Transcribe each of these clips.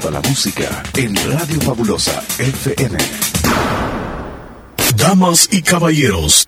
Toda la música en Radio Fabulosa FM. Damas y caballeros,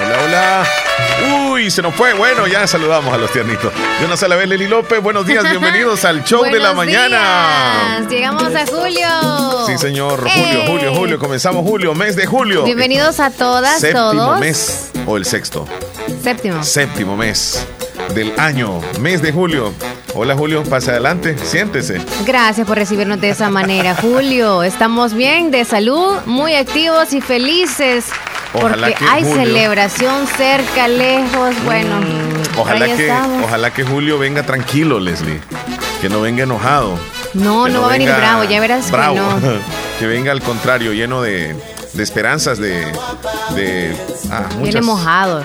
Hola, hola. Uy, se nos fue. Bueno, ya saludamos a los tiernitos. Yo no sé la vez, Leli López. Buenos días, bienvenidos al show de la mañana. Días. Llegamos a julio. Sí, señor. Julio, julio, julio. Comenzamos julio, mes de julio. Bienvenidos a todas, Séptimo todos. mes o el sexto. Séptimo. Séptimo mes del año, mes de julio. Hola Julio, pase adelante, siéntese. Gracias por recibirnos de esa manera, Julio. Estamos bien, de salud, muy activos y felices. Ojalá porque que hay Julio- celebración cerca, lejos, bueno. Ojalá ahí que, estamos. ojalá que Julio venga tranquilo, Leslie. Que no venga enojado. No, no va a venir bravo, ya verás que bravo. no. que venga al contrario, lleno de, de esperanzas, de, de ah, muchas Viene mojado.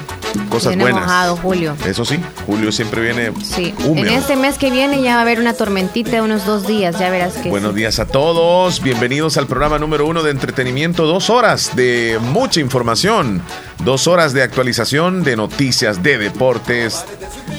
Cosas Viene buenas. mojado, Julio. Eso sí, Julio siempre viene Sí. húmedo. En este mes que viene ya va a haber una tormentita de unos dos días, ya verás que. Buenos sí. días a todos, bienvenidos al programa número uno de entretenimiento, dos horas de mucha información, dos horas de actualización, de noticias, de deportes,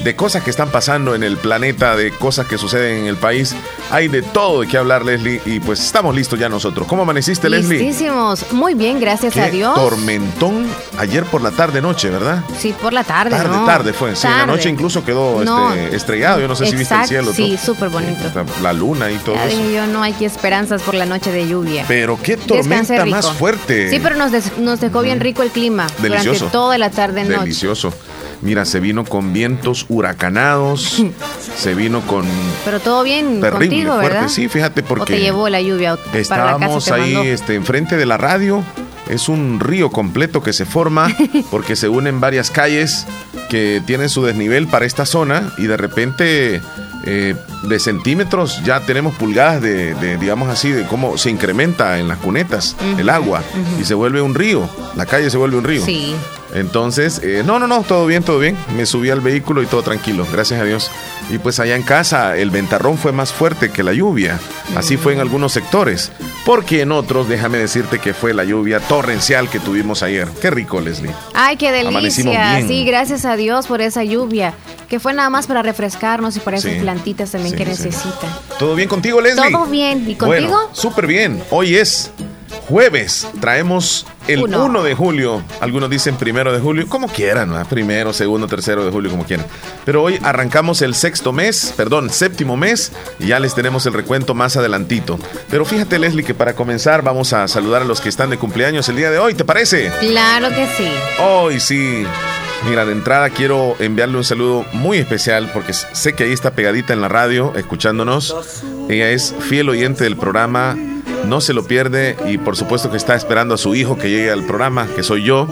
de cosas que están pasando en el planeta, de cosas que suceden en el país. Hay de todo de qué hablar, Leslie, y pues estamos listos ya nosotros. ¿Cómo amaneciste, Leslie? Listísimos. Muy bien, gracias Qué a Dios. tormentón ayer por la tarde noche, ¿verdad? Sí, por la tarde. Tarde, ¿no? tarde fue. Sí, en la noche incluso quedó No. este, estrellado. Yo no sé si viste el cielo. sí, súper bonito. La luna y todo Ya eso. dije yo, no hay esperanzas por la noche de lluvia. Pero qué tormenta más fuerte. Sí, pero nos, nos dejó bien rico el clima Delicioso. durante toda la tarde noche. Delicioso. Mira, se vino con vientos huracanados, se vino con Pero todo bien terrible, contigo, fuerte. ¿verdad? Sí, fíjate O porque te llevó la lluvia o para la casa estábamos ahí este, enfrente de la radio. Es un río completo que se forma porque se unen varias calles que tienen su desnivel para esta zona y de repente eh, de centímetros ya tenemos pulgadas de, de, digamos así, de cómo se incrementa en las cunetas el agua y se vuelve un río. La calle se vuelve un río. Sí. Entonces, eh, no, no, no, todo bien, todo bien. Me subí al vehículo y todo tranquilo, gracias a Dios. Y pues allá en casa el ventarrón fue más fuerte que la lluvia. Así fue en algunos sectores. Porque en otros, déjame decirte que fue la lluvia torrencial que tuvimos ayer. Qué rico, Leslie. Ay, qué delicia. Sí, gracias a Dios por esa lluvia, que fue nada más para refrescarnos y para Sí. Plantitas también Sí, que sí. necesitan. ¿Todo bien contigo, Leslie? Todo bien. ¿Y contigo? Bueno, súper bien. Hoy es jueves. Traemos el Uno. 1 de julio. Algunos dicen primero de julio, como quieran, ¿verdad? primero, segundo, tercero de julio, como quieran. Pero hoy arrancamos el sexto mes, perdón, séptimo mes, y ya les tenemos el recuento más adelantito. Pero fíjate, Leslie, que para comenzar vamos a saludar a los que están de cumpleaños el día de hoy, ¿te parece? Claro que sí. Hoy sí. Mira, de entrada quiero enviarle un saludo muy especial porque sé que ahí está pegadita en la radio escuchándonos. Ella es fiel oyente del programa, no se lo pierde y por supuesto que está esperando a su hijo que llegue al programa, que soy yo.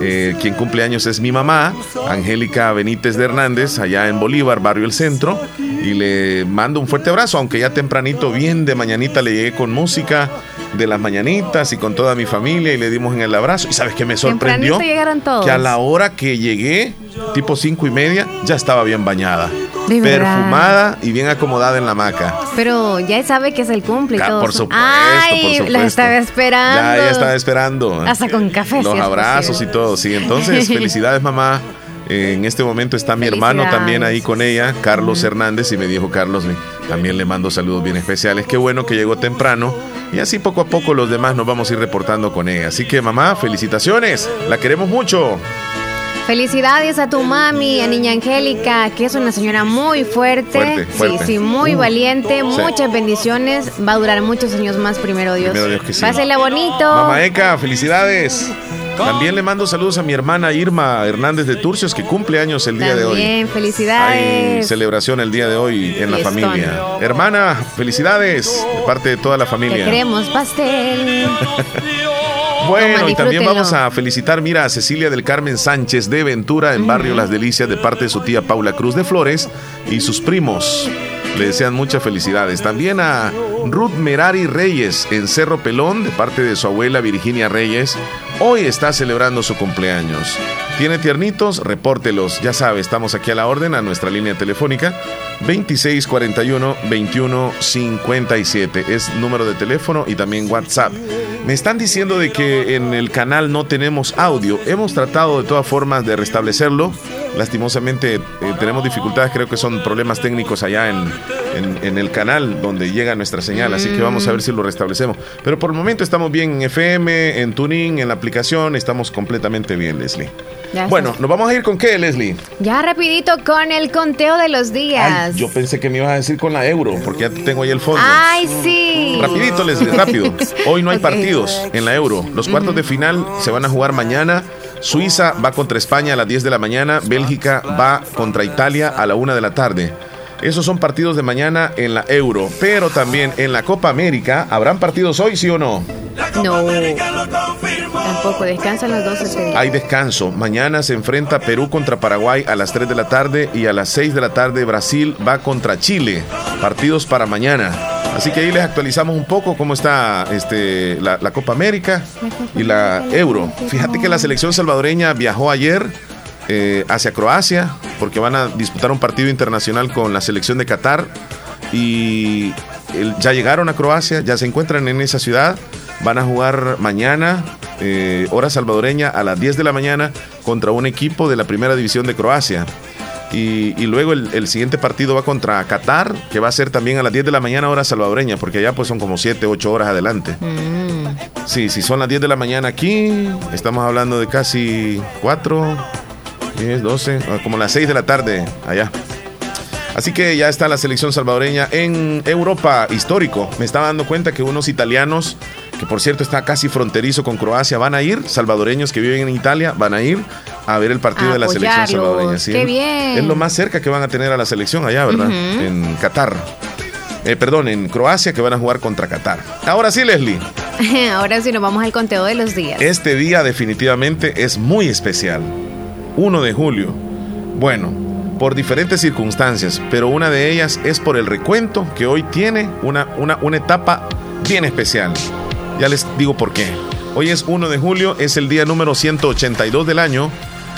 Eh, quien cumple años es mi mamá, Angélica Benítez de Hernández, allá en Bolívar, barrio El Centro. Y le mando un fuerte abrazo, aunque ya tempranito, bien de mañanita, le llegué con música de las mañanitas y con toda mi familia y le dimos en el abrazo. ¿Y sabes qué me sorprendió? Todos. Que a la hora que llegué, tipo cinco y media, ya estaba bien bañada. De verdad. perfumada y bien acomodada en la hamaca. Pero ya sabe que es el cumple por supuesto, Ay, por supuesto. la estaba esperando. Ya, ya estaba esperando. Hasta con café, Los si abrazos y todo, sí. Entonces, felicidades, mamá. En este momento está mi hermano también ahí con ella, Carlos Hernández, y me dijo Carlos, le- también le mando saludos bien especiales. Qué bueno que llegó temprano. Y así poco a poco los demás nos vamos a ir reportando con ella. Así que mamá, felicitaciones. La queremos mucho. Felicidades a tu mami, a niña Angélica, que es una señora muy fuerte. Fuerte, fuerte. Sí, sí, muy Uh, valiente. sí. Muchas bendiciones. Va a durar muchos años más, primero Dios. Primero Dios que sí. Pásela bonito. Mamá Eka, felicidades. También le mando saludos a mi hermana Irma Hernández de Turcios, que cumple años el día de hoy. Hay felicidades. celebración el día de hoy en la Fiestón. familia. Hermana, felicidades de parte de toda la Te familia. queremos pastel. Bueno, Toma, y también vamos a felicitar, mira, a Cecilia del Carmen Sánchez de Ventura en Barrio Las Delicias de parte de su tía Paula Cruz de Flores y sus primos. Le desean muchas felicidades. También a Ruth Merari Reyes en Cerro Pelón, de parte de su abuela Virginia Reyes. Hoy está celebrando su cumpleaños. ¿Tiene tiernitos? Repórtelos. Ya sabe, estamos aquí a la orden a nuestra línea telefónica 2641-2157. Es número de teléfono y también WhatsApp. Me están diciendo de que en el canal no tenemos audio. Hemos tratado de todas formas de restablecerlo. Lastimosamente eh, tenemos dificultades, creo que son problemas técnicos allá en, en, el canal donde llega nuestra señal, así que vamos a ver si lo restablecemos. Pero por el momento estamos bien en FM, en Tuning, en la aplicación, estamos completamente bien, Leslie bueno, ¿nos vamos a ir con qué, Leslie? Ya rapidito con el conteo de los días. yo pensé que me ibas a decir con la euro, porque ya tengo ahí el fondo. Ay, sí. Rapidito, Leslie, rápido. Hoy no hay partidos en la euro. Los cuartos de final se van a jugar mañana. Suiza va contra España a las 10 de la mañana. Bélgica va contra Italia a la 1 de la tarde. Esos son partidos de mañana en la Euro, pero también en la Copa América. ¿Habrán partidos hoy, sí o no? No. Tampoco, descansan los dos Hay descanso. Mañana se enfrenta Perú contra Paraguay a las 3 de la tarde y a las 6 de la tarde Brasil va contra Chile. Partidos para mañana. Así que ahí les actualizamos un poco cómo está este, la, la Copa América y la Euro. Fíjate que la selección salvadoreña viajó ayer eh, hacia Croacia, porque van a disputar un partido internacional con la selección de Qatar. Y ya llegaron a Croacia, ya se encuentran en esa ciudad. Van a jugar mañana, eh, hora salvadoreña, a las 10 de la mañana, contra un equipo de la primera división de Croacia. Y, luego el, siguiente partido va contra Qatar, que va a ser también a las 10 de la mañana hora salvadoreña, porque allá pues son como 7, 8 horas adelante. Mm. Sí, si son las 10 de la mañana aquí, estamos hablando de casi 4, 10, 12, ah, como las 6 de la tarde allá. Así que ya está la selección salvadoreña en Europa histórico. Me estaba dando cuenta que unos italianos, que por cierto está casi fronterizo con Croacia, van a ir, salvadoreños que viven en Italia, van a ir a ver el partido de la selección salvadoreña. Qué bien. Es lo más cerca que van a tener a la selección allá, ¿verdad? En Qatar. Eh, perdón, en Croacia que van a jugar contra Qatar. Ahora sí, Leslie. Ahora sí, nos vamos al conteo de los días. Este día definitivamente es muy especial. 1 de julio. Bueno, por diferentes circunstancias, pero una de ellas es por el recuento que hoy tiene una, una, una etapa bien especial. Ya les digo por qué. Hoy es 1 de julio, es el día número 182 del año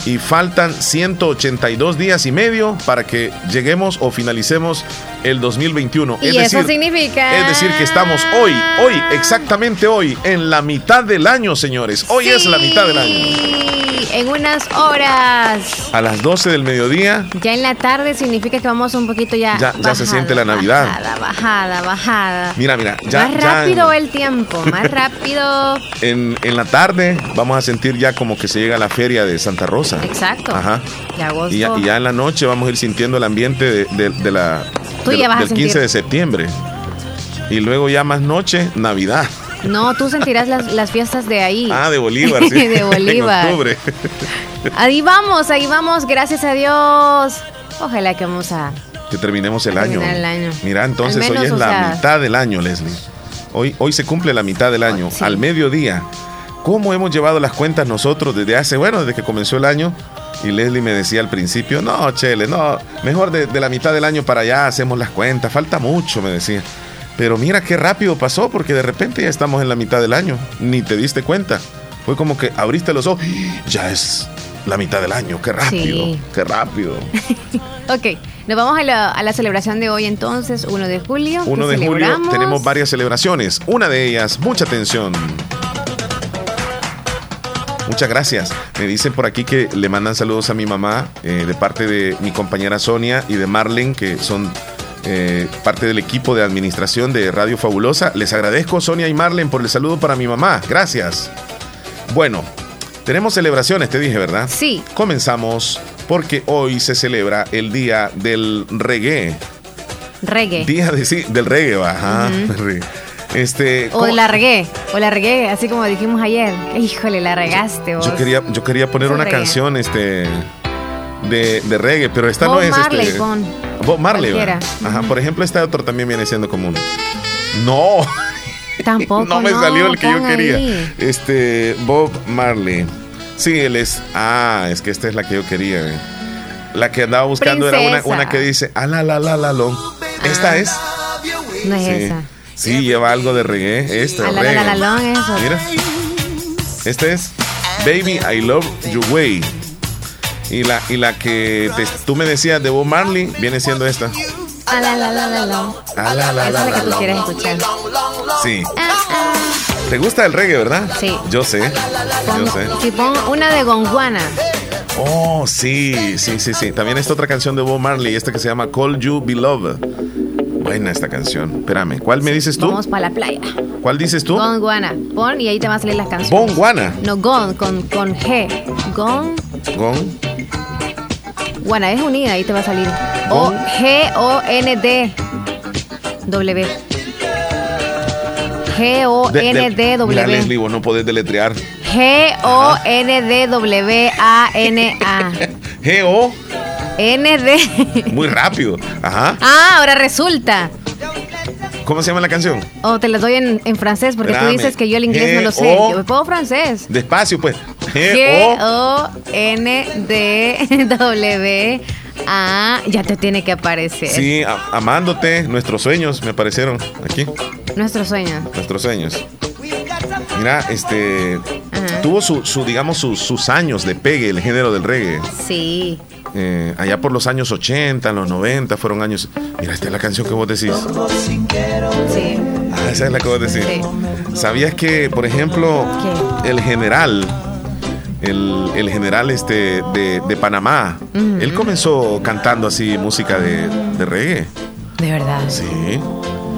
y faltan 182 días y medio para que lleguemos o finalicemos el 2021. ¿Y eso significa? Es decir, que estamos hoy, hoy, exactamente hoy, en la mitad del año, señores. Hoy es la mitad del año en unas horas. A las 12 del mediodía. Ya en la tarde significa que vamos un poquito ya. Ya, se siente la Navidad. Bajada, bajada, bajada. Mira, mira. Ya, más rápido el tiempo, más rápido. En, en, la tarde vamos a sentir ya como que se llega a la feria de Santa Rosa. Exacto. Ajá. Y ya, y ya en la noche vamos a ir sintiendo el ambiente de, de, la. Tú ya vas del 15 de septiembre. Y luego ya más noche, Navidad. No, tú sentirás las, las fiestas de ahí. Ah, de Bolívar, sí. de Bolívar. octubre. ahí vamos, ahí vamos, gracias a Dios. Ojalá que vamos a... Que terminemos el año. el año. Mira, entonces hoy es la mitad del año, Leslie. Hoy, hoy se cumple la mitad del año, al mediodía. ¿Cómo hemos llevado las cuentas nosotros desde hace, bueno, desde que comenzó el año? Y Leslie me decía al principio, no, Chele, no, mejor de, de la mitad del año para allá hacemos las cuentas, falta mucho, me decía. Pero mira qué rápido pasó, porque de repente ya estamos en la mitad del año. Ni te diste cuenta. Fue como que abriste los ojos. Ya es la mitad del año. Qué rápido. Qué rápido. ok. Nos vamos a la, celebración de hoy entonces, 1 de julio. 1 de julio tenemos varias celebraciones. Una de ellas, mucha atención. Muchas gracias. Me dicen por aquí que le mandan saludos a mi mamá eh, de parte de mi compañera Sonia y de Marlen, que son eh, parte del equipo de administración de Radio Fabulosa. Les agradezco, Sonia y Marlen, por el saludo para mi mamá. Gracias. Bueno, tenemos celebraciones, te dije, ¿verdad? Sí. Comenzamos porque hoy se celebra el Día del Reggae. Reggae. Día de, sí, del reggae, va. Este, o la regué, o la regué, así como dijimos ayer. Híjole, la regaste vos. Yo quería, yo quería poner una canción este, de, de, reggae, pero esta no es Marley, este. Con Bob Marley. Ajá, por ejemplo, este otro también viene siendo común. No. Tampoco. no me salió el que yo quería. Este, Bob Marley. Sí, él es. Ah, es que esta es la que yo quería. La que andaba buscando era una, una que dice, ah, la, la, la, la, lo. ¿Esta es? No es Sí. esa. Sí, lleva algo de reggae. Esta, la, reggae. la, la. Mira. Este es Baby I Love Your Way. Y la, y la que te- tú me decías de Bob Marley viene siendo esta. A la, la, la, la. Ah, la, la, Esa la, la la, la. quieres escuchar. Sí. Ah, ah. ¿Te gusta el reggae, verdad? Sí. Yo sé. Yo Pon- sé. Si pon una de Gonguana. Oh, sí, sí, sí, sí. También está otra canción de Bob Marley, esta que se llama Call You Beloved. Buena esta canción. Espérame, ¿cuál me dices tú? Vamos para la playa. ¿Cuál dices tú? Gonguana. Pon y ahí te van a salir las canciones. Bonguana. No, Gon, con, con G. Gon, Gon. Guana, es unida, ahí te va a salir. O G-O-N-D. W. G-O-N-D-W. Mira, Leslie, vos no podés deletrear. G-O-N-D-W-A-N-A. G-O, N-D. muy rápido. Ajá. Ah, ahora resulta. ¿Cómo se llama la canción? O te las doy en, en francés porque tú dices que yo el inglés no lo sé. Yo puedo francés. Despacio, pues. G-O. G-O-N-D-W. A. Ya te tiene que aparecer. Sí, amándote, nuestros sueños me aparecieron aquí. Nuestro sueño. Nuestros sueños. Mira, este. Ajá. Tuvo su, su digamos, sus- sus años de pegue, el género del reggae. Sí. Eh, allá por los años 80, los 90 fueron años. Mira, esta es la canción que vos decís. Sí. Ah, esa es la que vos decís. Sí. ¿Sabías que, por ejemplo, ¿Qué? el general, el, el general este de, de Panamá, él comenzó cantando así música de, de reggae? De verdad. Sí.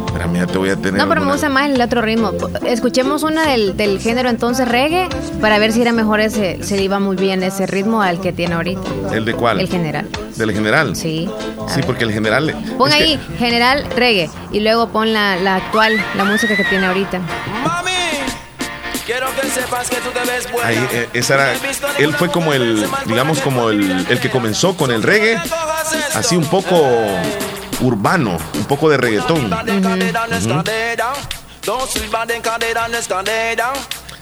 Espérame, ya te voy a tener. No, pero me gusta más el otro ritmo. Escuchemos una del, del género entonces reggae para ver si era mejor ese, se le iba muy bien ese ritmo al que tiene ahorita. ¿El de cuál? El general. ¿Del general? Sí. Sí, ver. porque el general. Pon que- ahí general reggae y luego pon la, la actual, la música que tiene ahorita. Ahí, eh, esa era, él fue como el, digamos, como el, el que comenzó con el reggae, así un poco urbano, un poco de reggaetón.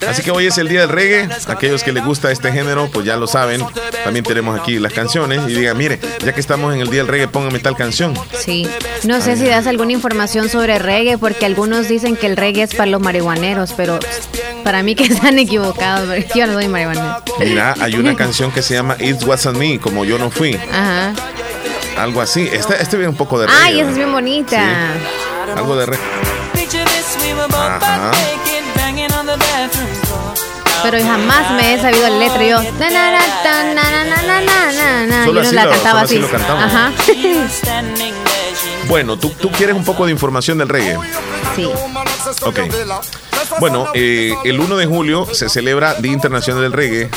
Así que hoy es el día del reggae. Aquellos que les gusta este género, pues ya lo saben. También tenemos aquí las canciones. Y digan, mire, ya que estamos en el día del reggae, póngame tal canción. Sí. No sé si das alguna información sobre reggae porque algunos dicen que el reggae es para los marihuaneros, pero para mí que están equivocados, porque yo no soy marihuanero. Mira, hay una canción que se llama It Wasn't Me, como yo no fui. Ajá. Algo así. Este, este viene un poco de reggae. Ay, esa es bien bonita. Sí, algo de reggae. Ajá. Pero jamás me he sabido la letra. Yo, na, na, na, tan, na, na, na, na, na, na, na. Solo Yo no así la lo- cantaba solo así así. lo cantamos. Ajá. Bueno, ¿tú, tú quieres un poco de información del reggae. Sí. Ok. Bueno, eh, el 1 de julio se celebra Día Internacional del Reggae,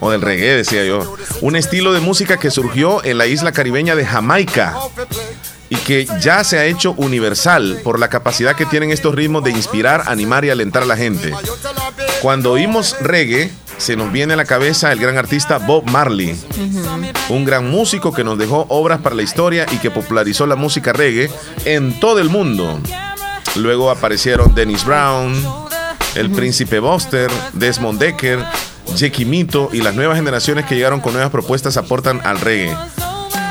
o del reggae, decía yo. Un estilo de música que surgió en la isla caribeña de Jamaica y que ya se ha hecho universal por la capacidad que tienen estos ritmos de inspirar, animar y alentar a la gente. Cuando oímos reggae, se nos viene a la cabeza el gran artista Bob Marley, un gran músico que nos dejó obras para la historia y que popularizó la música reggae en todo el mundo. Luego aparecieron Dennis Brown, el príncipe Buster, Desmond Decker, Jackie Mito y las nuevas generaciones que llegaron con nuevas propuestas aportan al reggae.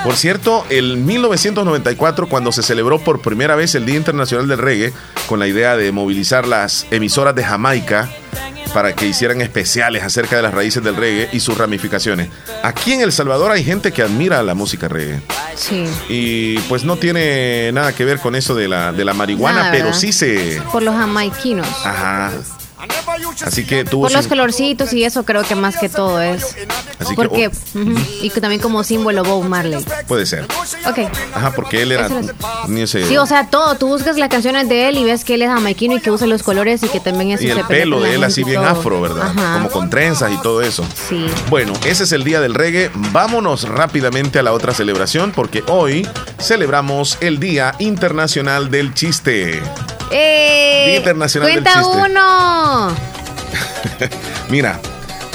Por cierto, en 1994, cuando se celebró por primera vez el Día Internacional del Reggae, con la idea de movilizar las emisoras de Jamaica para que hicieran especiales acerca de las raíces del reggae y sus ramificaciones. Aquí en El Salvador hay gente que admira la música reggae. Sí. Y pues no tiene nada que ver con eso de la, de la marihuana, Nada, pero ¿verdad? sí se... Por los jamaiquinos. Ajá. Así que tuvo... Por los colorcitos y eso creo que más que todo es. Así que, Porque, oh, ujú, y que también como símbolo Bob Marley. puede ser. Ok. Ajá, porque él era... Es- Ni Sí, o sea, todo. Tú buscas las canciones de él y ves que él es jamaiquino y que usa los colores y que también eso y el pelo de él así y bien todo. afro, ¿verdad? Ajá. Como con trenzas y todo eso. Sí. Bueno, ese es el día del reggae. Vámonos rápidamente a la otra celebración porque hoy celebramos el Día Internacional del Chiste. ¡Eh! Día Internacional del Cuenta Chiste. uno. Mira,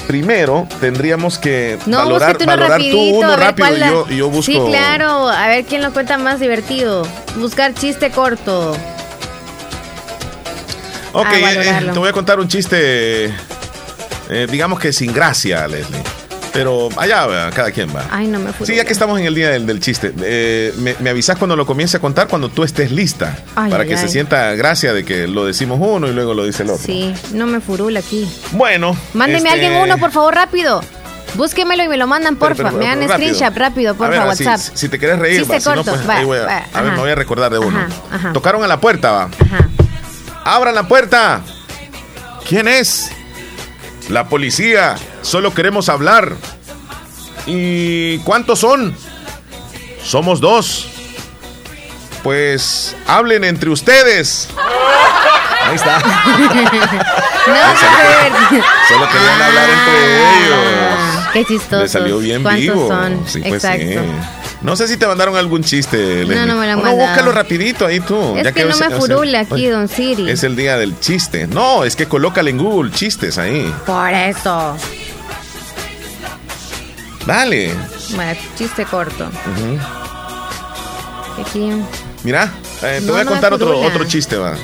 primero tendríamos que No, valorar, uno valorar tú uno rápido y yo, y yo busco. Sí, claro. A ver quién lo cuenta más divertido. Buscar chiste corto. Ok, a eh, te voy a contar un chiste, eh, digamos que sin gracia, Leslie. Pero allá, cada quien va. Ay, no me Sí, ya que estamos en el día del, chiste, eh, me, avisas cuando lo comience a contar, cuando tú estés lista. para que se sienta gracia de que lo decimos uno y luego lo dice el otro. Sí, no me furula aquí. Bueno. Mándeme a alguien este uno, por favor, rápido. Búsquemelo y me lo mandan, porfa. me dan screenshot rápido, porfa, WhatsApp. Si, te quieres reír, va, si no, pues, ahí voy a, a ver, me voy a recordar de uno. Tocaron a la puerta, va. Ajá. Abran la puerta. ¿Quién es? La policía. Solo queremos hablar. ¿Y cuántos son? Somos dos. Pues hablen entre ustedes. Ahí está. no, solo, querían hablar entre ellos. Qué chistoso. Le salió bien vivo. Son? Sí, pues Exacto. No sé si te mandaron algún chiste, No, no me lo han no, búscalo rapidito ahí tú. Es que, no me furula aquí, don Siri. Es el día del chiste. No, es que colócale en Google chistes ahí. Por eso. Dale. Bueno, chiste corto. Aquí. Mira, eh, te voy a contar otro, otro chiste, va.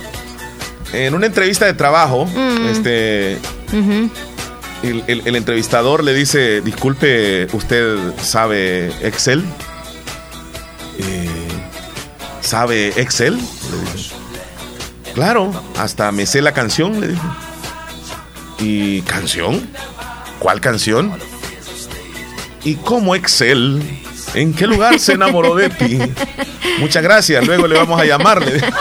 En una entrevista de trabajo, mm. este... el, entrevistador le dice, disculpe, ¿usted sabe Excel? Eh, ¿Sabe Excel? Claro, hasta me sé la canción, le dijo. ¿Y canción? ¿Cuál canción? ¿Y cómo Excel? ¿En qué lugar se enamoró de ti? Muchas gracias, luego le vamos a llamarle.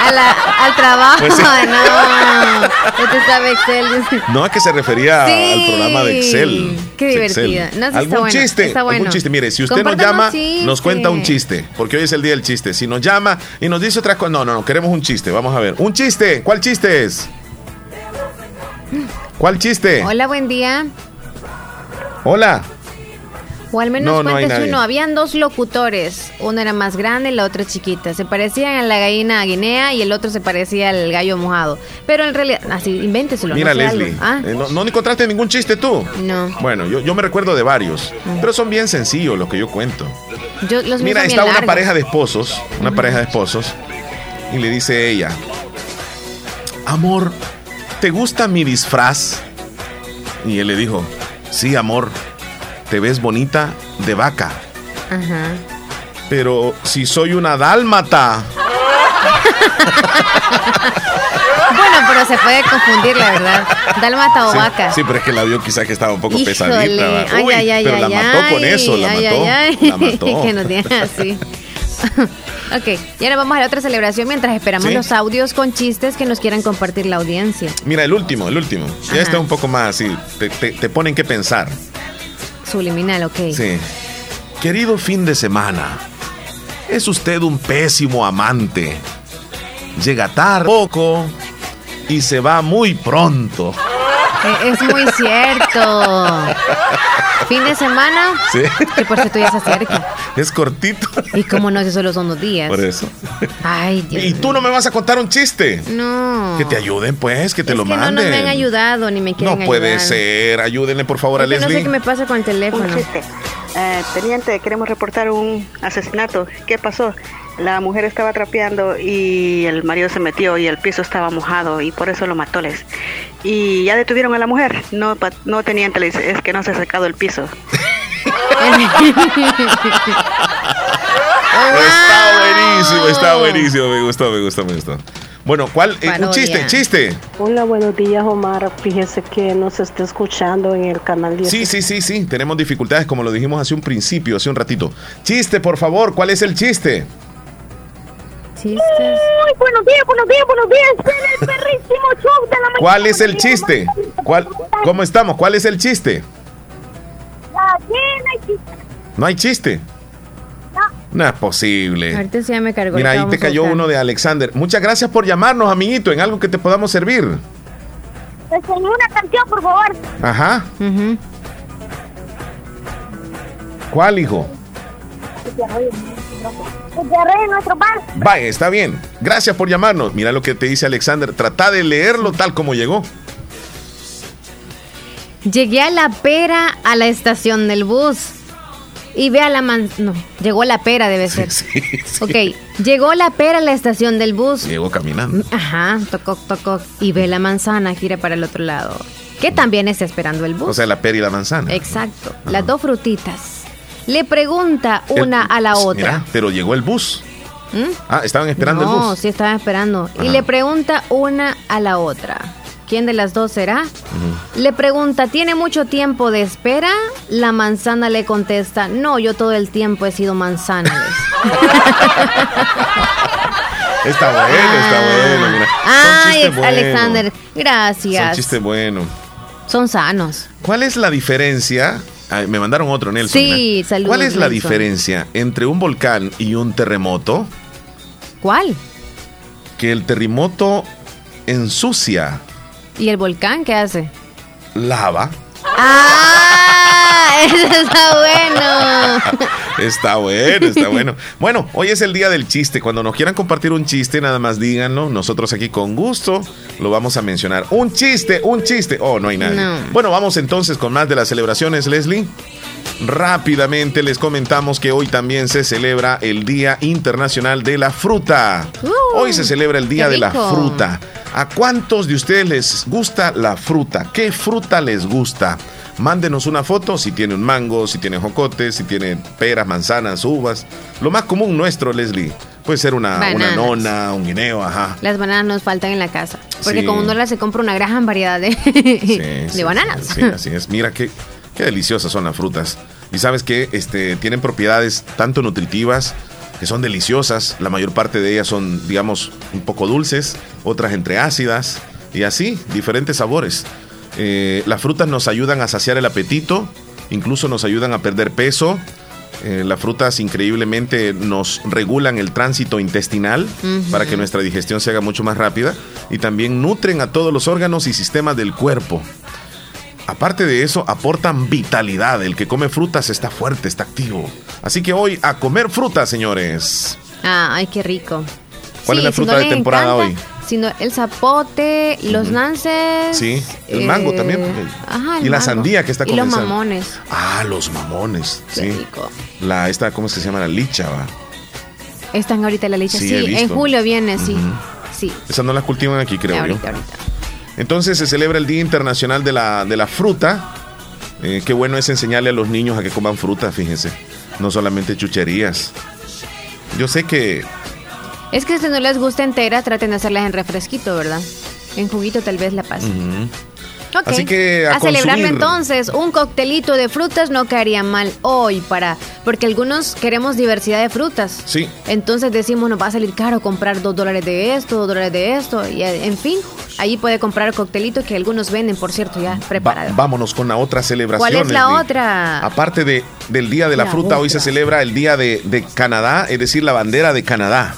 al trabajo, pues no. Usted sabe Excel. No, es que se refería al programa de Excel. Qué divertido. No, ¿Algún chiste? ¿Algún chiste? Mire, si usted nos llama, nos cuenta un chiste, porque hoy es el día del chiste. Si nos llama y nos dice otra cosa, no, no, no, queremos un chiste. Vamos a ver. Un chiste. ¿Cuál chiste es? ¿Cuál chiste? Hola, buen día. Hola. O al menos no, uno. Habían dos locutores. Uno era más grande y la otra chiquita. Se parecían a la gallina guinea y el otro se parecía al gallo mojado. Pero en realidad, así, invénteselo. Mira, Leslie. ¿Ah? Eh, no, encontraste ningún chiste tú? No. Bueno, yo, me recuerdo de varios. Mm. Pero son bien sencillos los que yo cuento. Yo, los Mira, está una pareja de esposos. Una pareja de esposos. Y le dice ella: Amor, ¿te gusta mi disfraz? Y él le dijo: Sí, amor te ves bonita de vaca. Ajá. Pero si soy una dálmata. bueno, pero se puede confundir, la verdad. Dálmata o vaca. Sí, pero es que la vio quizás que estaba un poco pesadita. Uy, ay, ay, pero la mató con eso, la mató. La mató. que no tiene así. ok, y ahora vamos a la otra celebración mientras esperamos los audios con chistes que nos quieran compartir la audiencia. Mira, el último, el último. Ya está un poco más así, te, te, te ponen que pensar. Subliminal, ok. Sí. Querido fin de semana, es usted un pésimo amante. Llega tarde poco y se va muy pronto. Eh, es muy cierto. Fin de semana. Sí. Que por cierto ya se acerca. Es cortito. Y como no, si solo son dos días. Por eso. Ay, Dios ¿Y tú no me vas a contar un chiste? No. Que te ayuden, pues, que te lo que manden. No, no me han ayudado ni me quieren No puede ser. Ayúdenle, por favor, a Leslie. No sé qué me pasa con el teléfono. Un chiste. Eh, teniente, queremos reportar un asesinato. ¿Qué pasó? La mujer estaba trapeando y el marido se metió y el piso estaba mojado y por eso lo mató les. Y ya detuvieron a la mujer. No, no tenían es que no se ha secado el piso. está buenísimo, está buenísimo. Me gustó, me gustó, me gustó. Bueno, ¿cuál? Eh, un chiste, chiste. Hola, buenos días, Omar. Fíjese que nos está escuchando en el canal 10. Sí, sí, sí, sí. Tenemos dificultades, como lo dijimos hace un principio, hace un ratito. Chiste, por favor, ¿cuál es el chiste? Chistes. Uy, buenos días, buenos días, buenos días. el perrísimo show de la mañana. ¿Cuál es el chiste? ¿Cuál, ¿Cómo estamos? ¿Cuál es el chiste? no hay chiste. ¿No es posible. Ahorita sí ya me cargó. Mira, ahí te cayó uno de Alexander. Muchas gracias por llamarnos, amiguito, en algo que te podamos servir. una canción, por favor. Ajá. ¿Cuál, hijo? nuestro pan. Vaya, está bien. Gracias por llamarnos. Mira lo que te dice Alexander. Trata de leerlo tal como llegó. Llegué a la pera a la estación del bus. Y ve a la man... No, llegó la pera, debe ser. Sí, Ok, Llegó la pera a la estación del bus. Llegó caminando. Ajá, tocó, tocó. Y ve la manzana, gira para el otro lado. Que también está esperando el bus. O sea, la pera y la manzana. Exacto. Las dos frutitas. Le pregunta una a la otra. Mira, pero llegó el bus. ¿Mm? Ah, estaban esperando el bus. No, sí estaban esperando. Y le pregunta una a la otra. ¿Quién de las dos será? Le pregunta, ¿tiene mucho tiempo de espera? La manzana le contesta, no, yo todo el tiempo he sido manzana. está bueno, está bueno. Mira. Ay, Alexander, gracias. Son chiste bueno. Son sanos. ¿Cuál es la diferencia? me mandaron otro, Nelson. Sí, saludos. ¿Cuál es la diferencia entre un volcán y un terremoto? ¿Cuál? Que el terremoto ensucia ¿Y el volcán qué hace? Lava. ¡Ah! Eso está bueno. está bueno, está bueno. Bueno, hoy es el día del chiste. Cuando nos quieran compartir un chiste, nada más díganlo. Nosotros aquí con gusto lo vamos a mencionar. Un chiste, un chiste. Oh, no hay nada. Bueno, vamos entonces con más de las celebraciones, Leslie. Rápidamente les comentamos que hoy también se celebra el Día Internacional de la Fruta. Uh, hoy se celebra el Día de la Fruta. ¿A cuántos de ustedes les gusta la fruta? ¿Qué fruta les gusta? Mándenos una foto si tiene un mango, si tiene jocotes, si tiene peras, manzanas, uvas. Lo más común nuestro, Leslie. Puede ser una, una nona, un guineo, ajá. Las bananas nos faltan en la casa. Porque como no las se compra una gran variedad de, de bananas. Sí, así es. Mira qué, qué deliciosas son las frutas. Y sabes que este, tienen propiedades tanto nutritivas, que son deliciosas. La mayor parte de ellas son, digamos, un poco dulces, otras entre ácidas y así, diferentes sabores. Eh, las frutas nos ayudan a saciar el apetito, incluso nos ayudan a perder peso. Eh, las frutas increíblemente nos regulan el tránsito intestinal para que nuestra digestión se haga mucho más rápida y también nutren a todos los órganos y sistemas del cuerpo. Aparte de eso, aportan vitalidad. El que come frutas está fuerte, está activo. Así que hoy a comer frutas, señores. Ah, ay, qué rico. ¿Cuál es la fruta de temporada hoy? Sino el zapote, los nances. Sí, el mango también. Eh, ajá, y la sandía que está comenzando. Y los mamones. Ah, los mamones. Qué sí. rico. La, esta, ¿cómo es que se llama? La licha, va. Están ahorita la licha. Sí, en julio viene, sí. Sí. Esas no las cultivan aquí, creo yo. Ahorita, ahorita. Entonces se celebra el Día Internacional de la, de la Fruta. Eh, qué bueno es enseñarle a los niños a que coman fruta, fíjense. No solamente chucherías. Yo sé que... Es que si no les gusta entera, traten de hacerlas en refresquito, ¿verdad? En juguito tal vez la pasen. Así que a, celebrarlo entonces, un coctelito de frutas no caería mal hoy para, porque algunos queremos diversidad de frutas. Sí. Entonces decimos, nos va a salir caro comprar dos dólares de esto, dos dólares de esto, y en fin, ahí puede comprar coctelito que algunos venden, por cierto, ya preparado. vámonos con la otra celebración. ¿Cuál es la otra? Aparte de, del Día de la, Fruta, hoy se celebra el Día de, de Canadá, es decir, la bandera de Canadá.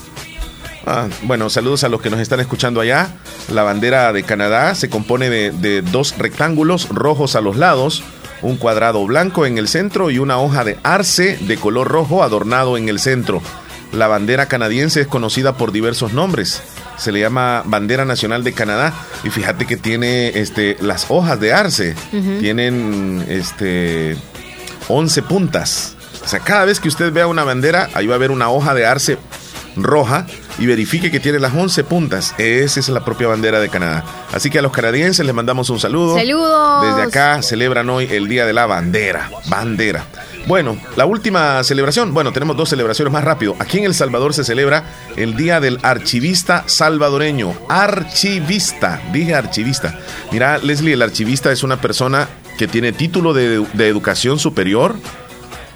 Ah, bueno, saludos a los que nos están escuchando allá. La bandera de Canadá se compone de, dos rectángulos rojos a los lados, un cuadrado blanco en el centro y una hoja de arce de color rojo adornado en el centro. La bandera canadiense es conocida por diversos nombres. Se le llama Bandera Nacional de Canadá y fíjate que tiene este, las hojas de arce. Tienen este, 11 puntas. O sea, cada vez que usted vea una bandera, ahí va a haber una hoja de arce roja y verifique que tiene las 11 puntas. Esa es la propia bandera de Canadá. Así que a los canadienses les mandamos un saludo. Saludos. Desde acá celebran hoy el Día de la Bandera. Bandera. Bueno, la última celebración, bueno, tenemos dos celebraciones más rápido. Aquí en El Salvador se celebra el Día del Archivista Salvadoreño. Archivista, dije archivista. Mira, Leslie, el archivista es una persona que tiene título de, de educación superior,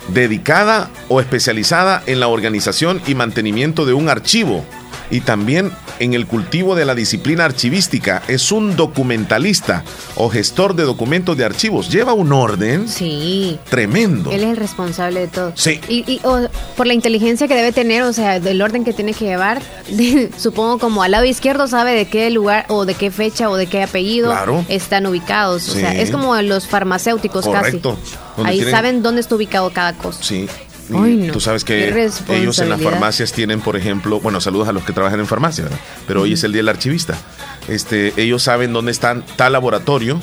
dedicada o especializada en la organización y mantenimiento de un archivo y también en el cultivo de la disciplina archivística. Es un documentalista o gestor de documentos de archivos. Lleva un orden sí. tremendo. Él es el responsable de todo. Sí. Y, por la inteligencia que debe tener, o sea, del orden que tiene que llevar, supongo como al lado izquierdo sabe de qué lugar o de qué fecha o de qué apellido están ubicados. O sea, es como los farmacéuticos Correcto. casi. Ahí saben dónde está ubicado cada cosa. Sí. Tú sabes que ellos en las farmacias tienen, por ejemplo, bueno, saludos a los que trabajan en farmacia, pero hoy es el día del archivista. Este, ellos saben dónde está tal laboratorio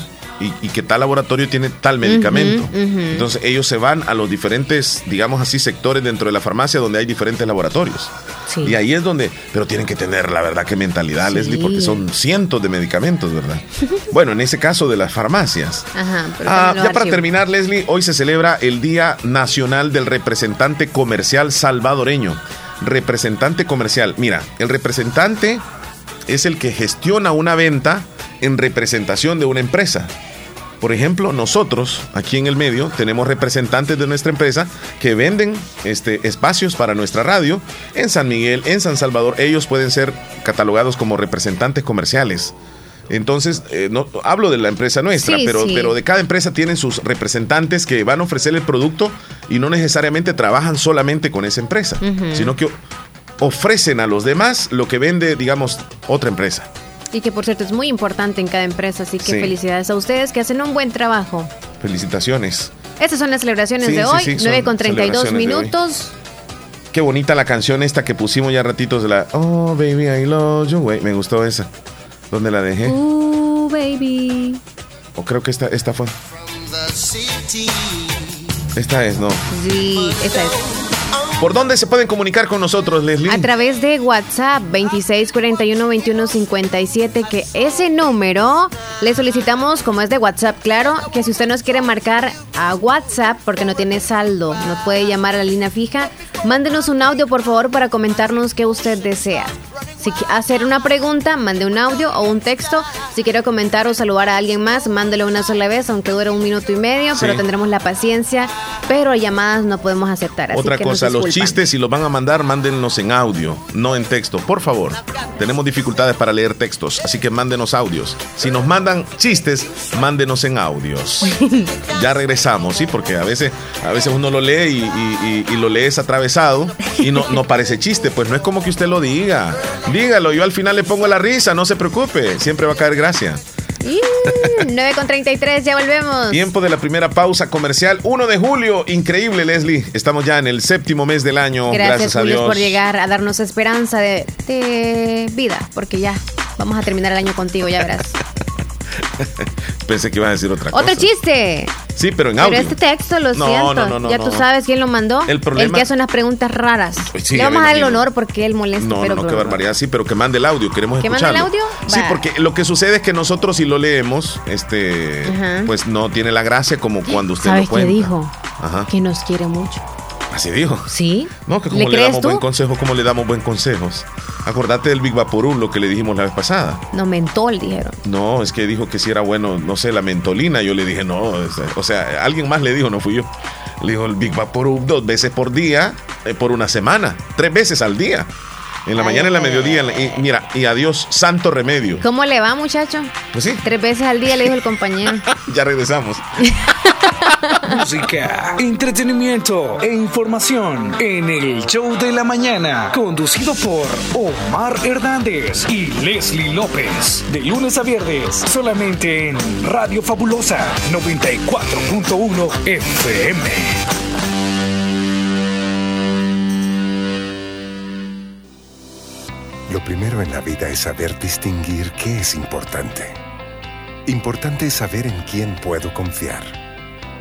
y, que tal laboratorio tiene tal medicamento. Entonces ellos se van a los diferentes, digamos así, sectores dentro de la farmacia donde hay diferentes laboratorios. Y ahí es donde, pero tienen que tener la verdad que mentalidad, Leslie, porque son cientos de medicamentos, ¿verdad? bueno, en ese caso de las farmacias. Ajá, ah, ya para terminar, Leslie, hoy se celebra el Día Nacional del Representante Comercial Salvadoreño. Representante comercial. Mira, el representante es el que gestiona una venta en representación de una empresa. Por ejemplo, nosotros aquí en el medio tenemos representantes de nuestra empresa que venden este, espacios para nuestra radio en San Miguel, en San Salvador. Ellos pueden ser catalogados como representantes comerciales. Entonces, eh, no, hablo de la empresa nuestra, pero, pero de cada empresa tienen sus representantes que van a ofrecer el producto y no necesariamente trabajan solamente con esa empresa, sino que ofrecen a los demás lo que vende, digamos, otra empresa. Y que por cierto es muy importante en cada empresa, así que felicidades a ustedes que hacen un buen trabajo. Felicitaciones. Estas son las celebraciones de hoy, 9 con 32 minutos. Qué bonita la canción esta que pusimos ya ratitos de la Oh baby I love you, me gustó esa. ¿Dónde la dejé? Oh baby. O creo que esta, esta fue. Esta es, ¿no? Sí, esta es. ¿Por dónde se pueden comunicar con nosotros, Leslie? A través de WhatsApp 26412157, que ese número le solicitamos, como es de WhatsApp, claro, que si usted nos quiere marcar a WhatsApp porque no tiene saldo, nos puede llamar a la línea fija, mándenos un audio, por favor, para comentarnos qué usted desea. Si hacer una pregunta, mande un audio o un texto. Si quiere comentar o saludar a alguien más, mándelo una sola vez, aunque dure un minuto y medio, pero tendremos la paciencia. Pero llamadas no podemos aceptar. Otra cosa, los chistes, si los van a mandar, mándenlos en audio, no en texto, por favor. Tenemos dificultades para leer textos, así que mándenos audios. Si nos mandan chistes, mándenos en audios. ya regresamos, ¿sí? Porque a veces, a veces uno lo lee y, lo lees atravesado y no, no parece chiste, pues no es como que usted lo diga. Dígalo, yo al final le pongo la risa, no se preocupe, siempre va a caer gracia. 9 con 33, ya volvemos. Tiempo de la primera pausa comercial, 1 de julio. Increíble, Leslie. Estamos ya en el séptimo mes del año. Gracias, a Dios. por llegar a darnos esperanza de, de vida, porque ya vamos a terminar el año contigo, ya verás. Pensé que iba a decir otra cosa. ¡Otro chiste! Sí, pero en audio. Pero este texto, lo siento. ya tú sabes quién lo mandó. El problema. El que hace unas preguntas raras. Le vamos a dar el honor porque él molesta. No, no, qué barbaridad. Sí, pero que mande el audio. Queremos ¿Que mande el audio? Sí, porque lo que sucede es que nosotros si lo leemos, este, pues no tiene la gracia como cuando usted lo cuenta. qué dijo? Ajá. Que nos quiere mucho. Así dijo. Sí. No, que como ¿Le, damos buen consejo, como le damos buen consejos. Acordate del Big Vaporú, lo que le dijimos la vez pasada. No, mentol, dijeron. No, es que dijo que si era bueno, no sé, la mentolina. Yo le dije, no. O sea, alguien más le dijo, no fui yo. Le dijo el Big Vaporú dos veces por día, eh, por una semana, tres veces al día. En la mañana y en la mediodía. Y, mira, y adiós, santo remedio. ¿Cómo le va, muchacho? Pues sí. Tres veces al día le dijo el compañero. ya regresamos. Música, entretenimiento e información en el show de la mañana, conducido por Omar Hernández y Leslie López. De lunes a viernes, solamente en Radio Fabulosa 94.1 FM. Lo primero en la vida es saber distinguir qué es importante. Importante es saber en quién puedo confiar.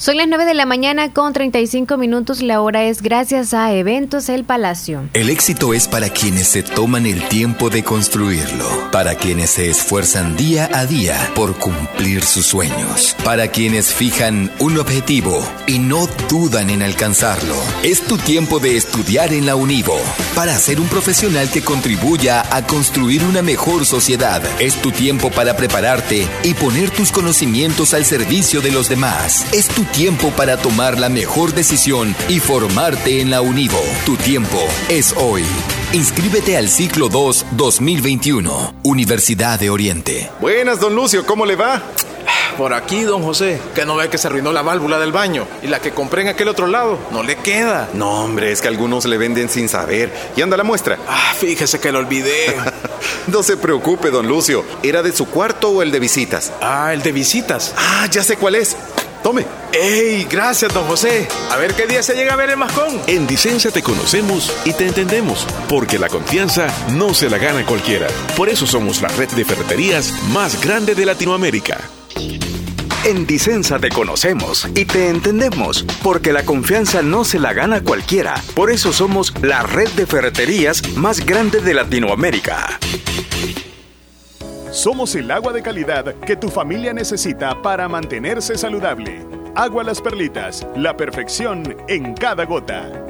Son las 9 de la mañana con 35 minutos. La hora es gracias a Eventos El Palacio. El éxito es para quienes se toman el tiempo de construirlo, para quienes se esfuerzan día a día por cumplir sus sueños, para quienes fijan un objetivo y no dudan en alcanzarlo. Es tu tiempo de estudiar en la Univo para ser un profesional que contribuya a construir una mejor sociedad. Es tu tiempo para prepararte y poner tus conocimientos al servicio de los demás. Es tu tiempo para tomar la mejor decisión y formarte en la Univo. Tu tiempo es hoy. Inscríbete al ciclo 2 2021, Universidad de Oriente. Buenas, don Lucio, ¿cómo le va? por aquí, don José, que no ve que se arruinó la válvula del baño y la que compré en aquel otro lado no le queda. No, hombre, es que algunos le venden sin saber. ¿Y anda la muestra? Ah, fíjese que lo olvidé. no se preocupe, don Lucio. ¿Era de su cuarto o el de visitas? Ah, el de visitas. Ah, ya sé cuál es. Tome. ¡Ey! Gracias, don José. A ver qué día se llega a ver el mascón. En Dicenza te conocemos y te entendemos, porque la confianza no se la gana cualquiera. Por eso somos la red de ferreterías más grande de Latinoamérica. En Dicenza te conocemos y te entendemos, porque la confianza no se la gana cualquiera. Por eso somos la red de ferreterías más grande de Latinoamérica. Somos el agua de calidad que tu familia necesita para mantenerse saludable. Agua Las Perlitas, la perfección en cada gota.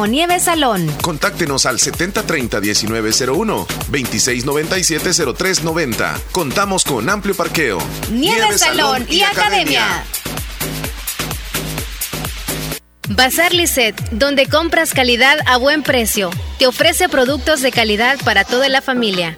Nieve Salón. Contáctenos al 7030-1901, 2697-0390. Contamos con amplio parqueo. Nieve, Salón, y, Academia. Bazar Lisset, donde compras calidad a buen precio. Te ofrece productos de calidad para toda la familia.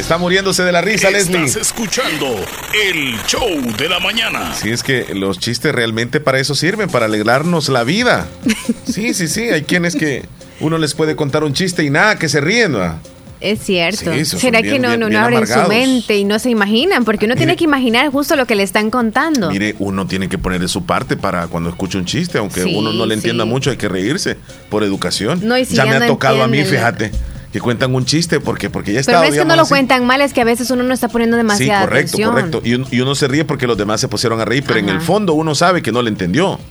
Está muriéndose de la risa, Leslie. Estás escuchando el show de la mañana. Sí, es que los chistes realmente para eso sirven, para alegrarnos la vida. Sí, sí, sí. Hay quienes que uno les puede contar un chiste y nada, que se ríen. ¿no? Es cierto. Sí, ¿Será bien- que no, bien- no, no abren su mente y no se imaginan? Porque uno tiene Mire. que imaginar justo lo que le están contando. Mire, uno tiene que poner de su parte para cuando escuche un chiste, aunque Sí, uno no le entienda sí. mucho, hay que reírse por educación. No, y si ya ya me ha tocado a mí, fíjate, que cuentan un chiste porque porque ya Pero estaba no es que no lo así. cuentan mal, es que a veces uno no está poniendo Sí, demasiada correcto, atención. correcto. Y, un- y uno se ríe porque los demás se pusieron a reír, pero en el fondo uno sabe que no le entendió.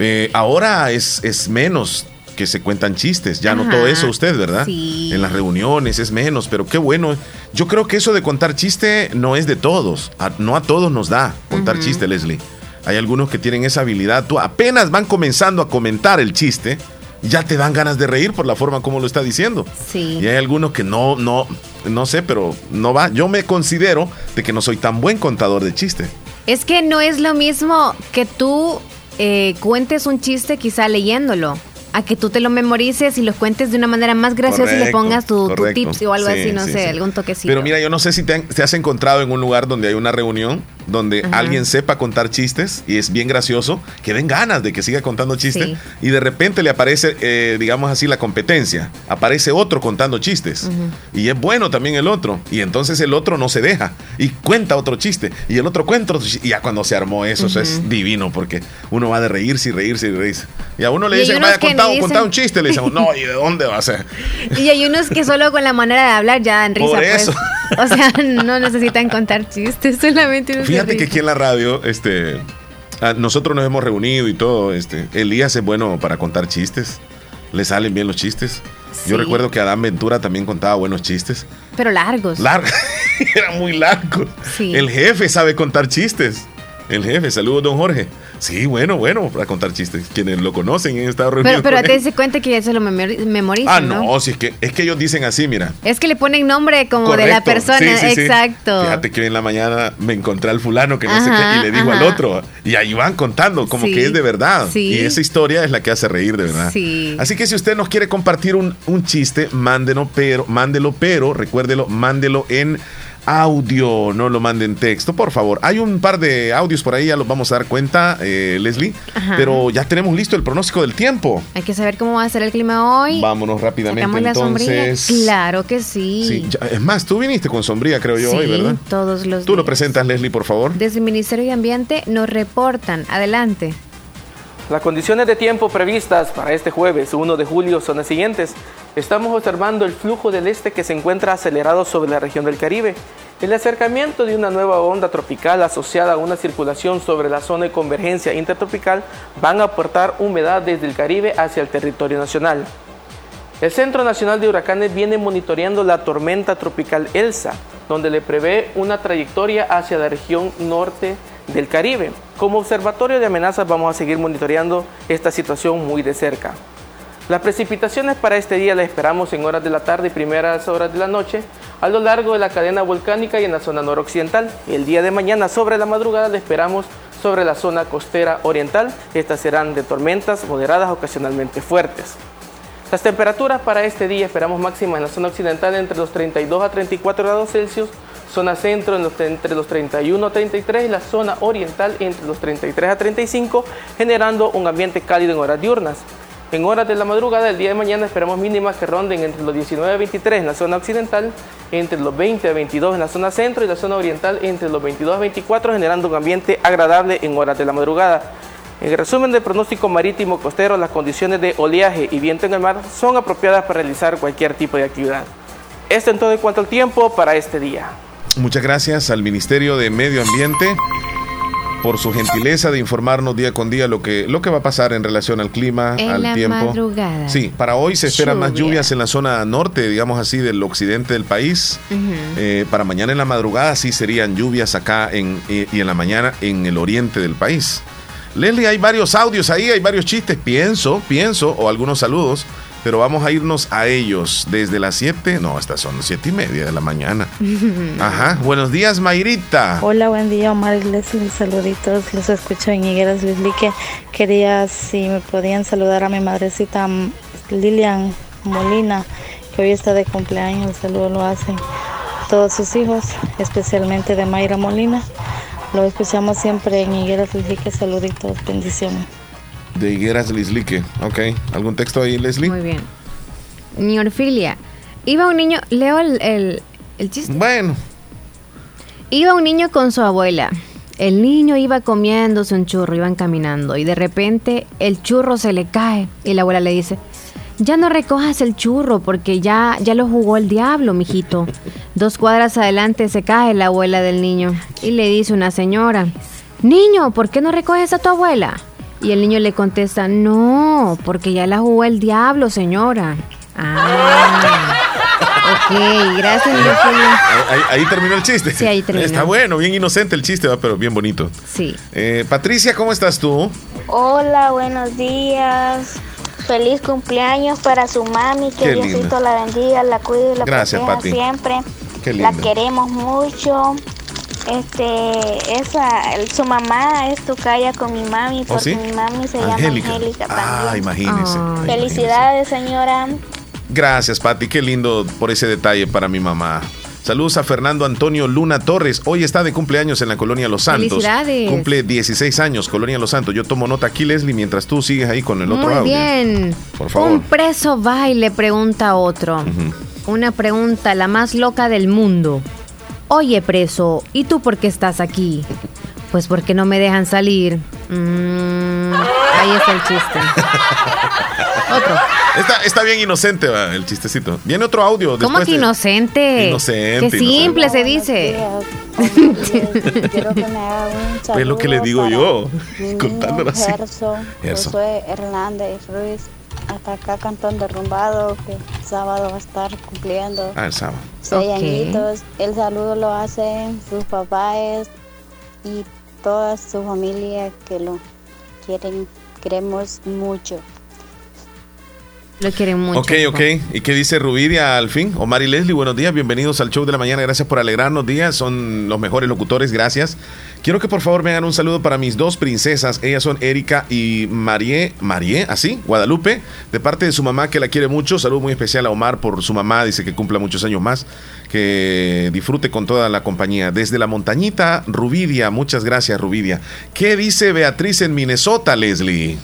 Eh, ahora es, es menos que se cuentan chistes. Ya Ajá. notó eso usted, ¿verdad? Sí. En las reuniones es menos, pero qué bueno. Yo creo que eso de contar chiste no es de todos. A- no a todos nos da contar chiste, Leslie. Hay algunos que tienen esa habilidad. Tú apenas van comenzando a comentar el chiste, ya te dan ganas de reír por la forma como lo está diciendo. Sí. Y hay algunos que no, no, no sé, pero no va. Yo me considero de que no soy tan buen contador de chistes. Es que no es lo mismo que tú eh, cuentes un chiste quizá leyéndolo a que tú te lo memorices y lo cuentes de una manera más graciosa y le pongas tu, tu tips o algo así, no sé, algún toquecito. Pero mira, yo no sé si te, has encontrado en un lugar donde hay una reunión donde alguien sepa contar chistes y es bien gracioso, que den ganas de que siga contando chistes y de repente le aparece, eh, digamos así, la competencia. Aparece otro contando chistes y es bueno también el otro y entonces el otro no se deja y cuenta otro chiste y el otro cuenta otro chiste. Y ya cuando se armó eso, eso es divino porque uno va de reírse y reírse y reírse. Y a uno le dicen, vaya, contado, un chiste, le decimos, no, ¿y de dónde va a ser? Y hay unos que solo con la manera de hablar ya dan risa. Por pues. eso. O sea, no necesitan contar chistes, solamente Fíjate que aquí en la radio, este, nosotros nos hemos reunido y todo, este, Elías es bueno para contar chistes, le salen bien los chistes. Yo recuerdo que Adán Ventura también contaba buenos chistes. Pero largos. Largos, era muy largo. El jefe sabe contar chistes. El jefe, saludos, don Jorge. Sí, bueno, bueno, para contar chistes. Quienes lo conocen en esta reunión. Pero, pero te das cuenta que ya se lo memoriza. Ah, no, si es que, es que ellos dicen así, mira. Es que le ponen nombre como de la persona, exacto. Fíjate que en la mañana me encontré al fulano que no sé qué y le dijo al otro. Y ahí van contando, como que es de verdad. Y esa historia es la que hace reír de verdad. Así que si usted nos quiere compartir un, un chiste, mándelo, pero, mándelo, pero, recuérdelo, mándelo en audio, no lo manden texto, por favor. Hay un par de audios por ahí, ya los vamos a dar cuenta, eh, Leslie. Pero ya tenemos listo el pronóstico del tiempo. Hay que saber cómo va a ser el clima hoy. Vámonos rápidamente entonces. Claro que sí. Es más, tú viniste con sombría, creo yo, hoy, ¿verdad? Todos los Tú lo presentas, Leslie, por favor. Desde el Ministerio de Ambiente nos reportan. Adelante. Las condiciones de tiempo previstas para este jueves 1 de julio son las siguientes. Estamos observando el flujo del este que se encuentra acelerado sobre la región del Caribe. El acercamiento de una nueva onda tropical asociada a una circulación sobre la zona de convergencia intertropical van a aportar humedad desde el Caribe hacia el territorio nacional. El Centro Nacional de Huracanes viene monitoreando la tormenta tropical Elsa, donde le prevé una trayectoria hacia la región norte del Caribe. Como observatorio de amenazas vamos a seguir monitoreando esta situación muy de cerca. Las precipitaciones para este día las esperamos en horas de la tarde y primeras horas de la noche a lo largo de la cadena volcánica y en la zona noroccidental. El día de mañana sobre la madrugada le esperamos sobre la zona costera oriental. Estas serán de tormentas moderadas ocasionalmente fuertes. Las temperaturas para este día esperamos máximas en la zona occidental entre los 32 a 34 grados Celsius, zona centro entre los 31 a 33 y la zona oriental entre los 33 a 35, generando un ambiente cálido en horas diurnas. En horas de la madrugada del día de mañana esperamos mínimas que ronden entre los 19 a 23 en la zona occidental, entre los 20 a 22 en la zona centro y la zona oriental entre los 22 a 24, generando un ambiente agradable en horas de la madrugada. En resumen del pronóstico marítimo costero, las condiciones de oleaje y viento en el mar son apropiadas para realizar cualquier tipo de actividad. Esto en todo en cuanto al tiempo para este día. Muchas gracias al Ministerio de Medio Ambiente por su gentileza de informarnos día con día lo que, lo que va a pasar en relación al clima, en al la tiempo. Madrugada. Sí, para hoy se esperan más lluvias en la zona norte, digamos así, del occidente del país. Eh, para mañana en la madrugada sí serían lluvias acá en, eh, y en la mañana en el oriente del país. Leslie, hay varios audios ahí, hay varios chistes, pienso, pienso, o algunos saludos pero vamos a irnos a ellos desde las 7, no, estas son las 7 y media de la mañana. Ajá, buenos días, Mayrita. Hola, buen día, Omar Leslie, saluditos, los escucho en Higueras que Quería si me podían saludar a mi madrecita Lilian Molina, que hoy está de cumpleaños, el saludo lo hacen todos sus hijos, especialmente de Mayra Molina. Lo escuchamos siempre en Higueras Lislique, saluditos, bendiciones de Higueras Lislique. Ok. ¿Algún texto ahí, Leslie? Muy bien. Niorfilia. Iba un niño. Leo el, el, chiste. Bueno. Iba un niño con su abuela. El niño iba comiéndose un churro, iban caminando y de repente el churro se le cae y la abuela le dice, ya no recojas el churro porque ya, ya lo jugó el diablo, mijito. Dos cuadras adelante se cae la abuela del niño y le dice una señora, niño, ¿por qué no recoges a tu abuela? Y el niño le contesta, no, porque ya la jugó el diablo, señora. Ah. Ok, gracias. Ahí, ahí, terminó el chiste. Sí, ahí terminó. Está bueno, bien inocente el chiste, pero bien bonito. Sí. Eh, Patricia, ¿cómo estás tú? Hola, buenos días. Feliz cumpleaños para su mami. Que Diosito la bendiga, la cuide y la Gracias, proteja siempre. La queremos mucho. Este, esa, su mamá es tu calla con mi mami, ¿Oh, porque mi mami se llama Angélica Ah, también. imagínese. Felicidades, señora. Gracias, Pati. Qué lindo por ese detalle para mi mamá. Saludos a Fernando Antonio Luna Torres. Hoy está de cumpleaños en la colonia Los Santos. Felicidades. Cumple 16 años, colonia Los Santos. Yo tomo nota aquí, Leslie, mientras tú sigues ahí con el otro Muy audio. bien. Por favor. Un preso va y le pregunta a otro. Una pregunta, la más loca del mundo. Oye, preso, ¿y tú por qué estás aquí? Pues porque no me dejan salir. Mm, ahí está el chiste. Otro. Está, está bien inocente va, el chistecito. Viene otro audio. ¿Cómo después que de- inocente? Inocente, Qué simple se dice. Quiero que me haga un Pues lo que le saludo digo yo, contándolo así. Gerson, Gerson. Hernández Ruiz, hasta acá Cantón Derrumbado, que sábado va a estar cumpliendo Ah, el sábado. seis añitos. El saludo lo hacen sus papás y toda su familia que lo quieren, queremos mucho. Lo quieren mucho. Ok, ok. ¿Y qué dice Rubidia al fin? Omar y Leslie, buenos días, bienvenidos al show de la mañana, gracias por alegrarnos días, son los mejores locutores, gracias. Quiero que por favor me hagan un saludo para mis dos princesas, ellas son Erika y Marie, Marie, así, Guadalupe, de parte de su mamá que la quiere mucho, saludo muy especial a Omar por su mamá, dice que cumpla muchos años más, que disfrute con toda la compañía. Desde la montañita, Rubidia, muchas gracias Rubidia. ¿Qué dice Beatriz en Minnesota, Leslie?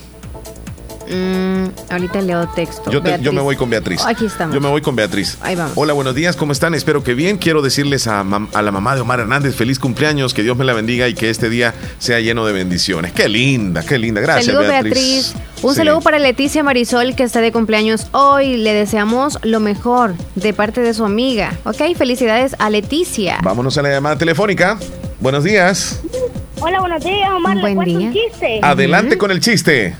Mm, ahorita leo texto. Yo, te- yo Beatriz. me voy con Beatriz. Aquí estamos. Yo me voy con Beatriz. Ahí vamos. Hola, buenos días, ¿cómo están? Espero que bien. Quiero decirles a, la mamá de Omar Hernández feliz cumpleaños, que Dios me la bendiga y que este día sea lleno de bendiciones. Qué linda, qué linda. Gracias, Saludos, Beatriz. Beatriz. Un Sí. saludo para Leticia Marisol, que está de cumpleaños hoy. Le deseamos lo mejor de parte de su amiga. Ok, felicidades a Leticia. Vámonos a la llamada telefónica. Buenos días. Hola, buenos días, Omar. Buen ¿Le cuento día. un chiste? Adelante con el chiste.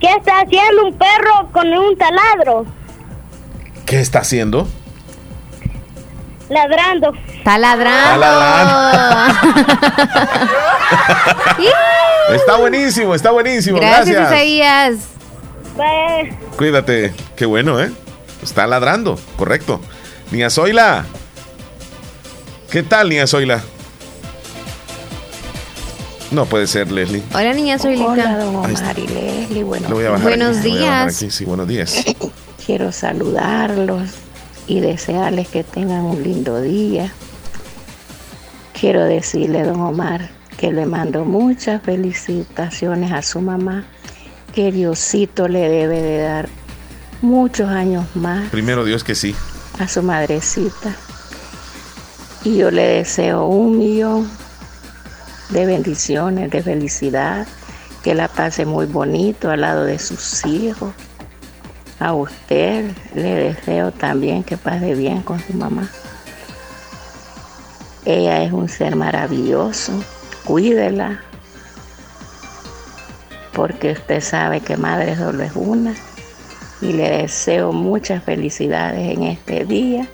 ¿Qué está haciendo un perro con un taladro? ¿Qué está haciendo? Ladrando. Está ladrando. Está buenísimo, está buenísimo. Gracias, Gracias. Isaías. Bye. Cuídate. Qué bueno, ¿eh? Está ladrando, correcto. Nia Zoila. ¿Qué tal, Nia Zoila? No puede ser, Leslie. Hola, niña, soy Hola, Lita. don Ahí está. Omar y Leslie. Bueno, Lo voy a bajar Buenos aquí, lo voy a bajar días. aquí, Sí, buenos días. quiero saludarlos y desearles que tengan un lindo día. Quiero decirle, don Omar, que le mando muchas felicitaciones a su mamá, que Diosito le debe de dar muchos años más Primero Dios que sí. a su madrecita. Y yo le deseo un millón de bendiciones, de felicidad, que la pase muy bonito al lado de sus hijos. A usted le deseo también que pase bien con su mamá. Ella es un ser maravilloso, cuídela, porque usted sabe que madre solo es una. Y le deseo muchas felicidades en este día,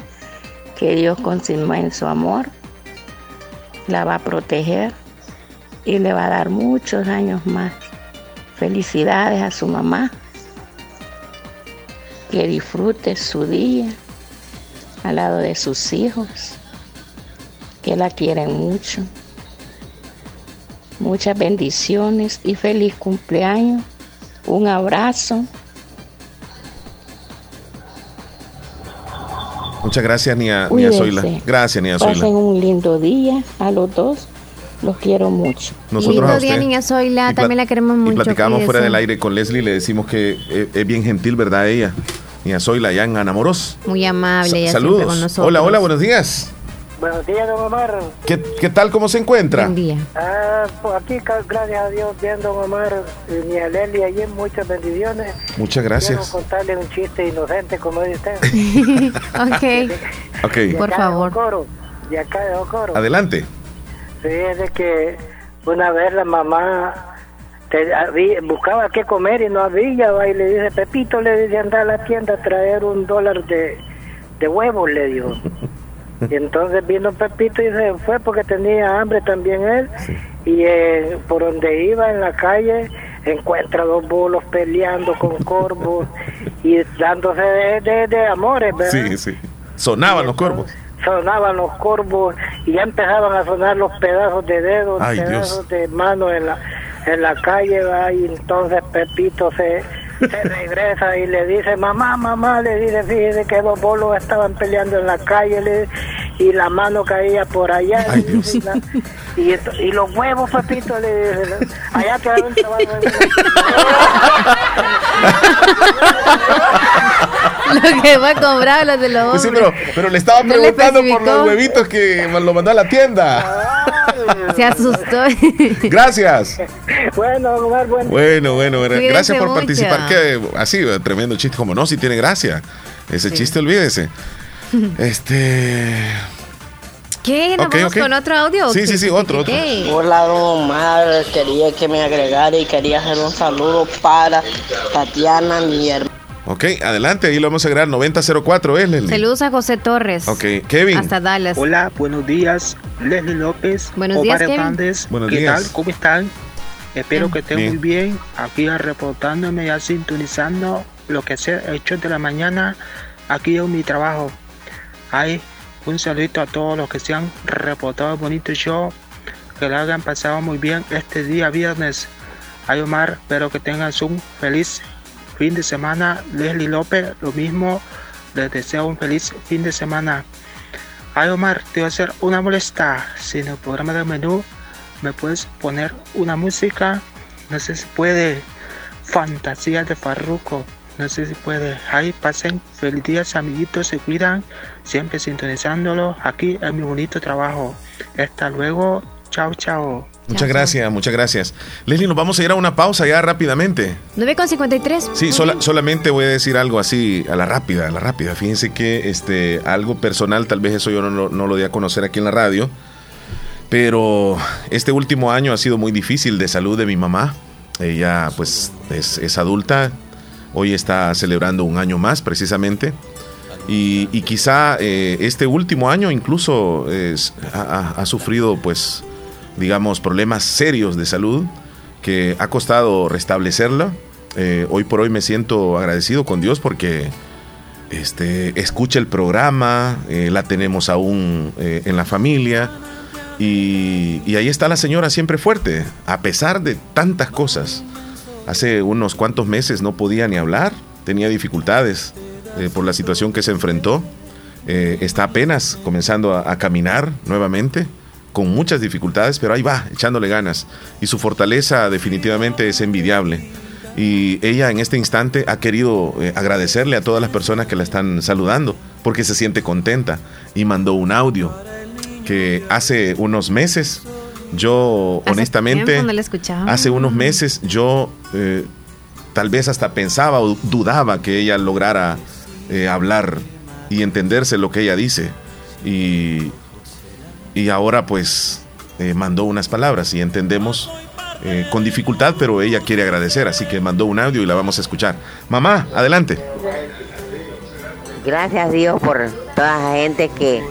que Dios continúe en su amor, la va a proteger y le va a dar muchos años más. Felicidades a su mamá, que disfrute su día al lado de sus hijos, que la quieren mucho. Muchas bendiciones y feliz cumpleaños. Un abrazo. Muchas gracias, Nia, Nia. Zoila. Gracias, Nia Pasen Zoila. un lindo día a los dos. Los quiero mucho. Nosotros Lindo a día, usted. niña Zoila. También la queremos mucho. Y platicamos fuera del aire con Leslie, le decimos que eh, es bien gentil, ¿verdad? Ella. Nia Zoila, ya en Anamoros. Muy amable. Ella Saludos. con nosotros. Hola, hola, buenos días. Buenos días, don Omar. ¿Qué, qué tal? ¿Cómo se encuentra? Buen día. Ah, pues aquí, gracias a Dios, bien, don Omar y a Leli allí, muchas bendiciones. Muchas gracias. Quiero contarle un chiste inocente, como dice usted. ok. Ok. De Por de favor. Jocoro, de acá de Jocoro. Adelante. Sí, es de que una vez la mamá te- había- buscaba qué comer y no había, va, y le dice, Pepito, le dice, anda a la tienda a traer un dólar de, de huevos, le dijo. Y entonces vino Pepito y se fue porque tenía hambre también él. Y eh, por donde iba en la calle encuentra dos bolos peleando con corvos y dándose de, de- de amores, ¿verdad? Sí, sí. Sonaban los cuervos. Sonaban los corvos y ya empezaban a sonar los pedazos de dedos, pedazos de mano en la, en la calle, ¿va? y entonces Pepito se, se regresa y le dice, mamá, mamá, le dice, fíjese que dos bolos estaban peleando en la calle le, y la mano caía por allá. y, y, los huevos, Pepito, le dice, allá quedaron Lo que va a cobrar los de los pues pero, pero, le estaba preguntando por los huevitos que lo mandó a la tienda. Se asustó. Gracias. Bueno, Omar, bueno. Bueno, bueno, gracias por participar. Que así, tremendo chiste, como no, si tiene gracia. Ese chiste, olvídese. Este. ¿Qué? ¿Nos vamos con otro audio? Sí, sí, sí, otro, otro. Hola, don Omar. Quería que me agregara y quería hacer un saludo para Tatiana, mi hermana. Ok, adelante, ahí lo vamos a agregar 9004, ¿eh, Leslie? Saludos a José Torres. Ok, Kevin. Hasta Dallas. Hola, buenos días, Leslie López. Buenos días, Hernández. Buenos ¿Qué días. tal? ¿Cómo están? Espero que estén muy bien. Aquí reportándome, ya sintonizando lo que se ha hecho de la mañana aquí en mi trabajo. Hay un saludito a todos los que se han reportado bonito show. Que lo hayan pasado muy bien este día viernes. Ay Omar, espero que tengan un feliz fin de semana. Leslie López, lo mismo. Les deseo un feliz fin de semana. Ay Omar, te voy a hacer una molesta. Si en el programa del menú me puedes poner una música, no sé si puede. Fantasía de Farruco. No sé si puede. Ahí pasen feliz días, amiguitos, se cuidan. Siempre sintonizándolo aquí en mi bonito trabajo. Hasta luego. Chao, chao. Muchas gracias, muchas gracias. Leslie, nos vamos a ir a una pausa ya rápidamente. 9.53. Sí, sola, solamente voy a decir algo así a la rápida, a la rápida. Fíjense que este, algo personal, tal vez eso yo no, no lo di a conocer aquí en la radio, pero este último año ha sido muy difícil de salud de mi mamá. Ella pues es, es adulta, hoy está celebrando un año más precisamente. Y, y quizá eh, este último año incluso ha, sufrido pues digamos problemas serios de salud que ha costado restablecerla. Eh, hoy por hoy me siento agradecido con Dios porque este, escucha el programa, eh, la tenemos aún eh, en la familia y, y ahí está la señora siempre fuerte, a pesar de tantas cosas. Hace unos cuantos meses no podía ni hablar, tenía dificultades eh, por la situación que se enfrentó. Eh, está apenas comenzando a, a, caminar nuevamente, con muchas dificultades, pero ahí va, echándole ganas. Y su fortaleza definitivamente es envidiable. Y ella en este instante ha querido eh, agradecerle a todas las personas que la están saludando, porque se siente contenta. Y mandó un audio que hace unos meses, yo Hace honestamente, no hace unos meses yo eh, tal vez hasta pensaba o dudaba que ella lograra eh, hablar y entenderse lo que ella dice. Y, y ahora pues eh, mandó unas palabras y entendemos eh, con dificultad, pero ella quiere agradecer, así que mandó un audio y la vamos a escuchar. Mamá, adelante. Gracias a Dios por toda la gente que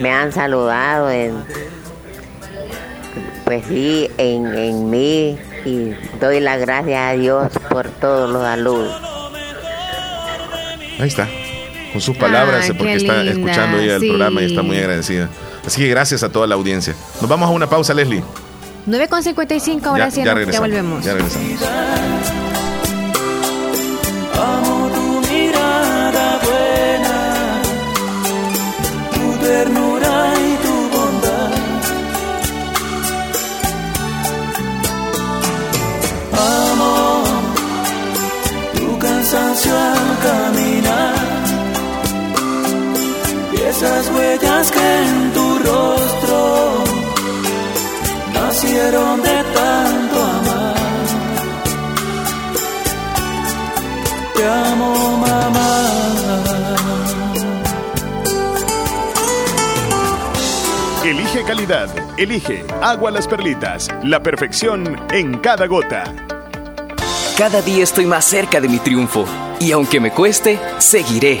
me han saludado, en, pues sí, en, en mí y doy las gracias a Dios por todos los saludos. Ahí está, con sus palabras, Ay, porque está linda, escuchando ella el sí. programa y está muy agradecida. Así que gracias a toda la audiencia. Nos vamos a una pausa, Leslie. 9.55, ahora Ya, sí, ya ya volvemos. Ya regresamos. Amo tu mirada buena, tu ternura y tu bondad. Amo tu cansancio al caminar esas huellas que en tu rostro nacieron de tanto amar. Te amo, mamá. Elige calidad. Elige Agua Las Perlitas. La perfección en cada gota. Cada día estoy más cerca de mi triunfo y aunque me cueste, seguiré,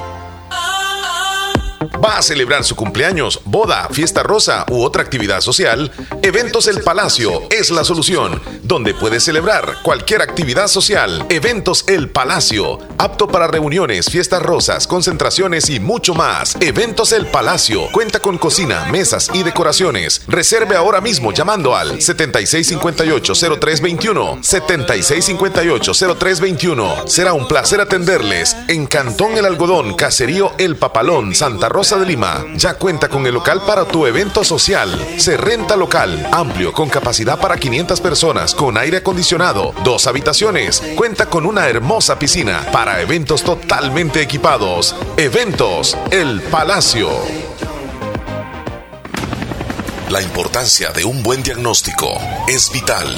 ¿Va a celebrar su cumpleaños, boda, fiesta rosa u otra actividad social? Eventos El Palacio es la solución, donde puedes celebrar cualquier actividad social. Eventos El Palacio, apto para reuniones, fiestas rosas, concentraciones y mucho más. Eventos El Palacio cuenta con cocina, mesas y decoraciones. Reserve ahora mismo llamando al 7658-0321. 7658-0321. Será un placer atenderles en Cantón El Algodón, Caserío El Papalón, Santa Rosa de Lima. Ya cuenta con el local para tu evento social. Se renta local, amplio, con capacidad para 500 personas, con aire acondicionado, dos habitaciones. Cuenta con una hermosa piscina para eventos totalmente equipados. Eventos El Palacio. La importancia de un buen diagnóstico es vital.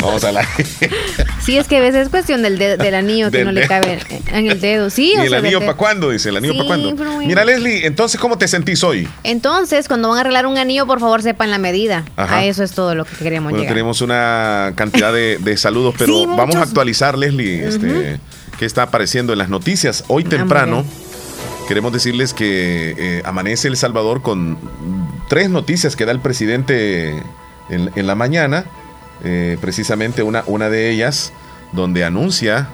Vamos a la. Sí, es que a veces es cuestión del, dedo- del anillo que no le cabe en el dedo. Sí, ¿Y o el sea, anillo para cuándo? Dice, ¿el anillo Sí, para cuándo? bueno. Mira, Leslie, entonces, ¿cómo te sentís hoy? Entonces, cuando van a arreglar un anillo, por favor, sepan la medida. Ajá. A eso es todo lo que queremos Bueno, llegar. tenemos una cantidad de, de saludos, pero Sí, vamos a actualizar, Leslie, este, qué está apareciendo en las noticias. Hoy temprano, queremos decirles que eh, amanece El Salvador con tres noticias que da el presidente en, en la mañana. Eh, precisamente una, una de ellas, donde anuncia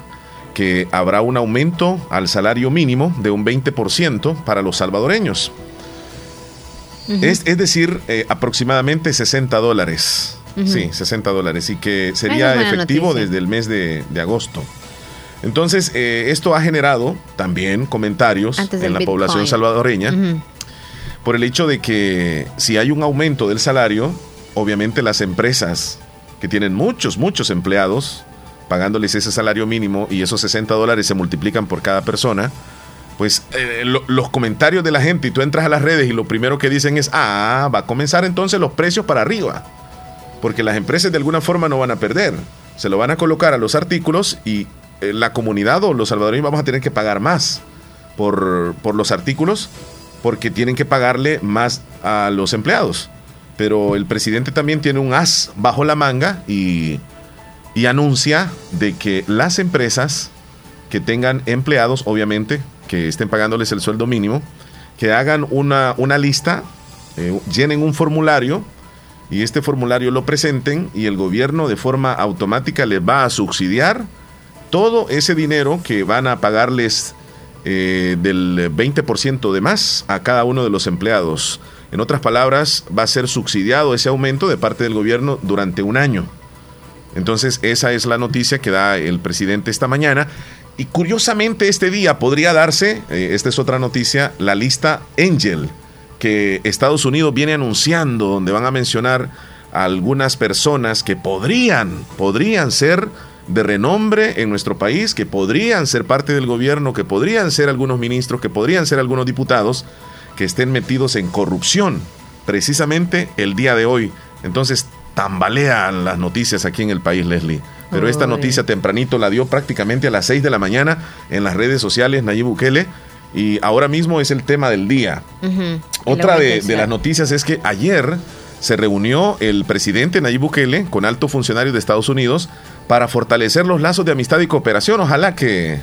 que habrá un aumento al salario mínimo de un 20% para los salvadoreños. Es, es decir, eh, aproximadamente 60 dólares. Sí, 60 dólares y que sería efectivo desde el mes de, agosto. Entonces, eh, esto ha generado también comentarios en la población salvadoreña por el hecho de que si hay un aumento del salario, obviamente las empresas que tienen muchos, muchos empleados, pagándoles ese salario mínimo y esos 60 dólares se multiplican por cada persona, pues eh, los comentarios de la gente y tú entras a las redes y lo primero que dicen es, ah, va a comenzar entonces los precios para arriba, porque las empresas de alguna forma no van a perder, se lo van a colocar a los artículos y eh, la comunidad o los salvadoreños vamos a tener que pagar más por, por los artículos porque tienen que pagarle más a los empleados pero el presidente también tiene un as bajo la manga y, anuncia de que las empresas que tengan empleados, obviamente, que estén pagándoles el sueldo mínimo, que hagan una, una lista, eh, llenen un formulario y este formulario lo presenten y el gobierno de forma automática les va a subsidiar todo ese dinero que van a pagarles eh, del 20% de más a cada uno de los empleados. En otras palabras, va a ser subsidiado ese aumento de parte del gobierno durante un año. Entonces, esa es la noticia que da el presidente esta mañana. Y curiosamente, este día podría darse, eh, esta es otra noticia, la lista Angel, que Estados Unidos viene anunciando, donde van a mencionar a algunas personas que podrían, podrían ser de renombre en nuestro país, que podrían ser parte del gobierno, que podrían ser algunos ministros, que podrían ser algunos diputados, que estén metidos en corrupción, precisamente el día de hoy. Entonces, tambalean las noticias aquí en el país, Leslie. Pero esta noticia tempranito la dio prácticamente a las 6 de la mañana en las redes sociales Nayib Bukele y ahora mismo es el tema del día. Otra de, de, las noticias es que ayer se reunió el presidente Nayib Bukele con altos funcionarios de Estados Unidos para fortalecer los lazos de amistad y cooperación. Ojalá que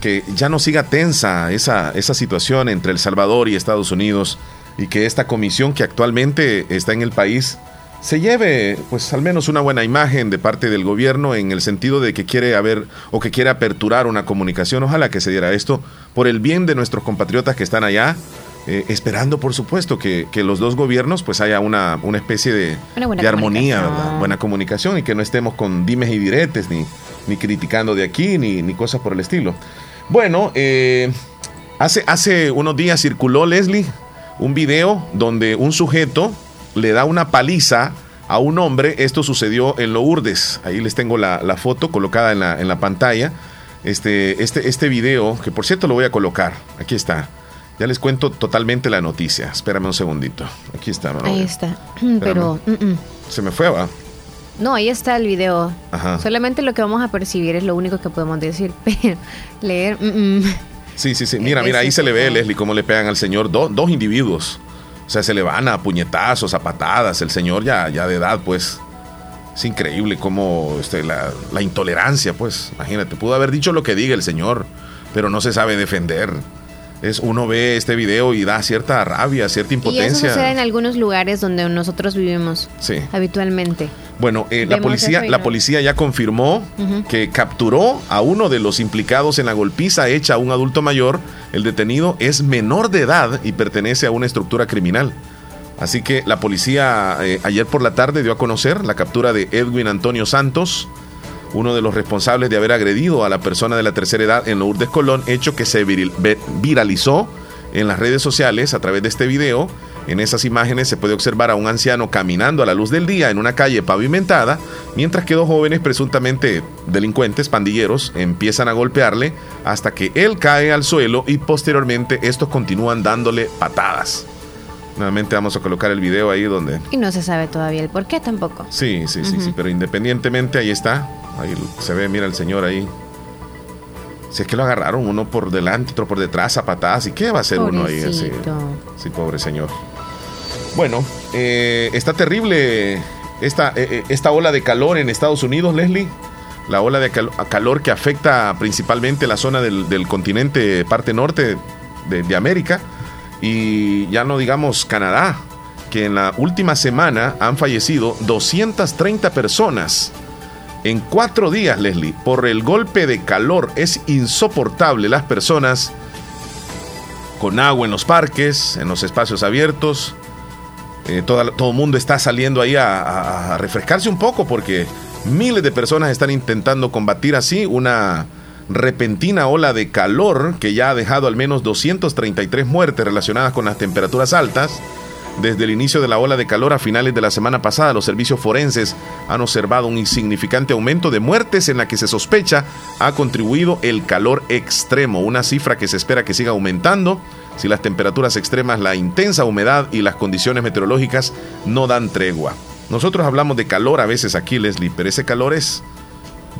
que ya no siga tensa esa, esa situación entre El Salvador y Estados Unidos y que esta comisión que actualmente está en el país se lleve pues al menos una buena imagen de parte del gobierno en el sentido de que quiere haber o que quiere aperturar una comunicación. Ojalá que se diera esto por el bien de nuestros compatriotas que están allá, eh, esperando por supuesto que, los dos gobiernos pues haya una, una especie de, de armonía, buena comunicación y que no estemos con dimes y diretes ni, ni criticando de aquí ni, ni cosas por el estilo. Bueno, eh, hace, hace unos días circuló, Leslie, un video donde un sujeto le da una paliza a un hombre. Esto sucedió en Lourdes. Ahí les tengo la, foto colocada en la, en la pantalla. Este, este, este video, que por cierto lo voy a colocar. Aquí está. Ya les cuento totalmente la noticia. Espérame un segundito. Aquí está. Ahí está. Pero... Mm, mm. Se me fue, va. No, ahí está el video. Solamente lo que vamos a percibir es lo único que podemos decir. Pero leer. Mm, mm. Sí, sí, sí. Mira, mira, ahí se le ve, Leslie, cómo le pegan al señor dos individuos. O sea, se le van a puñetazos, a patadas. El señor ya, ya de edad, pues. Es increíble cómo este, la, la intolerancia, pues. Imagínate, pudo haber dicho lo que diga el señor, pero no se sabe defender es uno ve este video y da cierta rabia, cierta impotencia. Y eso sucede en algunos lugares donde nosotros vivimos sí. habitualmente. Bueno, eh, la policía la policía ya confirmó que capturó a uno de los implicados en la golpiza hecha a un adulto mayor. El detenido es menor de edad y pertenece a una estructura criminal. Así que la policía eh, ayer por la tarde dio a conocer la captura de Edwin Antonio Santos, uno de los responsables de haber agredido a la persona de la tercera edad en Lourdes Colón, hecho que se viralizó en las redes sociales a través de este video. En esas imágenes se puede observar a un anciano caminando a la luz del día en una calle pavimentada, mientras que dos jóvenes presuntamente delincuentes, pandilleros, empiezan a golpearle hasta que él cae al suelo y posteriormente estos continúan dándole patadas. Nuevamente vamos a colocar el video ahí donde... Y no se sabe todavía el por qué tampoco. Sí, sí, sí, sí, pero independientemente ahí está, Ahí se ve, mira el señor ahí. Si es que lo agarraron uno por delante, otro por detrás, a patadas. ¿Y qué va a hacer uno ahí? Así? Sí, pobre señor. Bueno, eh, está terrible esta, eh, eh, esta ola de calor en Estados Unidos, Leslie. La ola de calor que afecta principalmente la zona del, continente, parte norte de, de América. Y ya no digamos Canadá, que en la última semana han fallecido 230 personas en cuatro días, Leslie, por el golpe de calor es insoportable las personas con agua en los parques, en los espacios abiertos, eh, todo el mundo está saliendo ahí a, a refrescarse un poco porque miles de personas están intentando combatir así una repentina ola de calor que ya ha dejado al menos 233 muertes relacionadas con las temperaturas altas. Desde el inicio de la ola de calor a finales de la semana pasada, los servicios forenses han observado un insignificante aumento de muertes en la que se sospecha ha contribuido el calor extremo, una cifra que se espera que siga aumentando si las temperaturas extremas, la intensa humedad y las condiciones meteorológicas no dan tregua. Nosotros hablamos de calor a veces aquí, Leslie, pero ese calor es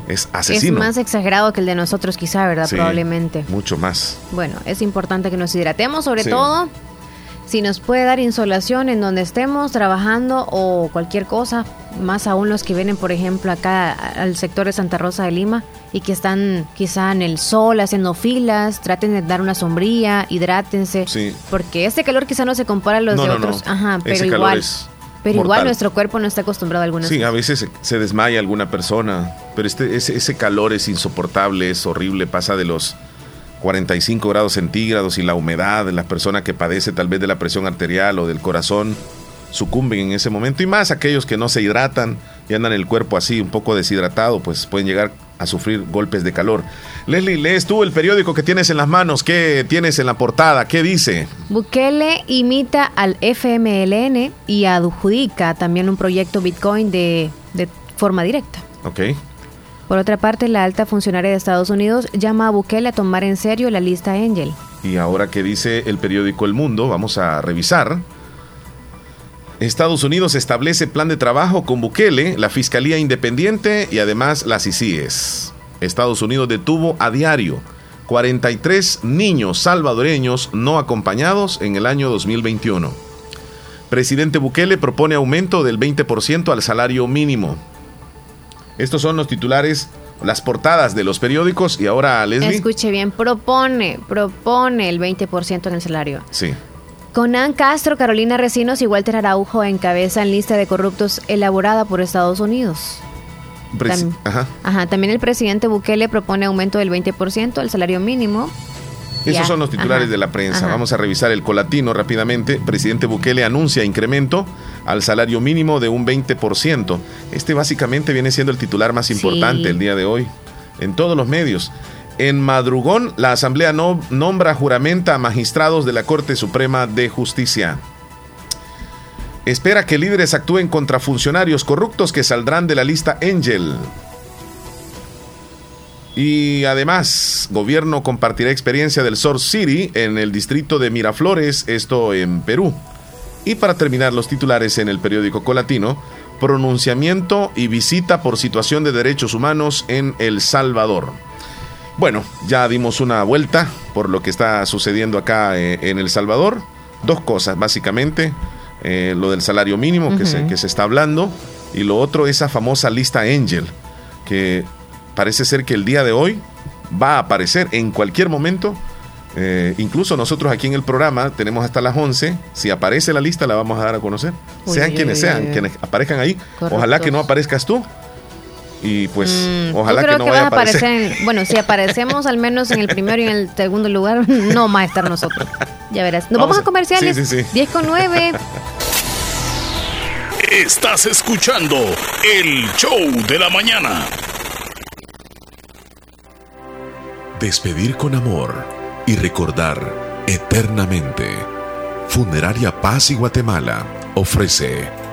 es asesino. Es más exagerado que el de nosotros quizá, ¿verdad? Probablemente. Mucho más. Bueno, es importante que nos hidratemos, sobre todo si nos puede dar insolación en donde estemos trabajando o cualquier cosa, más aún los que vienen, por ejemplo, acá al sector de Santa Rosa de Lima y que están quizá en el sol haciendo filas, traten de dar una sombría, hidrátense, sí. porque este calor quizá no se compara a los de otros, ajá, pero igual. Pero igual nuestro cuerpo no está acostumbrado a algunas Sí, a veces se, desmaya alguna persona, pero este, ese, ese calor es insoportable, es horrible, pasa de los 45 grados centígrados y la humedad, de la persona que padece tal vez de la presión arterial o del corazón sucumben en ese momento y más aquellos que no se hidratan y andan el cuerpo así un poco deshidratado, pues pueden llegar a sufrir golpes de calor. Leslie, lees tú el periódico que tienes en las manos, ¿qué tienes en la portada? ¿Qué dice? Bukele imita al FMLN y adjudica también un proyecto Bitcoin de, de forma directa. Ok. Por otra parte, la alta funcionaria de Estados Unidos llama a Bukele a tomar en serio la lista Angel. Y ahora que dice el periódico El Mundo, vamos a revisar. Estados Unidos establece plan de trabajo con Bukele, la Fiscalía Independiente y además las ICIES. Estados Unidos detuvo a diario 43 niños salvadoreños no acompañados en el año 2021. Presidente Bukele propone aumento del 20% al salario mínimo. Estos son los titulares, las portadas de los periódicos y ahora Leslie. Escuche bien, propone, propone el 20% en el salario. Sí. Conan Castro, Carolina Recinos y Walter Araujo encabezan lista de corruptos elaborada por Estados Unidos. ajá. También el presidente Bukele propone aumento del 20% al salario mínimo. Esos son los titulares de la prensa. Vamos a revisar el colatino rápidamente. Presidente Bukele anuncia incremento al salario mínimo de un 20%. Este básicamente viene siendo el titular más importante el día de hoy en todos los medios. En madrugón, la Asamblea no, nombra juramenta a magistrados de la Corte Suprema de Justicia. Espera que líderes actúen contra funcionarios corruptos que saldrán de la lista Angel. Y además, gobierno compartirá experiencia del Source City en el distrito de Miraflores, esto en Perú. Y para terminar los titulares en el periódico Colatino, pronunciamiento y visita por situación de derechos humanos en El Salvador. Bueno, ya dimos una vuelta por lo que está sucediendo acá eh, en El Salvador. Dos cosas, básicamente. Eh, lo del salario mínimo que, se, que se está hablando y lo otro, esa famosa lista Angel, que parece ser que el día de hoy va a aparecer en cualquier momento. Eh, incluso nosotros aquí en el programa tenemos hasta las 11. Si aparece la lista, la vamos a dar a conocer. sean quienes sean, quienes aparezcan ahí. Ojalá que no aparezcas tú y pues mm, ojalá que no vaya a aparecer. bueno, si aparecemos al menos en el primero y en el segundo lugar, no va a estar nosotros. Ya verás. Nos vamos, a comerciales. Sí, sí, 10 con 9. Estás escuchando el show de la mañana. Despedir con amor y recordar eternamente. Funeraria Paz y Guatemala ofrece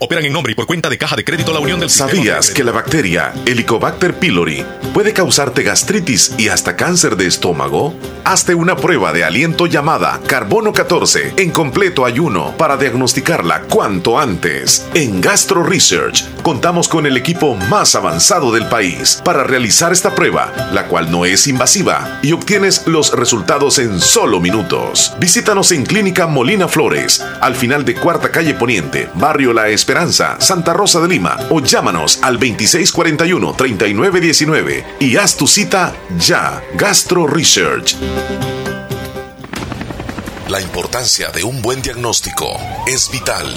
operan en nombre y por cuenta de Caja de Crédito La Unión del ¿Sabías que la bacteria Helicobacter pylori puede causarte gastritis y hasta cáncer de estómago? Hazte una prueba de aliento llamada Carbono 14 en completo ayuno para diagnosticarla cuanto antes. En Gastro Research contamos con el equipo más avanzado del país para realizar esta prueba, la cual no es invasiva y obtienes los resultados en solo minutos. Visítanos en Clínica Molina Flores, al final de Cuarta Calle Poniente, Barrio La Esperanza, Santa Rosa de Lima o llámanos al 2641-3919 y haz tu cita ya. Gastro Research. La importancia de un buen diagnóstico es vital.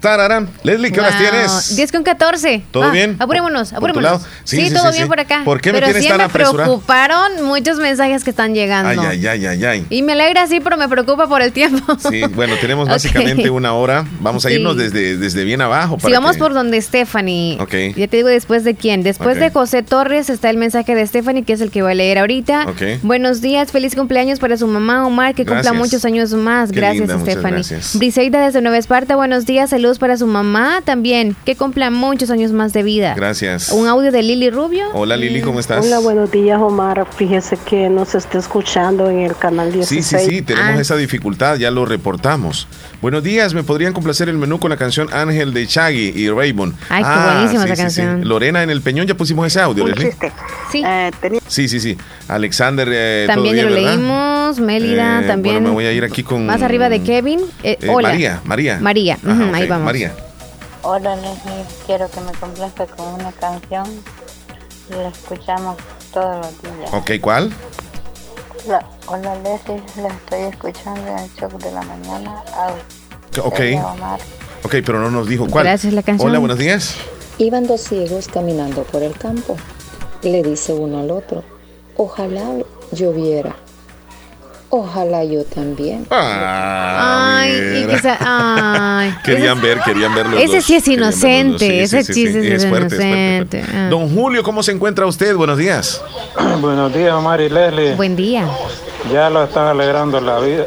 Tararán. Leslie, ¿qué horas Wow. tienes? 10 con 14. ¿Todo Ah, bien? Apurémonos, ¿Por tu apurémonos. Sí, Sí, sí, todo sí, bien sí. por acá. ¿Por qué me pero tienes sí tan me preocuparon muchos mensajes que están llegando. Ay, ay, ay, ay, ay. Y me alegra sí, pero me preocupa por el tiempo. Sí, bueno, tenemos Ok. básicamente una hora. Vamos a irnos desde, desde bien abajo. Para vamos que- por donde Stephanie. Ok. Ya te digo después de quién. Después Ok. de José Torres está el mensaje de Stephanie, que es el que voy a leer ahorita. Ok. Buenos días, feliz cumpleaños para su mamá Omar, que cumpla Gracias. muchos años más. Qué gracias, linda, Stephanie. gracias. Briseida desde Nueva Esparta, buenos días, saludos saludos para su mamá también, que cumpla muchos años más de vida. Gracias. Un audio de Lili Rubio. Hola Lili, ¿cómo estás? Hola, buenos días Omar. Fíjese que nos está escuchando en el canal 16. Sí, sí, sí, tenemos esa dificultad, ya lo reportamos. Buenos días, ¿me podrían complacer el menú con la canción Ángel de Chaggy y Raymond? Ay, qué buenísima esa sí, canción. Lorena en el Peñón, ya pusimos ese audio, Un chiste. Sí. Eh, tenía- Sí, sí, sí. Alexander, eh, también ya lo ¿verdad? leímos, Mélida Eh, también. Bueno, me voy a ir aquí con... Más arriba de Kevin. eh, Eh, hola. María, María. María, Ajá, ujú, ok, ahí vamos. María. Hola Leslie, quiero que me complazca con una canción. La escuchamos todos los días. Ok, ¿cuál? La- hola Leslie, la estoy escuchando en el show de la mañana. Au. Ok. Ok, pero no nos dijo cuál. Gracias, la canción. Hola, buenos días. Iban dos ciegos caminando por el campo. Le dice uno al otro, ojalá lloviera. Ojalá yo también. Ah, Ay, quizá-. Querían ver, querían ver los Ese dos, sí es inocente, ese sí, chiste sí, sí es fuerte, es fuerte, inocente. fuerte. Ah. Don Julio, ¿cómo se encuentra usted? Buenos días. Buenos días, Omar y Leslie. Buen día. Ya lo están alegrando la vida,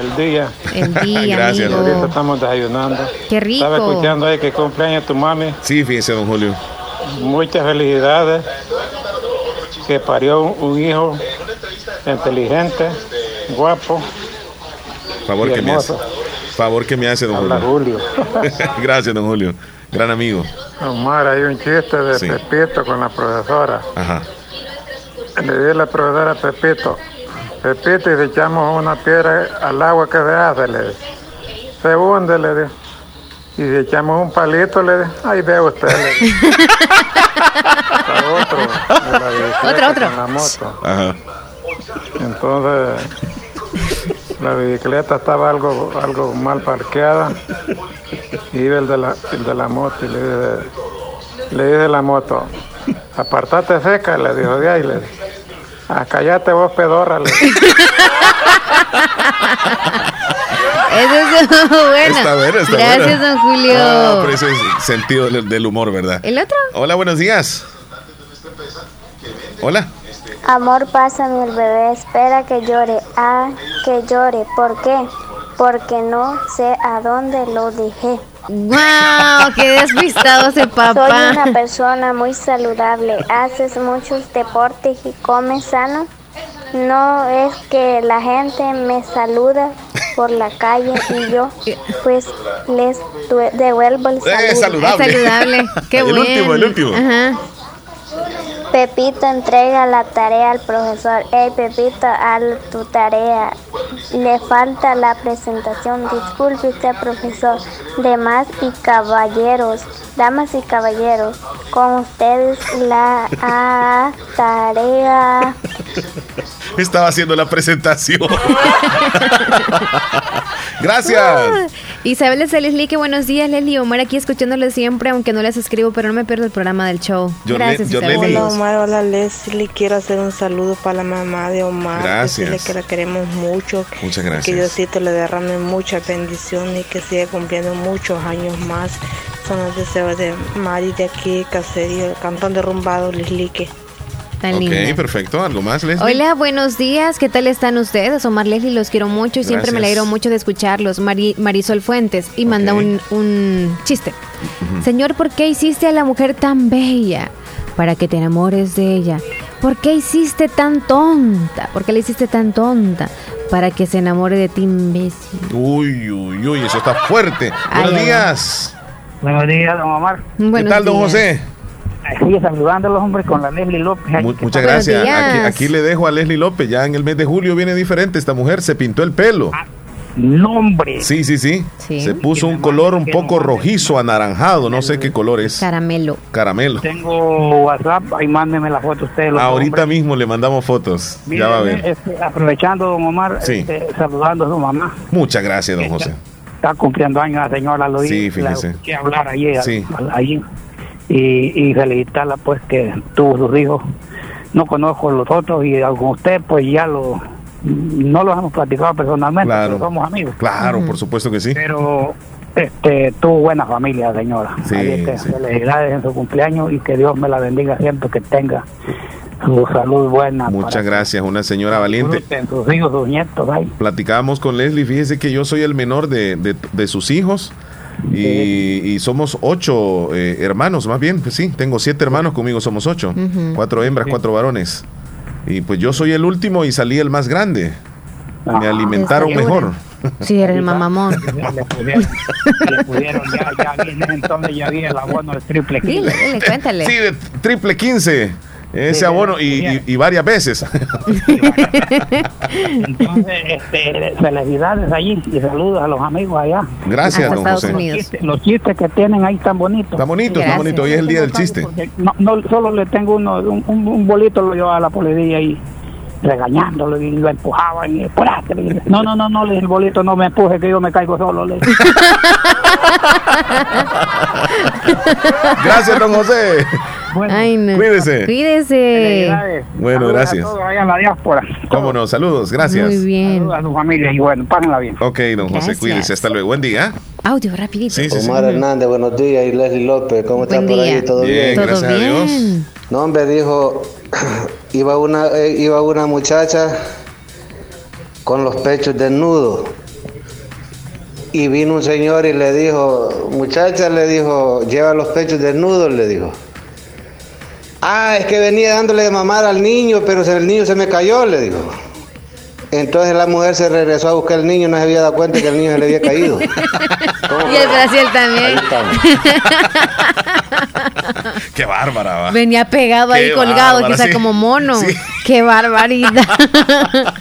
el día. El día, Gracias. amigo. Ahorita estamos desayunando. Qué rico. Estaba escuchando ahí que cumpleaños tu mami. Sí, fíjese, don Julio. Muchas felicidades. Que parió un, hijo inteligente, guapo. Favor que me hace. Favor que me hace, don Habla Julio. Gracias, don Julio. Gran amigo. Omar, hay un chiste de Sí. Pepito con la profesora. Ajá. Le di a la profesora a Pepito. Pepito, y si echamos una piedra al agua, ¿qué se hace? Le. Se hunde, le digo. Y si echamos un palito, le digo. Ahí ve usted, le otro, de Otro, otro. con la moto. Ajá. Entonces, la bicicleta estaba algo, algo mal parqueada. Y iba el de la, el de la moto y le dice, le dice la moto, apartate seca, le dijo de ahí, le dijo. Ah, cállate vos, pedorra, le Ese es bueno. Está bueno, está Gracias, don Julio. Ah, pero ese es sentido del, humor, ¿verdad? ¿El otro? Hola, buenos días. Hola. Amor, pásame el bebé, espera que llore. Ah, que llore. ¿Por qué? Porque no sé a dónde lo dejé. ¡Wow! ¡Qué despistado ese Soy papá! una persona muy saludable. Haces muchos deportes y comes sano. No es que la gente me saluda por la calle y yo pues les devuelvo el saludo. Eh, saludable. Es saludable. ¡Qué El bueno! último, el último. Ajá. Pepito entrega la tarea al profesor. Hey Pepito, haz tu tarea. Le falta la presentación. Disculpe usted, profesor. Damas y caballeros, damas y caballeros, con ustedes la ah, tarea. Estaba haciendo la presentación. Gracias. Ah, Isabel de Leslie, que buenos días, Leslie Omar, aquí escuchándole siempre, aunque no les escribo, pero no me pierdo el programa del show. Yorle- Gracias, Yorleni. Isabel. Hola Omar, hola Leslie, quiero hacer un saludo para la mamá de Omar. Gracias. Decirle que la queremos mucho. Muchas Que gracias. Diosito le derrame mucha bendición y que siga cumpliendo muchos años más. Son los deseos de Mari de aquí, Caserío, el cantón derrumbado, Lislique. Tan Ok, linda. perfecto. ¿Algo más, Leslie? Hola, buenos días. ¿Qué tal están ustedes? Omar Leslie, los quiero mucho y siempre me alegro mucho de escucharlos. Mari- Marisol Fuentes y manda un, un chiste. Señor, ¿por qué hiciste a la mujer tan bella? Para que te enamores de ella. ¿Por qué hiciste tan tonta? ¿Por qué le hiciste tan tonta? Para que se enamore de ti, imbécil. Uy, uy, uy, eso está fuerte. Ay, Buenos ay, días. Buenos días, don Omar. ¿Qué Buenos tal, don. José? Aquí saludando a los hombres con la Leslie López. Mu- muchas gracias. Aquí, aquí le dejo a Leslie López. Ya en el mes de julio viene diferente. Esta mujer se pintó el pelo. Nombre. Sí, sí, sí. Sí. Se puso un color un poco rojizo, anaranjado. No sé qué color es. Caramelo. Caramelo. Tengo WhatsApp, ahí mándeme la foto usted. Ahorita hombres. mismo le mandamos fotos. Ya va a ver. este, aprovechando, don Omar, Sí. este, saludando a su mamá. Muchas gracias, don José. Está cumpliendo años la señora, lo Sí, fíjese. escuché hablar ayer, Sí. Claro. pero somos amigos. Claro, por supuesto que sí. Pero este, tuvo buena familia, señora. Sí, que felicidades en su cumpleaños y que Dios me la bendiga siempre, que tenga su salud buena. Muchas gracias, una señora valiente. Sus hijos, sus nietos. Platicábamos con Leslie, fíjese que yo soy el menor de, de- de sus hijos. Y, y somos ocho eh, hermanos, más bien, pues sí, tengo siete hermanos, conmigo somos ocho. Ujú. Cuatro hembras, cuatro varones. Y pues yo soy el último y salí el más grande. Me alimentaron Seguro. mejor. Sí, era el mamamón. Le pudieron, le pudieron ya, ya viene entonces ya viene el abono de triple Dile, quince. dile, cuéntale. Sí, de triple 15. Ese abono y, y- y varias veces. Entonces, este, felicidades allí y saludos a los amigos allá. Gracias, don José. Los chistes, los chistes que tienen ahí están bonitos. Está bonito, está Gracias. bonito. Hoy es el día del chiste. No, no, solo le tengo uno, un, bolito lo llevaba a la policía y regañándolo y lo empujaban y. No, no, no, no, le dije, el bolito no me empuje que yo me caigo solo. Le. Gracias, don José. Bueno, Ay, no. Cuídese. Cuídese. Bueno, Saludos gracias. A todos allá en la diáspora. Cómo no, saludos, gracias. Muy bien. Saludos a su familia y bueno, pásenla bien. Ok, don José, Gracias. cuídese. Hasta luego. Buen día. Audio, rapidito. Sí, sí, sí. Omar Hernández, buenos días. Y Leslie López, ¿cómo están por ahí? ¿Todo Bien, bien? Todo gracias a Dios. No, hombre, dijo, iba una, eh, iba una muchacha con los pechos desnudos. Y vino un señor y le dijo, muchacha, le dijo, lleva los pechos desnudos, le dijo. Ah, es que venía dándole de mamar al niño, pero el niño se me cayó, le dijo. Entonces la mujer se regresó a buscar al niño y no se había dado cuenta que el niño se le había caído. Y el Brasil también. Ahí estamos. Qué bárbara, va. Venía pegado ahí Qué colgado, bárbara, quizá sí. como mono. Sí. Qué barbaridad.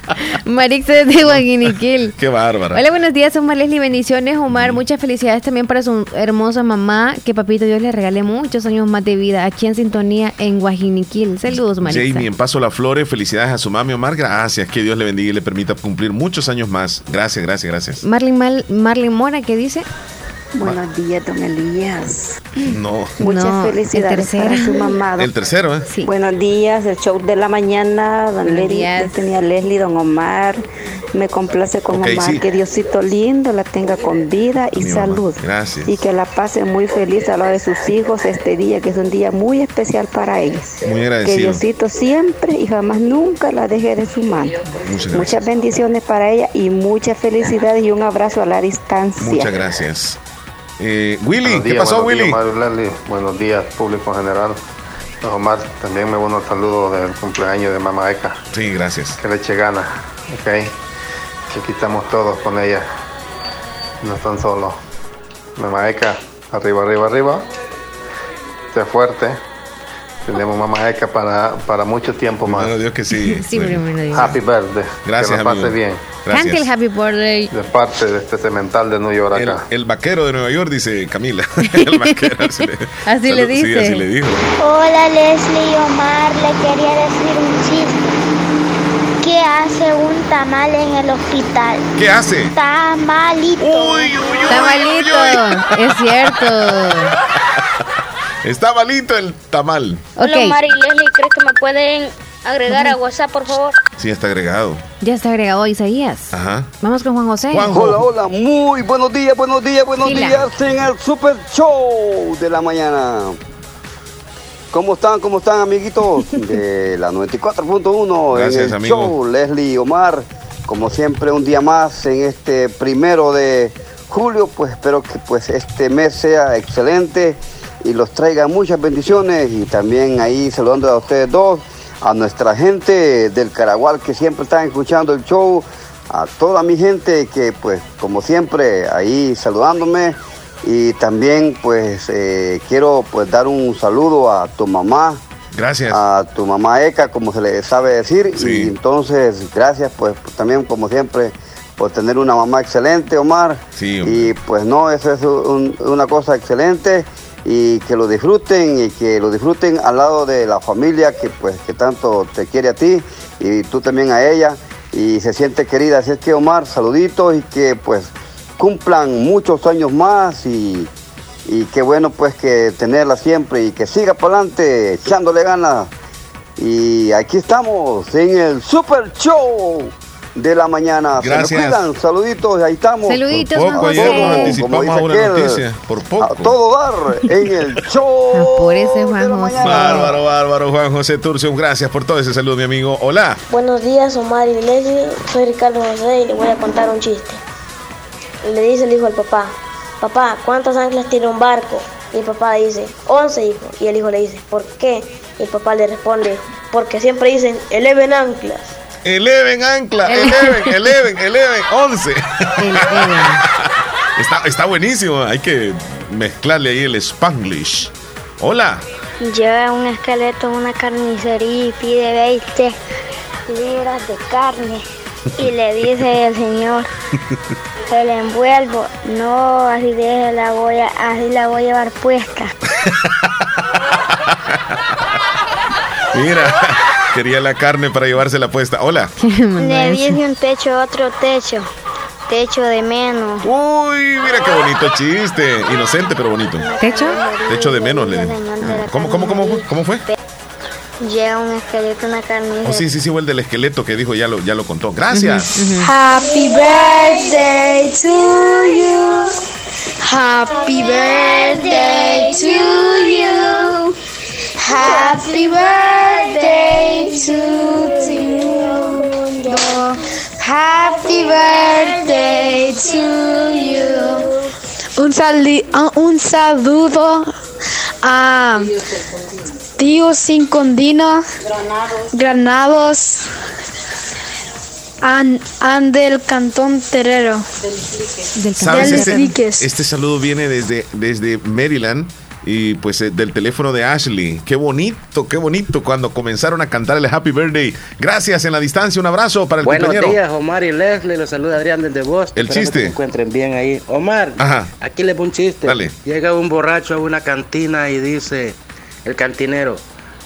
Marix de Guaguiniquil. Qué bárbara. Hola, buenos días, Omar Leslie. Bendiciones, Omar. Muchas felicidades también para su hermosa mamá. Que papito Dios le regale muchos años más de vida aquí en sintonía en Guajiniquil. Saludos, Marix. Jamie, en Paso La Flores, felicidades a su mami Omar. Gracias, que Dios le bendiga y le permita cumplir muchos años más. Gracias, gracias, gracias. Marlin, Mal- Marlin Mora, ¿qué dice? Buenos días, don Elías. No. Muchas No, el felicidades tercero. para su mamá. El tercero, ¿eh? Sí. Buenos días, el show de la mañana, don Buenos Leslie, tenía Leslie, don Omar. Me complace con Omar, sí. que Diosito lindo la tenga con vida y Mi mamá. salud. Gracias. Y que la pase muy feliz a la de sus hijos este día, que es un día muy especial para ellos. Muy Que agradecido. Diosito siempre y jamás nunca la deje de su mano. Muchas gracias. Muchas bendiciones para ella y muchas felicidades y un abrazo a la distancia. Muchas gracias. Eh, Willy, Buenos ¿qué días, pasó, Willy? días, Mario. Buenos días, público en general. Omar, también me uno el saludo del cumpleaños de Mamá Eka. Sí, gracias. Que le eche gana, ¿ok? Que aquí estamos todos con ella. No están solos. Mamá Eka, arriba, arriba, arriba. Sé fuerte. Tenemos Mamá Eka para, para mucho tiempo más. Bueno, Dios que sí. Sí, primero Dios. Happy birthday. Gracias, que pase amigo. bien. Cante el Gracias. Happy Birthday. De parte de este cemental de New York El, acá. el vaquero de Nueva York, dice Camila. el vaquero. Así le, Así le Salud- Sí, dice. así le dijo. Hola Leslie y Omar, le quería decir un chiste. ¿Qué hace un tamal en el hospital? ¿Qué hace? Tamalito. Está malito. Es cierto. Está malito el tamal. Hola y Leslie, ¿crees que me pueden agregar a WhatsApp, por favor? Sí, está agregado. Ya está agregado Isaías. Ajá. Vamos con Juan José. Juanjo. Hola, hola, muy buenos días, buenos días, buenos Fila. días en el Super Show de la mañana. ¿Cómo están, cómo están, amiguitos de la 94.1 en el amigo. show? Leslie y Omar, como siempre, un día más en este primero de julio, pues espero que pues este mes sea excelente y los traiga muchas bendiciones y también ahí saludando a ustedes dos, a nuestra gente del Caragual que siempre están escuchando el show, a toda mi gente que pues como siempre ahí saludándome y también pues eh, quiero pues dar un saludo a tu mamá, Gracias. a tu mamá Eka, como se le sabe decir. Sí. Y entonces, gracias pues también como siempre por tener una mamá excelente, Omar. Sí, y pues no, eso es un- una cosa excelente y que lo disfruten y que lo disfruten al lado de la familia que pues que tanto te quiere a ti y tú también a ella y se siente querida. Así es que Omar, saluditos y que pues cumplan muchos años más y, y qué bueno pues que tenerla siempre y que siga para adelante echándole ganas. Y aquí estamos en el Super Show de la mañana. Se me Gracias. cuidan, saluditos, ahí estamos. Saluditos, Por poco Juan ayer nos José. anticipamos Como a dice una aquel, noticia. Por A poco. todo dar en el show. Por ese Juan José. Bárbaro, bárbaro, Juan José Turcio. Gracias por todo ese saludo, mi amigo. Hola. Buenos días, Omar y Leslie. Soy Ricardo José y le voy a contar un chiste. Le dice el hijo al papá, papá, ¿cuántos anclas tiene un barco? Y el papá dice, 11 hijo. Y el hijo le dice, ¿por qué? Y el papá le responde, porque siempre dicen, eleven anclas. Eleven ancla, eleven, eleven, eleven, 11. Está, está buenísimo, hay que mezclarle ahí el spanglish. Hola. Lleva un esqueleto en una carnicería y pide 20 libras de carne. Y le dice el señor, el envuelvo, no, así de la voy a, así la voy a llevar puesta. Mira, quería la carne para llevársela puesta. Hola. Le dice un techo, otro techo. Techo de menos. Uy, mira qué bonito chiste. Inocente, pero bonito. ¿Techo? Techo de menos, le ¿Cómo, cómo, cómo, fue? ¿Cómo fue? Llega un esqueleto, una carnicería. Oh, sí, sí, sí, fue el del esqueleto que dijo, ya lo, ya lo contó. Gracias. Happy birthday to you. Happy birthday to you. Happy birthday to you. Happy birthday to you. Un, sali- ah, un saludo a tío sin condino, granados, an, an del cantón Terrero. Del ¿Sabes? Del Este, Enríquez. este saludo viene desde, desde Maryland y pues eh, del teléfono de Ashley. Qué bonito, qué bonito cuando comenzaron a cantar el Happy Birthday. Gracias en la distancia, un abrazo para el Buenos compañero. días, Omar y Leslie. Los saluda Adrián desde Boston. El chiste. que se encuentren bien ahí. Omar, Ajá. aquí les voy un chiste. Dale. Llega un borracho a una cantina y dice el cantinero,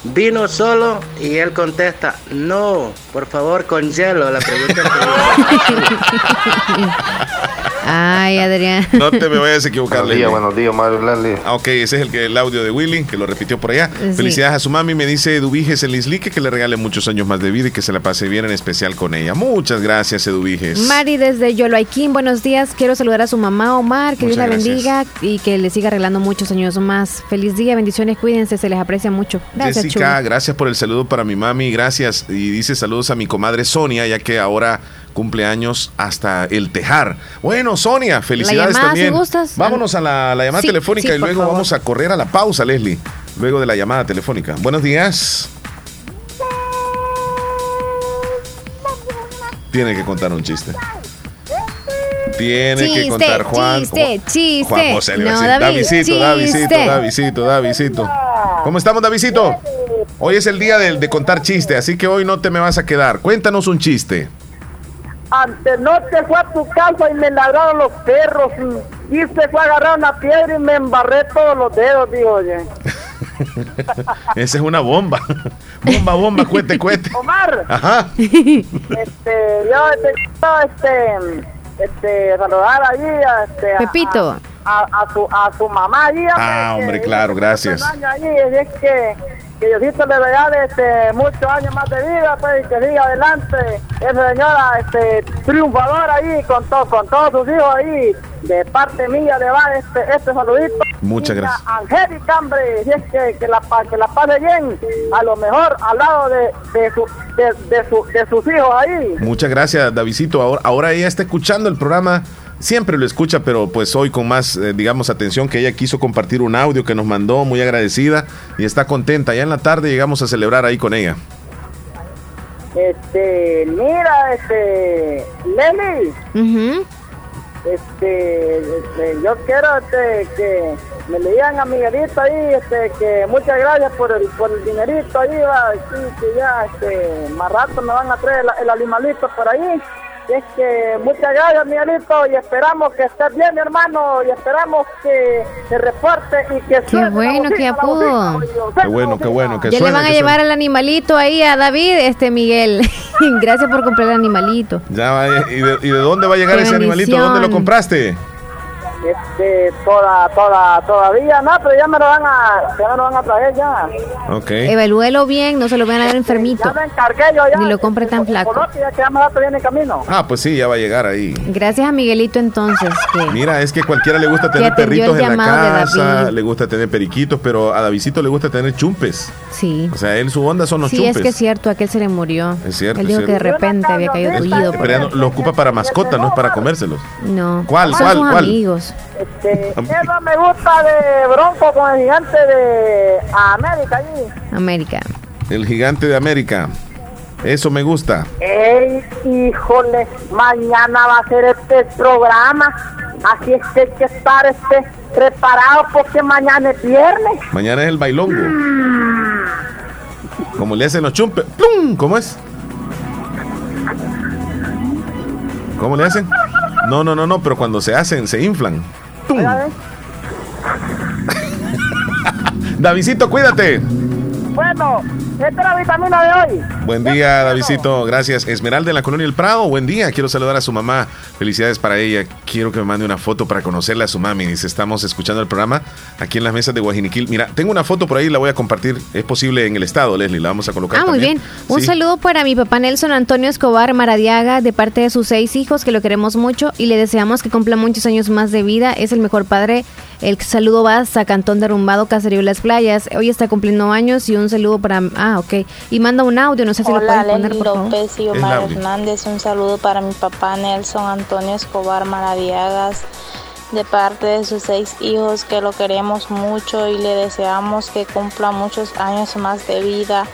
¿vino solo? Y él contesta, no, por favor, con hielo. La pregunta Ay, Adrián. No te me vayas a equivocar, Buenos días, buenos días, Mario Leslie. Ah, ok, ese es el, que, el audio de Willy, que lo repitió por allá. Sí. Felicidades a su mami, me dice Eduviges el Islique, que le regale muchos años más de vida y que se la pase bien, en especial con ella. Muchas gracias, Eduviges. Mari desde Yoloaiquín, buenos días. Quiero saludar a su mamá Omar, que Dios la bendiga y que le siga arreglando muchos años más. Feliz día, bendiciones, cuídense, se les aprecia mucho. Gracias, Jessica, Chuy. gracias por el saludo para mi mami, gracias. Y dice saludos a mi comadre Sonia, ya que ahora cumple años hasta el Tejar. Bueno, Sonia, felicidades llamada, también. si gustas. Vámonos a la, la llamada Sí, telefónica sí, y luego favor. vamos a correr a la pausa, Leslie. Luego de la llamada telefónica. Buenos días. Tiene que contar un chiste. Tiene que contar Juan. chiste, chiste. Juan José No, David, Davidcito, Davidcito. Davidcito, Davidito. ¿Cómo estamos, Davidito? Hoy es el día de, de contar chiste, así que hoy no te me vas a quedar. Cuéntanos un chiste. Antenoche fue a tu casa y me ladraron los perros. Y se fue a agarrar una piedra y me embarré todos los dedos, digo, oye. Esa es una bomba. bomba, bomba, cuete, cuete. Omar, Ajá. este, yo este, quiero, este, este, saludar allí a, este, a- Pepito. a, a su, a su mamá allí. Ah, hombre, que- claro, gracias. es que, que Diosito le regale este, muchos años más de vida, pues, y que siga adelante. Esa señora, este, triunfadora ahí, con, to- con todos sus hijos ahí, de parte mía le va este, este saludito. Muchas Y gracias. Angélica, hombre, si es que, que, la, que la pase bien, a lo mejor al lado de, de, su, de, de, su, de sus hijos ahí. Muchas gracias, Davidito. Ahora, ahora ella está escuchando el programa. Siempre lo escucha, pero pues hoy con más, eh, digamos, atención que ella quiso compartir un audio que nos mandó, muy agradecida y está contenta. Ya en la tarde llegamos a celebrar ahí con ella. Este, mira, este, Leli, Ujú. este, este, yo quiero este, que me le digan a Miguelito ahí, este, que muchas gracias por el, por el dinerito ahí, va, sí, que ya, este, más rato me van a traer el, el animalito por ahí. Es que muchas gracias, Miguelito, y esperamos que estés bien, mi hermano, y esperamos que se reporte y que Qué bueno, apodo. bocina, Qué bueno, qué bueno, que Ya le van a que llevar al animalito ahí a David, este Miguel. Gracias por comprar el animalito. Ya va, eh, ¿y, de, y de dónde va a llegar Qué ese animalito? ¿Dónde lo compraste? Este, toda, toda, todavía no, pero ya me lo van a, ya me lo van a traer ya. Ok. Evalúelo bien, no se lo vayan a dar enfermito. Ya me encargué yo ya. Ni lo compre tan flaco. Coloque, ya que ya más rato viene en camino. Ah, pues sí, ya va a llegar ahí. Gracias a Miguelito entonces. Que Mira, es que cualquiera le gusta tener perritos en la casa, le gusta tener periquitos, pero a Davidito le gusta tener chumpes. sí. O sea, él su onda son los Sí, chumpes. es que es cierto, aquel se le murió. Es cierto, Él dijo que de repente había caído tullido. Pero lo ocupa para mascota, no es para comérselos. No. ¿Cuál, cuál, cuál? amigos. Este, eso me gusta de Bronco con el gigante de América allí. América. El gigante de América. Eso me gusta. Ey, híjole, mañana va a ser este programa. Así es que hay que estar este, preparado porque mañana es viernes. Mañana es el bailongo. Como le hacen los chumpes. ¡Plum! ¿Cómo es? ¿Cómo le hacen? No, no, no, no, pero cuando se hacen, se inflan. ¡Tum! Davidito, cuídate. Bueno, esta es la vitamina de hoy. Buen día, Davidito. Gracias. Esmeralda en la Colonia El Prado. Buen día. Quiero saludar a su mamá. Felicidades para ella. Quiero que me mande una foto para conocerle a su mami. Dice, estamos escuchando el programa aquí en las mesas de Guajiniquil. Mira, tengo una foto por ahí, la voy a compartir. Es posible en el estado, Leslie. La vamos a colocar. Ah, muy bien. Un saludo para mi papá Nelson Antonio Escobar Maradiaga, de parte de sus seis hijos, que lo queremos mucho y le deseamos que cumpla muchos años más de vida. Es el mejor padre. El saludo va hasta Cantón Derrumbado, Caserío Las Playas. Hoy está cumpliendo años y un saludo para. Ah, ok. Y manda un audio, no sé si lo Hola, pueden poner, por favor. López y El Omar. Hernández. Un saludo para mi papá Nelson Antonio Escobar Maradiagas, de parte de sus seis hijos, que lo queremos mucho y le deseamos que cumpla muchos años más de vida.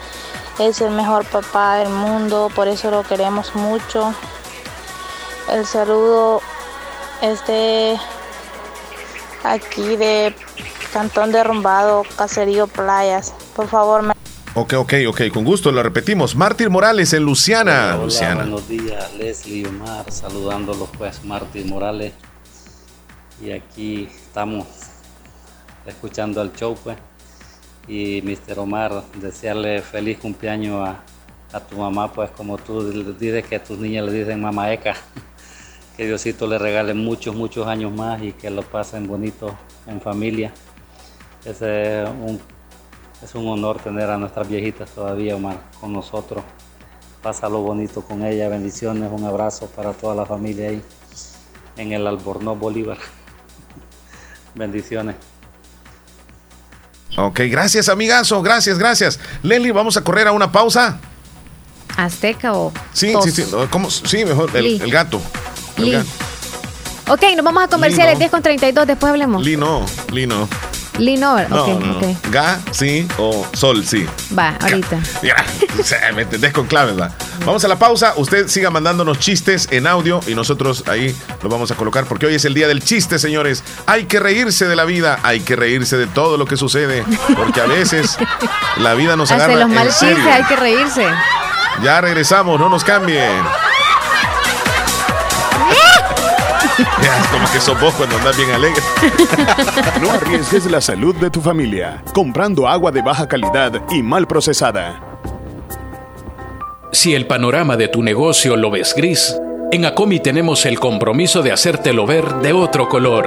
Es el mejor papá del mundo, por eso lo queremos mucho. El saludo es de aquí de Cantón Derrumbado, Caserío Playas. Por favor, me Ok, ok, ok. Con gusto, lo repetimos. Mártir Morales en Luciana. Hola, Luciana. buenos días, Leslie y Omar, saludándolos pues, Martín Morales. Y aquí estamos escuchando el show pues. Y Mr. Omar, desearle feliz cumpleaños a, a tu mamá, pues como tú dices que a tus niñas le dicen mamaeca. Que Diosito le regale muchos, muchos años más y que lo pasen bonito en familia. Es un, es un honor tener a nuestras viejitas todavía, Omar, con nosotros. Pásalo bonito con ella, bendiciones, un abrazo para toda la familia ahí en el Albornoz Bolívar. Bendiciones. Ok, gracias, amigazo. Gracias, gracias. Leslie, vamos a correr a una pausa. ¿Azteca o.? Sí, tos? sí, sí. Sí, mejor. El gato. Lee. Ok, nos vamos a comerciales, Lino. 10 con 32, después hablemos. Lino, Lino. Linover, No, ok, no, no. ok. Ga, sí o sol, sí. Va, ahorita. Mira, me entendés con claves, va. Vamos a la pausa. Usted siga mandándonos chistes en audio y nosotros ahí lo vamos a colocar porque hoy es el día del chiste, señores. Hay que reírse de la vida, hay que reírse de todo lo que sucede, porque a veces la vida nos Hace agarra los mal chistes, hay que reírse. Ya regresamos, no nos cambien. como que sos vos cuando andas bien alegre. No arriesgues la salud de tu familia comprando agua de baja calidad y mal procesada. Si el panorama de tu negocio lo ves gris, en Acomi tenemos el compromiso de hacértelo ver de otro color.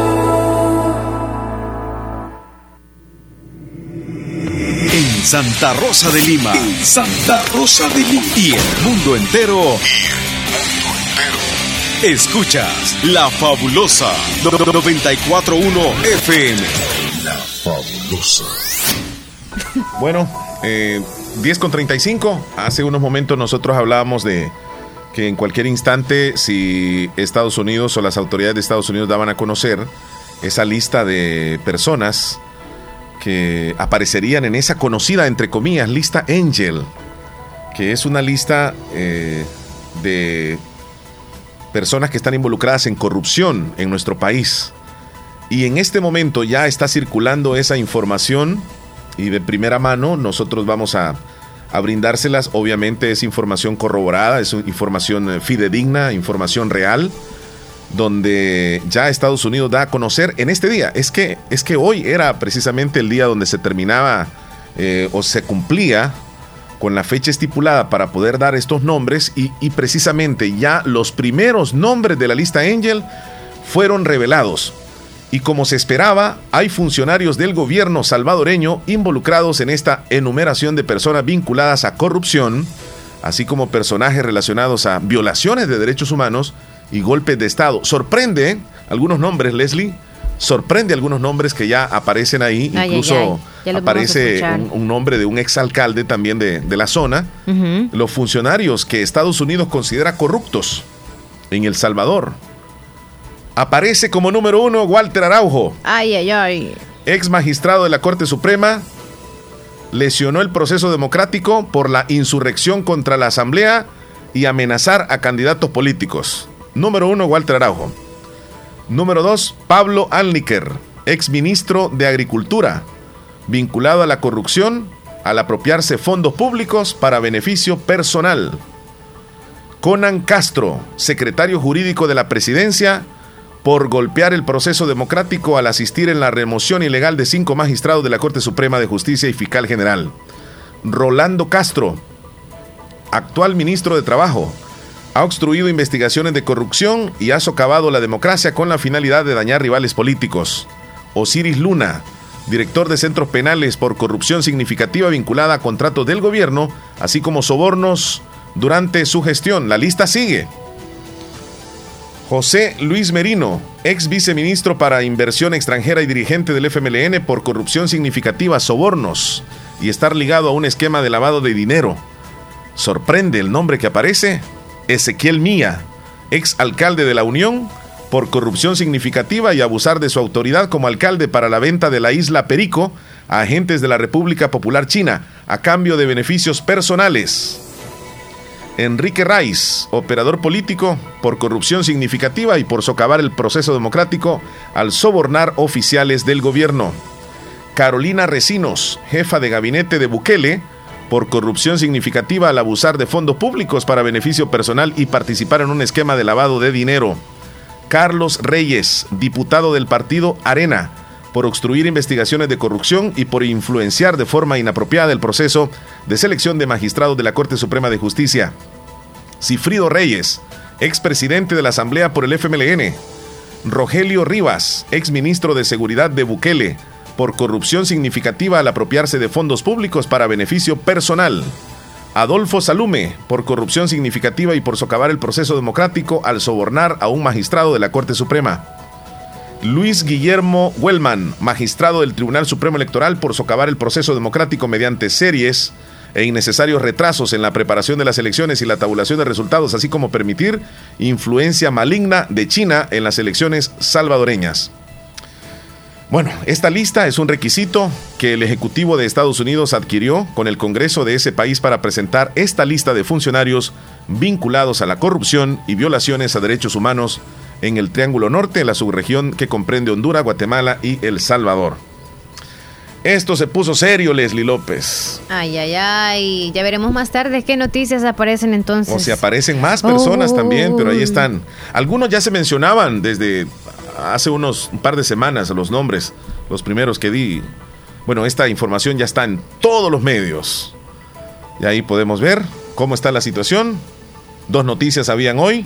En Santa Rosa de Lima. En Santa Rosa de Lima. Y el mundo entero. Escuchas La Fabulosa 941 FM. La Fabulosa. Bueno, eh, 10 con 35. Hace unos momentos nosotros hablábamos de que en cualquier instante, si Estados Unidos o las autoridades de Estados Unidos daban a conocer esa lista de personas que aparecerían en esa conocida, entre comillas, lista Angel, que es una lista eh, de personas que están involucradas en corrupción en nuestro país. Y en este momento ya está circulando esa información y de primera mano nosotros vamos a, a brindárselas. Obviamente es información corroborada, es información eh, fidedigna, información real donde ya Estados Unidos da a conocer en este día. Es que, es que hoy era precisamente el día donde se terminaba eh, o se cumplía con la fecha estipulada para poder dar estos nombres y, y, precisamente ya los primeros nombres de la lista Angel fueron revelados. Y como se esperaba, hay funcionarios del gobierno salvadoreño involucrados en esta enumeración de personas vinculadas a corrupción, así como personajes relacionados a violaciones de derechos humanos, y golpes de Estado. Sorprende algunos nombres, Leslie. Sorprende algunos nombres que ya aparecen ahí. Ay, Incluso ay, ay. Aparece un, un nombre de un exalcalde también de, de la zona. Los funcionarios que Estados Unidos considera corruptos en El Salvador. Aparece como número uno Walter Araujo, Ay, ay, ay. ex magistrado de la Corte Suprema. Lesionó el proceso democrático por la insurrección contra la Asamblea y amenazar a candidatos políticos. Número uno, Walter Araujo. Número dos, Pablo Alniker, ex ministro de Agricultura, vinculado a la corrupción al apropiarse fondos públicos para beneficio personal. Conan Castro, secretario jurídico de la presidencia, por golpear el proceso democrático al asistir en la remoción ilegal de cinco magistrados de la Corte Suprema de Justicia y Fiscal General. Rolando Castro, actual ministro de Trabajo, ha obstruido investigaciones de corrupción y ha socavado la democracia con la finalidad de dañar rivales políticos. Osiris Luna, director de centros penales por corrupción significativa vinculada a contratos del gobierno, así como sobornos durante su gestión. La lista sigue. José Luis Merino, ex viceministro para inversión extranjera y dirigente del FMLN por corrupción significativa, sobornos y estar ligado a un esquema de lavado de dinero. Sorprende el nombre que aparece, Ezequiel Mía, ex alcalde de la Unión, por corrupción significativa y abusar de su autoridad como alcalde para la venta de la isla Perico a agentes de la República Popular China a cambio de beneficios personales. Enrique Raiz, operador político, por corrupción significativa y por socavar el proceso democrático al sobornar oficiales del gobierno. Carolina Recinos, jefa de gabinete de Bukele, por corrupción significativa al abusar de fondos públicos para beneficio personal y participar en un esquema de lavado de dinero. Carlos Reyes, diputado del partido Arena, por obstruir investigaciones de corrupción y por influenciar de forma inapropiada el proceso de selección de magistrados de la Corte Suprema de Justicia. Cifrido Reyes, expresidente de la Asamblea por el FMLN. Rogelio Rivas, exministro de Seguridad de Bukele, por corrupción significativa al apropiarse de fondos públicos para beneficio personal. Adolfo Salume, por corrupción significativa y por socavar el proceso democrático al sobornar a un magistrado de la Corte Suprema. Luis Guillermo Huelman, magistrado del Tribunal Supremo Electoral por socavar el proceso democrático mediante series e innecesarios retrasos en la preparación de las elecciones y la tabulación de resultados, así como permitir influencia maligna de China en las elecciones salvadoreñas. Bueno, esta lista es un requisito que el Ejecutivo de Estados Unidos adquirió con el Congreso de ese país para presentar esta lista de funcionarios vinculados a la corrupción y violaciones a derechos humanos en el Triángulo Norte, la subregión que comprende Honduras, Guatemala y El Salvador. Esto se puso serio, Leslie López. Ay, ay, ay. Ya veremos más tarde qué noticias aparecen entonces. O si aparecen más personas también, pero ahí están. Algunos ya se mencionaban desde hace unos un par de semanas los nombres, los primeros que di. Bueno, esta información ya está en todos los medios. Y ahí podemos ver cómo está la situación. Dos noticias habían hoy.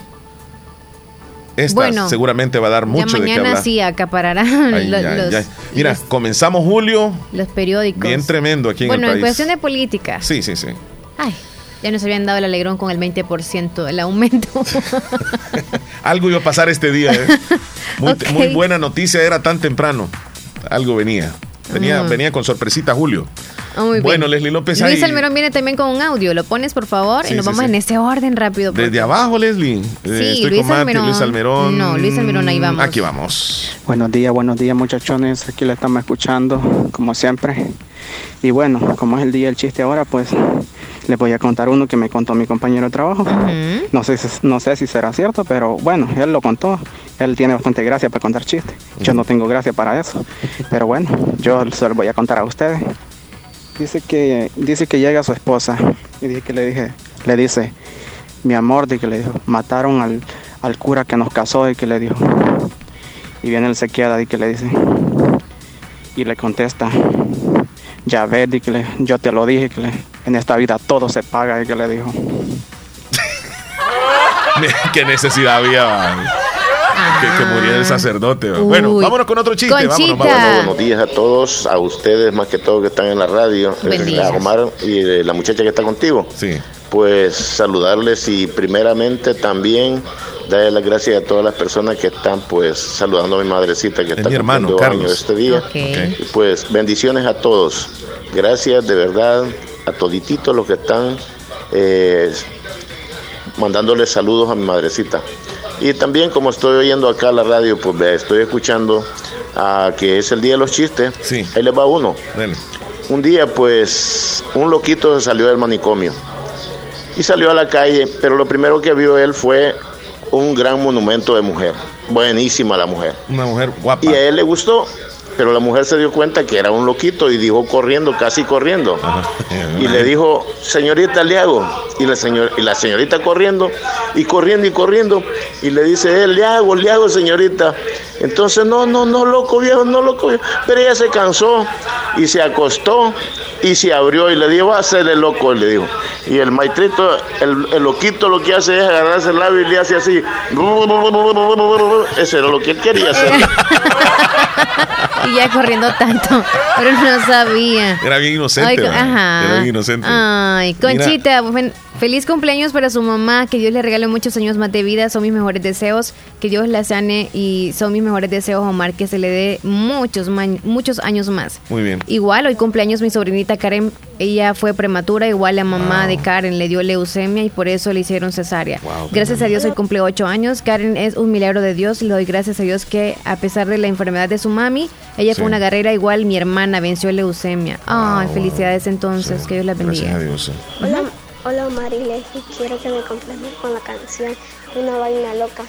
Esta Bueno, seguramente va a dar ya mucho de qué mañana hablar. sí acapararán Ay, lo- ya, los, ya. Mira, comenzamos julio los periódicos. bien tremendo aquí en bueno, el en país. cuestión de política. Sí, sí, sí. Ay, ya nos habían dado el alegrón con el 20%, el aumento. Algo iba a pasar este día. ¿eh? Muy, buena noticia, era tan temprano. Algo venía. Venía, Mm. venía con sorpresita Julio. Ah, muy bien. bueno, Leslie López Luis ahí. Almerón viene también con un audio. Lo pones, por favor, Sí, y nos sí, vamos sí. en ese orden rápido. porque- Desde abajo, Leslie. Eh, Sí, estoy Luis con Almerón. Luis Almerón. No, Luis Almerón, ahí vamos. Aquí vamos. Buenos días, buenos días muchachones, aquí le estamos escuchando como siempre. Y bueno, como es el día del chiste ahora, pues les voy a contar uno que me contó mi compañero de trabajo. No sé, si- no sé si será cierto, pero bueno, él lo contó. Él tiene bastante gracia para contar chistes. Yo no tengo gracia para eso. Pero bueno, yo se lo voy a contar a ustedes. Dice que, dice que llega su esposa y dice que le dije, le dice, mi amor, de que le dijo, mataron al, al cura que nos casó y que le dijo. Y viene él se queda y que le dice. Y le contesta. Ya ves, que le- yo te lo dije, que le- en esta vida todo se paga, y que le dijo. Qué necesidad había que, que muriera el sacerdote. va. Bueno, Uy. vámonos con otro chiste. Vámonos, vámonos. buenos días a todos, a ustedes más que todo que están en la radio, Buen eh, Omar y eh, la muchacha que está contigo. Sí. Pues saludarles y primeramente también darle las gracias a todas las personas que están pues saludando a mi madrecita que está mi hermano, cumpliendo Carlos. años este día. Ok. Y pues bendiciones a todos. Gracias de verdad a todititos los que están eh, mandándole saludos a mi madrecita. Y también como estoy oyendo acá la radio, pues estoy escuchando a que es el día de los chistes. Ahí les va uno. Un día pues un loquito se salió del manicomio y salió a la calle, pero lo primero que vio él fue un gran monumento de mujer. Buenísima la mujer. Una mujer guapa. Y a él le gustó, pero la mujer se dio cuenta que era un loquito y dijo corriendo, casi corriendo. Y le dijo, señorita, le hago. Y la, señor, y la señorita corriendo, y corriendo y corriendo. Y le dice hago, le hago, señorita. Entonces, no, no, no, loco viejo, no, loco viejo. Pero ella se cansó y se acostó y se abrió y le dijo, va a hacerle loco, le dijo. Y el maestrito, el, el loquito lo que hace es agarrarse el labio y le hace así. Eso era lo que él quería hacer. Y ya corriendo tanto, pero no sabía. Era bien inocente. Ay, ajá. Era bien inocente. Ay, Conchita, fen- feliz cumpleaños para su mamá, que Dios le regale muchos años más de vida, son mis mejores deseos, que Dios la sane y son mis mejores deseos, Omar, que se le dé muchos, muchos años más. Muy bien. Igual, hoy cumpleaños mi sobrinita Karen, ella fue prematura, igual la mamá de Karen le dio leucemia y por eso le hicieron cesárea. gracias a Dios hoy cumple ocho años, Karen es un milagro de Dios y le doy gracias a Dios que a pesar de la enfermedad de su mami, ella Sí. fue una guerrera igual, mi hermana venció leucemia. Ay, felicidades entonces, que Dios la bendiga. Gracias a Dios. Hola, hola Omar y Leslie, quiero que me complazcan con la canción Una vaina loca.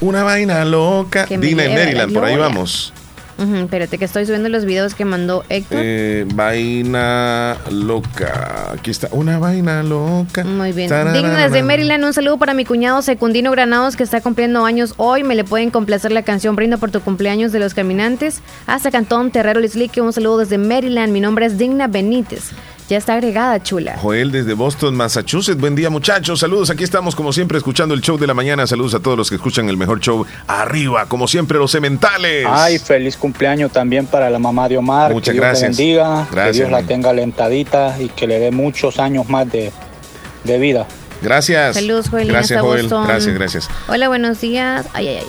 Una vaina loca. Que me Dina en lleve la Maryland, por ahí gloria. vamos. Ujú, espérate, que estoy subiendo los videos que mandó Héctor. Eh, vaina loca. Aquí está. Una vaina loca. Muy bien. Tararara. Dignas de Maryland, un saludo para mi cuñado Secundino Granados que está cumpliendo años hoy. Me le pueden complacer la canción Brindo por tu cumpleaños de los caminantes. Hasta Cantón Terrero Lislique, un saludo desde Maryland. Mi nombre es Digna Benítez. Ya está agregada, chula. Joel desde Boston, Massachusetts. Buen día, muchachos. Saludos. Aquí estamos, como siempre, escuchando el show de la mañana. Saludos a todos los que escuchan el mejor show. Arriba, como siempre, los cementales. Ay, feliz cumpleaños también para la mamá de Omar. Muchas que Dios gracias. le bendiga, Gracias, que Dios la tenga alentadita y que le dé muchos años más de, de vida. Gracias. Saludos, Joel, Gracias, Joel. Boston. Gracias, gracias. Hola, buenos días. Ay, ay, ay.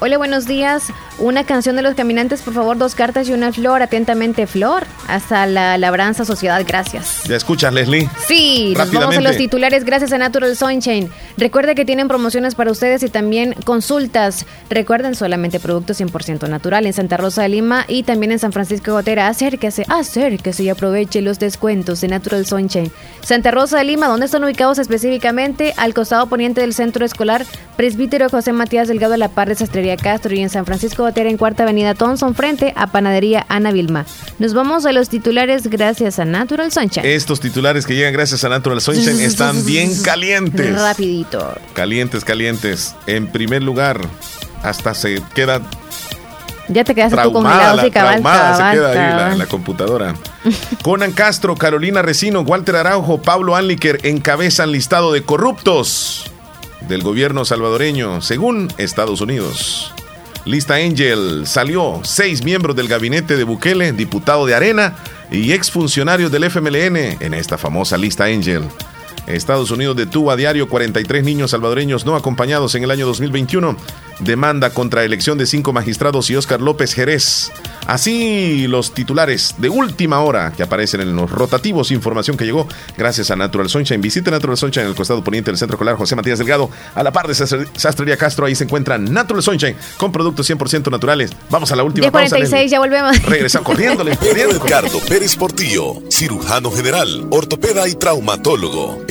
Hola, buenos días. Una canción de los caminantes, por favor, dos cartas y una flor. Atentamente, Flor. Hasta la labranza sociedad, gracias. ¿Ya escuchas, Leslie? Sí, nos vamos a los titulares gracias a Natural Sunshine. Recuerde que tienen promociones para ustedes y también consultas. Recuerden solamente productos 100% natural en Santa Rosa de Lima y también en San Francisco de Gotera. Acérquese, acérquese y aproveche los descuentos de Natural Sunshine. Santa Rosa de Lima, ¿dónde están ubicados específicamente? Al costado poniente del centro escolar Presbítero José Matías Delgado a la par de Sastrería Castro y en San Francisco Botera en Cuarta Avenida Thompson frente a Panadería Ana Vilma. Nos vamos a los titulares gracias a Natural Sunshine. Estos titulares que llegan gracias a Natural Sunshine están bien calientes. Rapidito. Calientes, calientes. En primer lugar, hasta se queda ya te quedaste tú congelado, sí, cabal, cabal, se queda ahí la, la, computadora. Conan Castro, Carolina Recino, Walter Araujo, Pablo Anliker encabezan listado de corruptos del gobierno salvadoreño, según Estados Unidos. Lista Angel salió seis miembros del gabinete de Bukele, diputado de Arena y exfuncionarios del FMLN en esta famosa lista Angel. Estados Unidos detuvo a diario 43 niños salvadoreños no acompañados en el año 2021 demanda contra elección de cinco magistrados y Oscar López Jerez. Así los titulares de última hora que aparecen en los rotativos, información que llegó gracias a Natural Sunshine. Visite Natural Sunshine en el costado poniente del Centro Escolar José Matías Delgado, a la par de Sastrería Castro. Ahí se encuentra Natural Sunshine con productos 100% naturales. Vamos a la última 1046, ya volvemos. Regresamos corriendo. Ricardo Pérez Portillo, cirujano general, ortopeda y traumatólogo.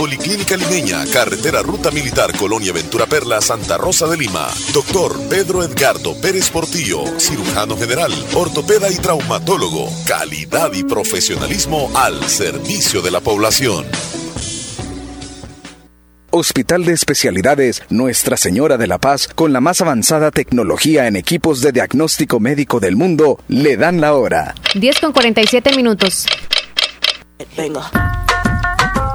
Policlínica Limeña, Carretera Ruta Militar Colonia Ventura Perla, Santa Rosa de Lima. Doctor Pedro Edgardo Pérez Portillo, cirujano general, ortopeda y traumatólogo. Calidad y profesionalismo al servicio de la población. Hospital de Especialidades Nuestra Señora de la Paz, con la más avanzada tecnología en equipos de diagnóstico médico del mundo, le dan la hora. 10 con 47 minutos. Venga.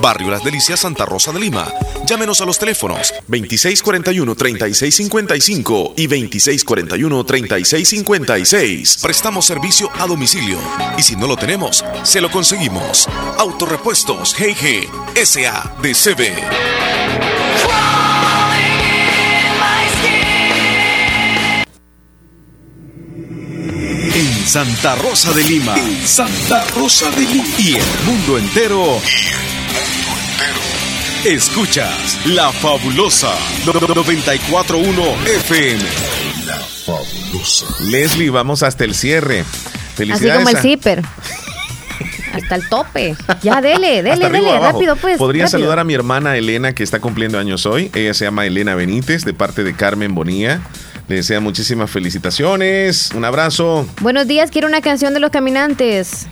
Barrio Las Delicias, Santa Rosa de Lima. Llámenos a los teléfonos 2641-3655 y 2641-3656. Prestamos servicio a domicilio y si no lo tenemos, se lo conseguimos. Autorepuestos GG SADCB. En Santa Rosa de Lima. En Santa Rosa de Lima. Y el mundo entero. Escuchas La Fabulosa 941 FM. La Fabulosa. Leslie, vamos hasta el cierre. Así como el zipper. Hasta el tope. Ya, dele, dele, dele, rápido pues. Podría saludar a mi hermana Elena que está cumpliendo años hoy. Ella se llama Elena Benítez de parte de Carmen Bonilla. Le desea muchísimas felicitaciones. Un abrazo. Buenos días, quiero una canción de los caminantes.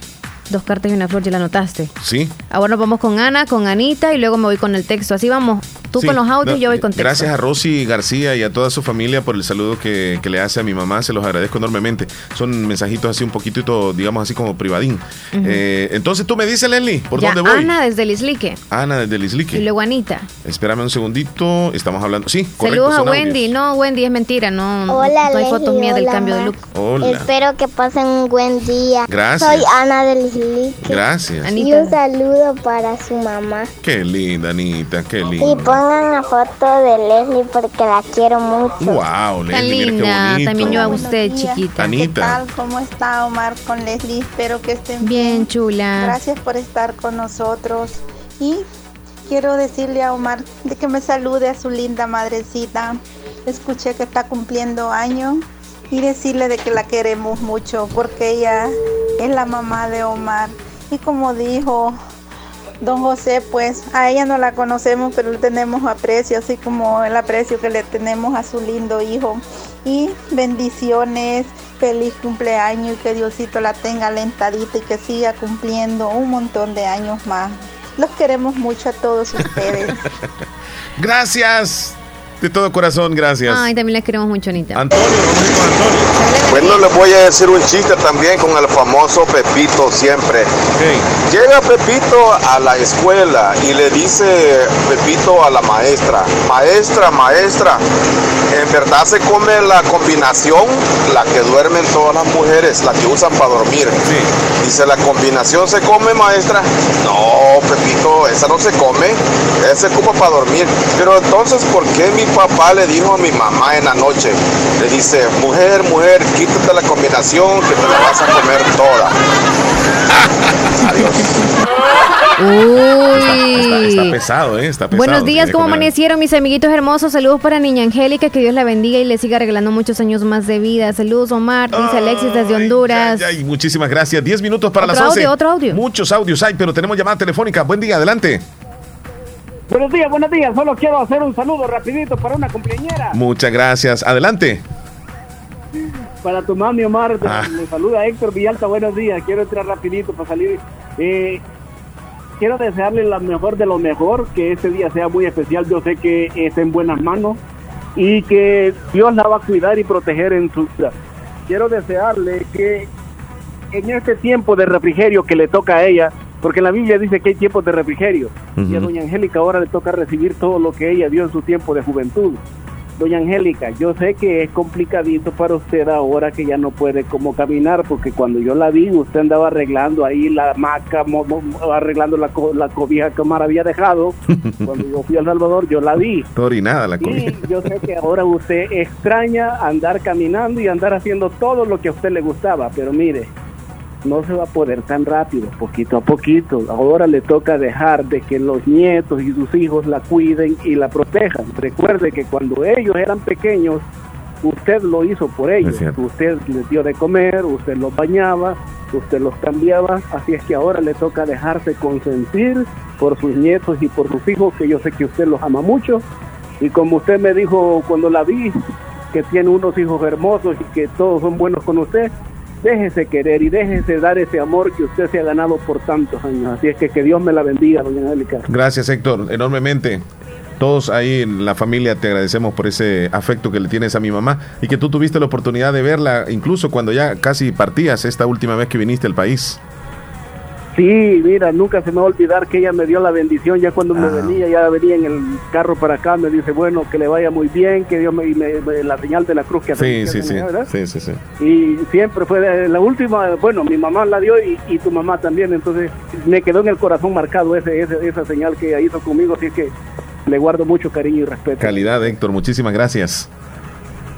Dos cartas y una flor, ya la anotaste. Sí. Ahora nos vamos con Ana, con Anita y luego me voy con el texto. Así vamos. Tú con los audios yo voy con texto. Gracias a Rosy García y a toda su familia por el saludo que, le hace a mi mamá. Se los agradezco enormemente. Son mensajitos así un poquito, digamos así como privadín. Eh, entonces tú me dices, Leslie, ¿por dónde voy? Ana desde Lislique. Ana desde Lislique. Y luego Anita. Espérame un segundito. Estamos hablando. Sí, correcto. Saludos a Wendy. No, Wendy es mentira. No, hola, no hay fotos mías del cambio de look. Hola. Espero que pasen un buen día. Gracias. Soy Ana de Lislique. Gracias. Y un saludo para su mamá. Qué linda, Anita. Qué linda. Pongan la foto de Leslie porque la quiero mucho. Wow, Leslie, Tan linda. También yo a usted, chiquita. Anita. ¿Qué tal? ¿Cómo está Omar con Leslie? Espero que estén bien. Bien, chula. Gracias por estar con nosotros. Y quiero decirle a Omar de que me salude a su linda madrecita escuché que está cumpliendo años y decirle de que la queremos mucho porque ella es la mamá de Omar. Y como dijo don José, pues a ella no la conocemos, pero le tenemos aprecio, así como el aprecio que le tenemos a su lindo hijo. Y bendiciones, feliz cumpleaños y que Diosito la tenga alentadita y que siga cumpliendo un montón de años más. Los queremos mucho a todos ustedes. Gracias. De todo corazón, gracias. Ay, también les queremos mucho, Anita. Antonio, Bueno, les voy a decir un chiste también con el famoso Pepito siempre. Llega Pepito a la escuela y le dice Pepito a la maestra, maestra, maestra, en verdad se come la combinación, la que duermen todas las mujeres, la que usan para dormir. Dice, la combinación se come, maestra. No, Pepito, esa no se come, esa se come para dormir. Pero entonces, ¿por qué mi papá le dijo a mi mamá en la noche? Le dice, mujer, mujer, quítate la combinación que te la vas a comer toda. Adiós. Uy. Está pesado, ¿eh? Está pesado. Buenos días, ¿cómo comer. amanecieron mis amiguitos hermosos? Saludos para Niña Angélica, que Dios la bendiga y le siga regalando muchos años más de vida. Saludos, Omar, dice Alexis desde Honduras. Ay, muchísimas gracias. 10 minutos para Otro las 11. audio, otro audio. Muchos audios hay, pero tenemos llamada telefónica. Buen día, adelante. Buenos días, buenos días. Solo quiero hacer un saludo rapidito para una cumpleañera. Muchas gracias. Adelante. Para tu mami Omar, te- Ah. me saluda Héctor Villalta, buenos días. Quiero entrar rapidito para salir. Eh, quiero desearle lo mejor de lo mejor, que este día sea muy especial. Yo sé que está en buenas manos y que Dios la va a cuidar y proteger en su vida. Quiero desearle que en este tiempo de refrigerio que le toca a ella, porque la Biblia dice que hay tiempos de refrigerio, y a doña Angélica ahora le toca recibir todo lo que ella dio en su tiempo de juventud. Doña Angélica, yo sé que es complicadito para usted ahora que ya no puede como caminar, porque cuando yo la vi, usted andaba arreglando ahí la mo- arreglando la, co- la cobija que Omar había dejado. Cuando yo fui a El Salvador, yo la vi. Está orinada la comida. Y yo sé que ahora usted extraña andar caminando y andar haciendo todo lo que a usted le gustaba, pero mire, no se va a poder tan rápido, poquito a poquito. Ahora le toca dejar de que los nietos y sus hijos la cuiden y la protejan. Recuerde que cuando ellos eran pequeños, usted lo hizo por ellos. Usted les dio de comer, usted los bañaba, usted los cambiaba. Así es que ahora le toca dejarse consentir por sus nietos y por sus hijos, que yo sé que usted los ama mucho. Y como usted me dijo cuando la vi, que tiene unos hijos hermosos y que todos son buenos con usted, déjese querer y déjese dar ese amor que usted se ha ganado por tantos años. Así es que que Dios me la bendiga, doña Angélica. Gracias, Héctor, enormemente. Todos ahí en la familia te agradecemos por ese afecto que le tienes a mi mamá y que tú tuviste la oportunidad de verla incluso cuando ya casi partías esta última vez que viniste al país. Sí, mira, nunca se me va a olvidar que ella me dio la bendición ya cuando me Ah. venía, ya venía en el carro para acá, me dice, bueno, que le vaya muy bien, que Dios me, me- me- la señal de la cruz que Sí, hace- sí, sí. ¿verdad? Sí, sí, sí. Y siempre fue la última, bueno, mi mamá la dio y, y tu mamá también, entonces me quedó en el corazón marcado ese, ese- esa señal que ella hizo conmigo, así es que le guardo mucho cariño y respeto. Calidad, Héctor, muchísimas gracias.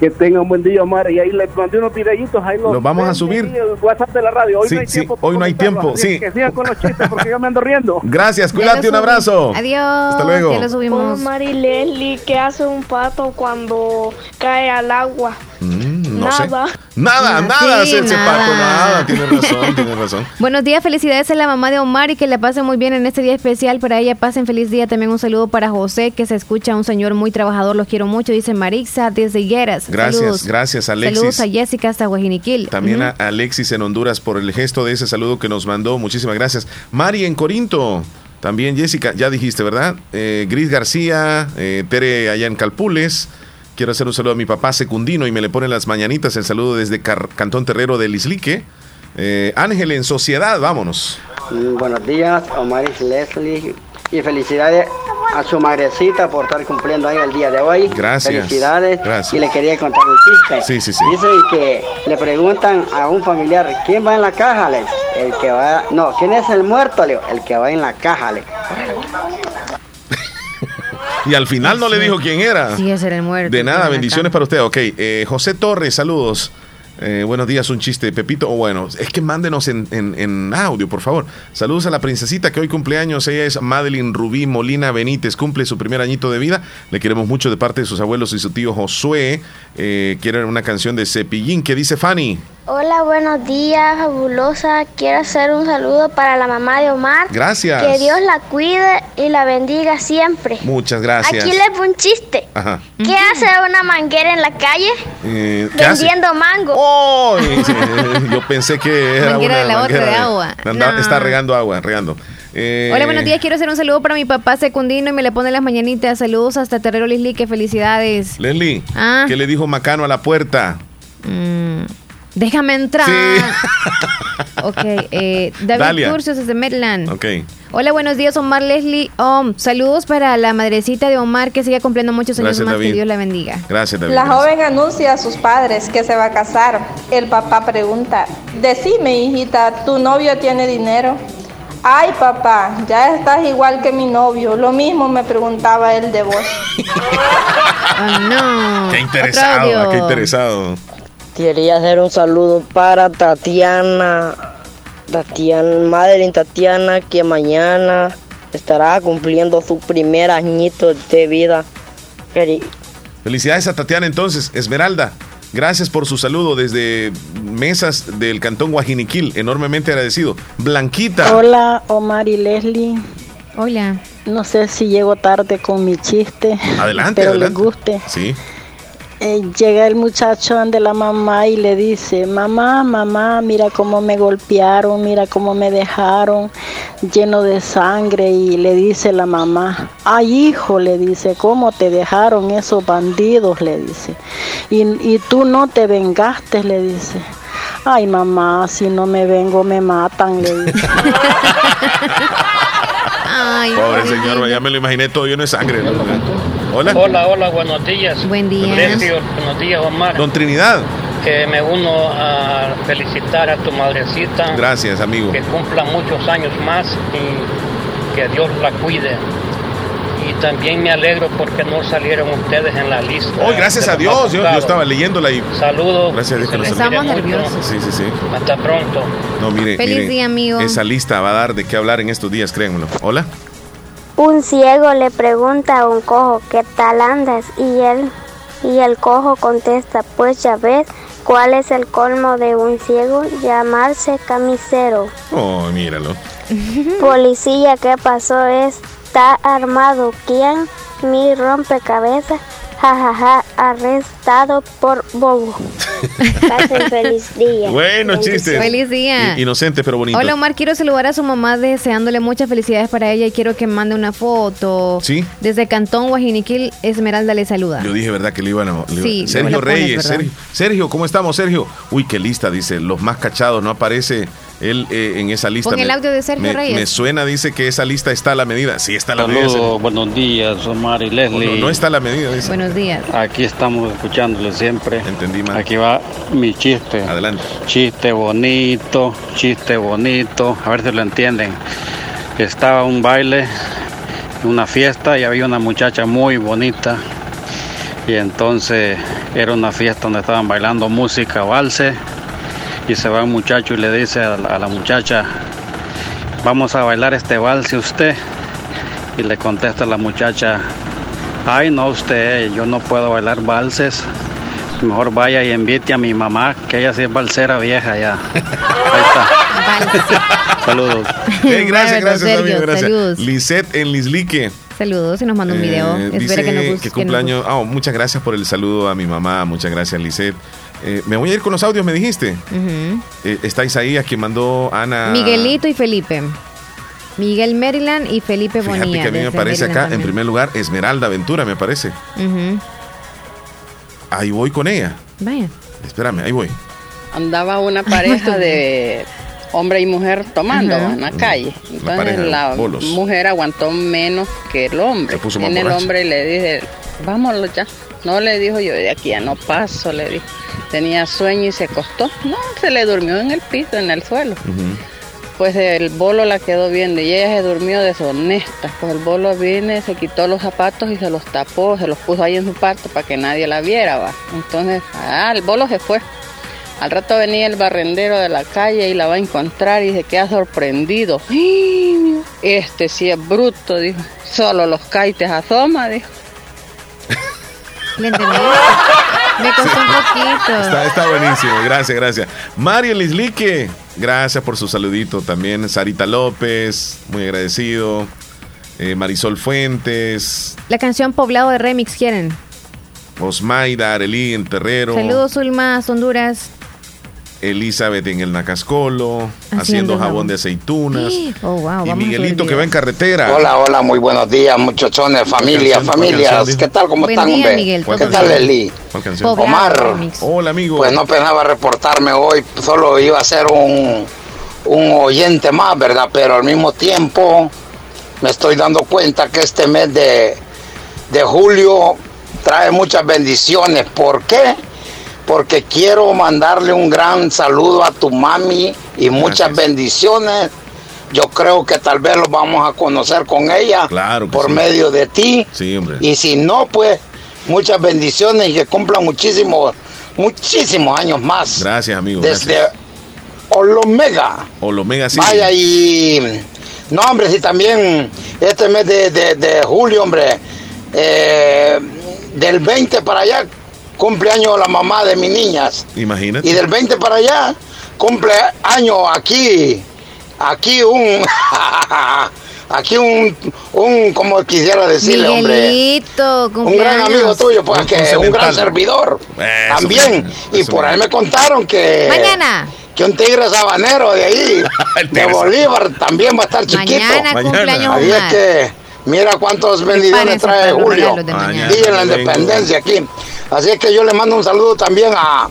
Que tenga un buen día, Omar, y ahí le mandé unos videitos, ahí los, Los vamos a subir. el WhatsApp de la radio, hoy Sí, no hay sí, tiempo. hoy no hay tiempo, sí. Que sigan con los chistes porque yo me ando riendo. Gracias, cuídate, un abrazo. Adiós. Hasta luego. Ya lo subimos. Omar y Leslie, ¿qué hace un pato cuando cae al agua? Mm, no sé. Nada. Nada, Sí, nada ese nada. pato, nada. Tienes razón, tienes razón. Buenos días, felicidades a la mamá de Omar y que la pasen muy bien en este día especial. Para ella pasen feliz día. También un saludo para José, que se escucha un señor muy trabajador. Los quiero mucho. Dice Marixa desde Higueras. Gracias, Saludos. gracias, Alexis. Saludos a Jessica hasta Guajiniquil. También a Alexis en Honduras por el gesto de ese saludo que nos mandó. Muchísimas gracias. Mari en Corinto. También Jessica, ya dijiste, ¿verdad? Eh, Gris García, eh, Tere allá en Calpules. Quiero hacer un saludo a mi papá secundino y me le pone las mañanitas el saludo desde Car- Cantón Terrero del Islique. Eh, Ángel en Sociedad, vámonos. Mm, Buenos días, Omar y Leslie. Y felicidades a su madrecita por estar cumpliendo ahí el día de hoy. Gracias. Felicidades. Gracias. Y le quería contar un chiste. Sí, sí, sí. Dicen que le preguntan a un familiar, ¿quién va en la caja? Le? El que va... No, ¿quién es el muerto? Le? El que va en la caja. Le. Y al final no le dijo quién era. Sí, ese era el muerto. De nada, bendiciones para usted. Ok, eh, José Torres, saludos. Eh, buenos días, un chiste, Pepito. O bueno, es que mándenos en, en, audio, por favor. Saludos a la princesita que hoy cumpleaños. Ella es Madeline Rubí Molina Benítez. Cumple su primer añito de vida. Le queremos mucho de parte de sus abuelos y su tío Josué. Eh, quieren una canción de Cepillín. ¿Qué dice Fanny? Hola, buenos días, fabulosa. Quiero hacer un saludo para la mamá de Omar. Gracias. Que Dios la cuide y la bendiga siempre. Muchas gracias. Aquí le pongo un chiste. Ajá. ¿Qué hace una manguera en la calle? Eh, Vendiendo mango. ¡Oh! Yo pensé que era Manguera una de la manguera de agua. Está regando agua, regando. Eh, Hola, buenos días. Quiero hacer un saludo para mi papá secundino y me le pone las mañanitas. Saludos hasta Terrero Lislique. Felicidades. Leslie, Ah. ¿qué le dijo Macano a la puerta? Mm, déjame entrar. ok, eh, David Dalia. Curcios desde Maryland. Ok. Hola, buenos días, Omar Leslie. Um, saludos para la madrecita de Omar que siga cumpliendo muchos años Gracias, más. David. Que Dios la bendiga. Gracias, David. La gracias. joven anuncia a sus padres que se va a casar. El papá pregunta, decime hijita, ¿tu novio tiene dinero? Ay papá, ya estás igual que mi novio. Lo mismo me preguntaba él de vos. Oh, no. Qué interesado, qué interesado. Quería hacer un saludo para Tatiana, Tatiana, Madeline Tatiana, que mañana estará cumpliendo su primer añito de vida. Felicidades a Tatiana entonces, Esmeralda. Gracias por su saludo desde mesas del Cantón Guajiniquil, enormemente agradecido. Blanquita. Hola, Omar y Leslie. Hola. No sé si llego tarde con mi chiste. Adelante, pero adelante. les guste. Sí. Eh, llega el muchacho de la mamá y le dice, mamá, mamá, mira cómo me golpearon, mira cómo me dejaron lleno de sangre. Y le dice la mamá, ay hijo, le dice, ¿cómo te dejaron esos bandidos? Le dice. Y, y tú no te vengaste, le dice. Ay mamá, si no me vengo me matan, le dice. Ay, Pobre señor, ya me lo imaginé todo lleno de sangre. ¿no? Hola. Hola, hola, buenos días. Buen día. Sergio, buenos días, Omar. Don Trinidad. Que me uno a felicitar a tu madrecita. Gracias, amigo. Que cumpla muchos años más y que Dios la cuide. Y también me alegro porque no salieron ustedes en la lista. Hoy, gracias a Dios, yo, yo estaba leyéndola y. Saludos. Gracias a Dios que Estamos nerviosos. Sí, sí, sí. Hasta pronto. No, mire, Feliz mire, día, amigo. Esa lista va a dar de qué hablar en estos días, créanmelo. Hola. Un ciego le pregunta a un cojo, ¿qué tal andas? Y él, y el cojo contesta, pues ya ves, ¿cuál es el colmo de un ciego? Llamarse camisero. Oh, míralo. Policía, ¿qué pasó? ¿Está armado quién? Mi rompecabezas. Jajaja, arrestado por bobo. Pasen feliz día. Bueno, chiste. Feliz día. I- Inocente, pero bonito. Hola Omar, quiero saludar a su mamá deseándole muchas felicidades para ella y quiero que mande una foto. Sí. Desde Cantón Guajiniquil, Esmeralda le saluda. Yo dije, ¿verdad? Que le iban a. le iba- Sí, Sergio pones, Reyes. Sergio, Sergio, ¿cómo estamos, Sergio? Uy, qué lista, dice. Los más cachados, no aparece él eh, en esa lista. Pon el Me- audio de Sergio me, Reyes. Me suena, dice que esa lista está a la medida. Sí, está a la medida. Saludos, buenos días, Omar y Leslie. no, no está a la medida, dice. Buenos días. Aquí estamos escuchándole siempre. Entendí mal. Aquí va mi chiste. Adelante. Chiste bonito, chiste bonito. A ver si lo entienden. Estaba un baile, una fiesta y había una muchacha muy bonita. Y entonces era una fiesta donde estaban bailando música, valse. Y se va un muchacho y le dice a la, a la muchacha, vamos a bailar este valse usted. Y le contesta la muchacha, ay no usted, yo no puedo bailar valses. Mejor vaya y invite a mi mamá, que ella sí es balsera vieja ya. Ahí está. Saludos. Eh, gracias, gracias, Sergio, amigo. Gracias. saludos. Lisette en Lislique. Saludos y nos manda un video. Eh, Espera dice que nos que, guste. que nos cumpleaños. Ah, muchas gracias por el saludo a mi mamá. Muchas gracias, Lisette. Eh, me voy a ir con los audios, me dijiste. Eh, está Isaías que mandó Ana. Miguelito y Felipe. Miguel Maryland y Felipe Fíjate Bonilla. que a mí me aparece acá, en primer lugar, Esmeralda Ventura, me parece. Ujú. Ahí voy con ella. Vaya. Espérame, ahí voy. andaba una pareja de hombre y mujer tomando en la calle. Entonces la bolos. mujer aguantó menos que el hombre. Se puso más En el hombre le dije, vámonos ya. No le dijo yo, de aquí ya no paso, le dije. Tenía sueño y se acostó. No, se le durmió en el piso, en el suelo. Pues el bolo la quedó viendo y ella se durmió deshonesta. Pues el bolo viene, se quitó los zapatos y se los tapó, se los puso ahí en su parte para que nadie la viera, va. Entonces, ah, el bolo se fue. Al rato venía el barrendero de la calle y la va a encontrar y se queda sorprendido. Este sí es bruto, dijo. Solo los caites asoma, dijo. ¿Le entendí? Me costó un poquito. Está, está buenísimo, gracias, gracias. Mario Lislique, gracias por su saludito también. Sarita López, muy agradecido. Eh, Marisol Fuentes, La canción Poblado de Remix quieren. Osmaida, Arelí en Terrero. Saludos, Ulmas, Honduras. Elizabeth en el Nacascolo, haciendo, Haciendo jabón jabón. de aceitunas. Oh, wow, y Miguelito que va en carretera. Hola, hola, muy buenos días, muchachones, familia, canción? ¿Cuál familias. canción, ¿Qué tal? ¿Cómo Buen están, día, hombre? Miguel, ¿Qué tal. Poblado Omar. Hola, amigo. Pues no pensaba reportarme hoy, solo iba a ser un, un oyente más, ¿verdad? Pero al mismo tiempo me estoy dando cuenta que este mes de, de julio trae muchas bendiciones. ¿Por qué? Porque quiero mandarle un gran saludo a tu mami y muchas bendiciones. Yo creo que tal vez lo vamos a conocer con ella Claro por sí. medio de ti. Sí, hombre. Y si no, pues muchas bendiciones y que cumplan muchísimos, muchísimos años más. Gracias, amigo. Desde gracias. Olomega. Olomega sí. Vaya y... No, hombre, si también este mes de, de- de julio, hombre, eh, del 20 para allá, cumpleaños la mamá de mis niñas. Imagínate. Y del 20 para allá, cumple año aquí, aquí un, aquí un, un, como quisiera decirle, hombre. Miguelito, Un gran amigo cumpleaños. tuyo, pues Un que un gran servidor. Eso, también. Y eso por ahí me contaron que. Mañana. Que un tigre sabanero de ahí, de Bolívar, también va a estar chiquito. Mañana cumpleaños Ahí es que, mira cuántos bendiciones trae Julio. regalos de mañana. Y en la independencia aquí. Así es que yo le mando un saludo también a.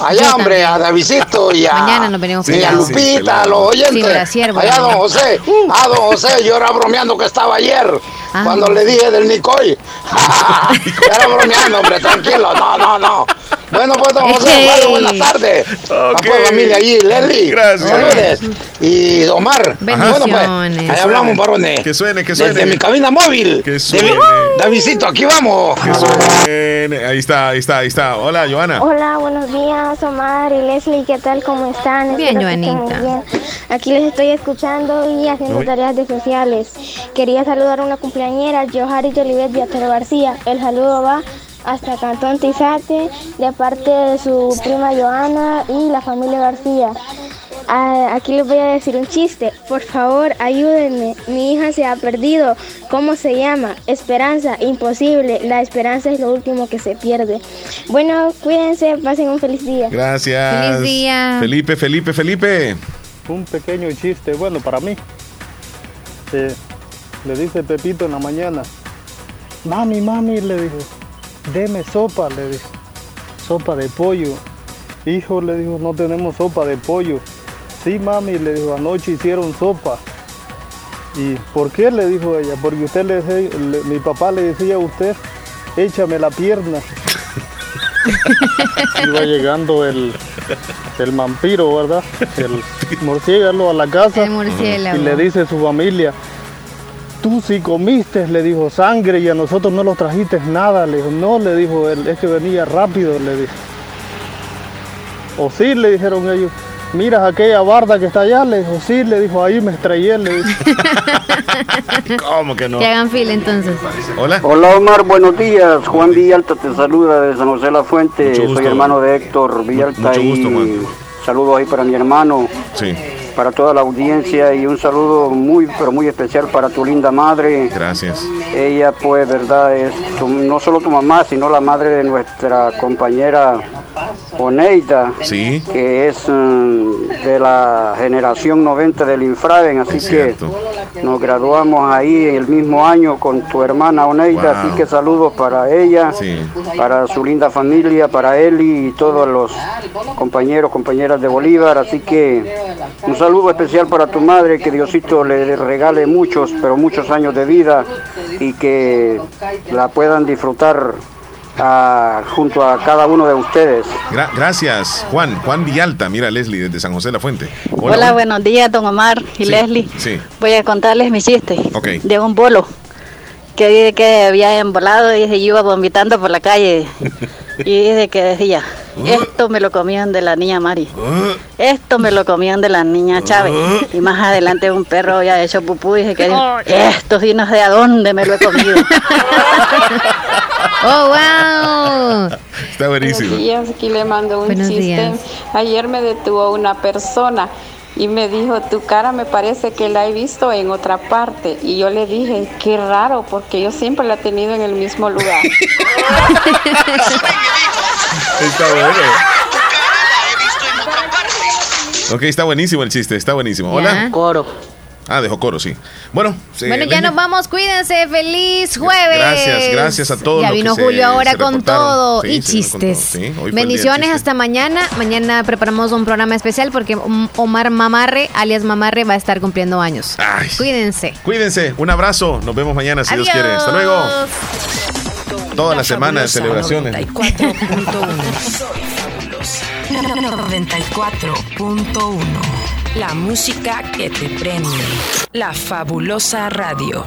Allá, Yo hombre, también. a Davidito y a, Mañana nos venimos y a pelados. Lupita, Sí, a los oyentes. Brasier, Allá, don José. Ah, don José, yo era bromeando que estaba ayer. Ah. Cuando le dije del Nicoy. era bromeando, hombre, tranquilo. No, no, no. Bueno, pues, don José, bueno, buenas tardes. Ok. A familia allí, Leslie. Gracias. Saludes. Y Omar. Bueno, pues, ahí hablamos, varones. Que suene, que suene. Desde mi cabina móvil. Que De suene. Davidito, aquí vamos. Que suene. Ahí está, ahí está, ahí está. Hola, Joana. Hola, buenos días, Omar y Leslie, ¿qué tal? ¿Cómo están? Bien, Joanita. muy bien. Aquí les estoy escuchando y haciendo Uy. tareas de sociales. Quería saludar a una cumpleañera, Johari Olivet Viatero García. El saludo va hasta Cantón Tizate, de parte de su prima Joana y la familia García. Ah, aquí les voy a decir un chiste. Por favor, ayúdenme. Mi hija se ha perdido. ¿Cómo se llama? Esperanza. Imposible. La esperanza es lo último que se pierde. Bueno, cuídense. Pasen un feliz día. Gracias. Feliz día. Felipe, Felipe, Felipe. Un pequeño chiste, bueno, para mí. Eh, le dice Pepito en la mañana, mami, mami, le dijo, deme sopa, le dijo, sopa de pollo. Hijo, le dijo, no tenemos sopa de pollo. Sí, mami, le dijo, anoche hicieron sopa. ¿Y por qué? Le dijo ella, porque usted le, decía- le- mi papá le decía a usted, échame la pierna. Iba llegando el, el vampiro, ¿verdad? El murciélago a la casa. El murciélago. Y le dice a su familia, tú sí comiste, le dijo, sangre y a nosotros no nos trajiste nada. Le dijo, no, le dijo él, es que venía rápido, le dijo. O sí, le dijeron ellos, miras aquella barda que está allá, le dijo, sí, le dijo, ahí me estrellé, le dijo. ¿Cómo que no? Que hagan fila entonces. Hola. Hola Omar, buenos días. Juan Villalta te saluda de San José La Fuente. Mucho gusto. Soy hermano de Héctor Villalta Mucho gusto, y Juan. saludos ahí para mi hermano, Sí. Para toda la audiencia y un saludo muy pero muy especial para tu linda madre. Gracias. Ella pues verdad es tu- no solo tu mamá, sino la madre de nuestra compañera Oneida, Sí. que es mm, de la generación 90 del Infraven, así Es que cierto. nos graduamos ahí el mismo año con tu hermana Oneida, Wow. así que saludos para ella, Sí. para su linda familia, para Eli y todos los compañeros, compañeras de Bolívar, así que un saludo especial para tu madre, que Diosito le regale muchos, pero muchos años de vida y que la puedan disfrutar junto a cada uno de ustedes. Gra- gracias, Juan. Juan Villalta. Mira, Leslie, desde San José de la Fuente. Hola, buenos días, don Omar y Sí, Leslie. Sí. Voy a contarles mi chiste Ok. de un bolo que dice que había embolado y dice, yo iba vomitando por la calle y dice que decía, Esto me lo comían de la niña Mari. Esto me lo comían de la niña Chávez. Y más adelante un perro había hecho pupú y dije que estos dinos de a dónde me lo he comido. ¡Oh, wow! Está buenísimo. Buenos días, aquí le mando un Buenos chiste. días. Ayer me detuvo una persona y me dijo, tu cara me parece que la he visto en otra parte. Y yo le dije, qué raro, porque yo siempre la he tenido en el mismo lugar. Está bueno. Ok, está buenísimo el chiste, está buenísimo. Hola. Coro. Ah, dejó coro, sí. Bueno, sí, Bueno, ya nos vamos, cuídense, feliz jueves. Gracias, gracias a todos Ya los que vino se- Julio ahora se con todo Sí, y con todo. chistes. Sí, Bendiciones chiste. hasta mañana. Mañana preparamos un programa especial porque Omar Mamarre, alias Mamarre, va a estar cumpliendo años. Cuídense. Cuídense, un abrazo, nos vemos mañana si Dios quiere. Hasta luego. Toda la semana de fabulosa celebraciones. 94.1. La música que te prende. La fabulosa radio.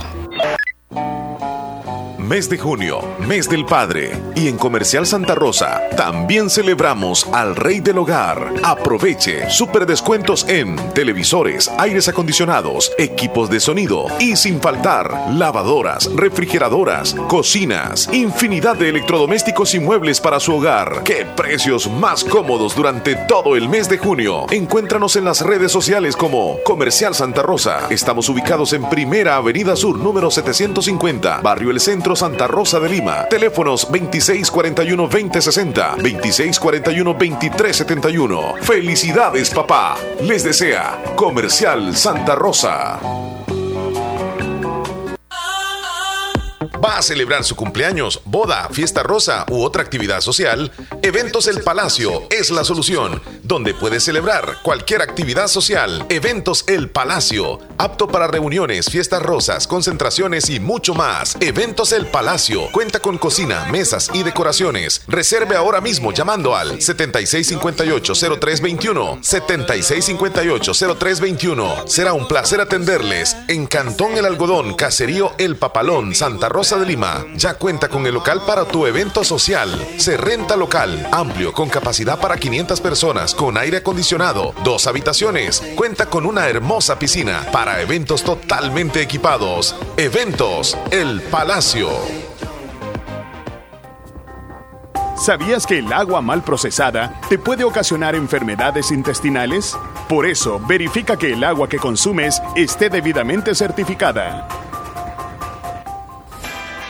Mes de junio, mes del padre. Y en Comercial Santa Rosa también celebramos al rey del hogar. Aproveche super descuentos en televisores, aires acondicionados, equipos de sonido y sin faltar lavadoras, refrigeradoras, cocinas, infinidad de electrodomésticos y muebles para su hogar. ¡Qué precios más cómodos durante todo el mes de junio! Encuéntranos en las redes sociales como Comercial Santa Rosa. Estamos ubicados en Primera Avenida Sur, número 750, Barrio El Centro, Santa Rosa de Lima. Teléfonos 2641-2060, 2641-2371. Felicidades, papá. Les desea Comercial Santa Rosa. ¿Va a celebrar su cumpleaños, boda, fiesta rosa u otra actividad social? Eventos El Palacio es la solución, donde puedes celebrar cualquier actividad social. Eventos El Palacio, apto para reuniones, fiestas rosas, concentraciones y mucho más. Eventos El Palacio cuenta con cocina, mesas y decoraciones. Reserve ahora mismo llamando al 7658-0321. 7658-0321. Será un placer atenderles en Cantón El Algodón, Caserío El Papalón, Santa Rosa de Lima. Ya cuenta con el local para tu evento social. Se renta local, amplio, con capacidad para 500 personas, con aire acondicionado, dos habitaciones. Cuenta con una hermosa piscina para eventos totalmente equipados. Eventos El Palacio. ¿Sabías que el agua mal procesada te puede ocasionar enfermedades intestinales? Por eso, verifica que el agua que consumes esté debidamente certificada.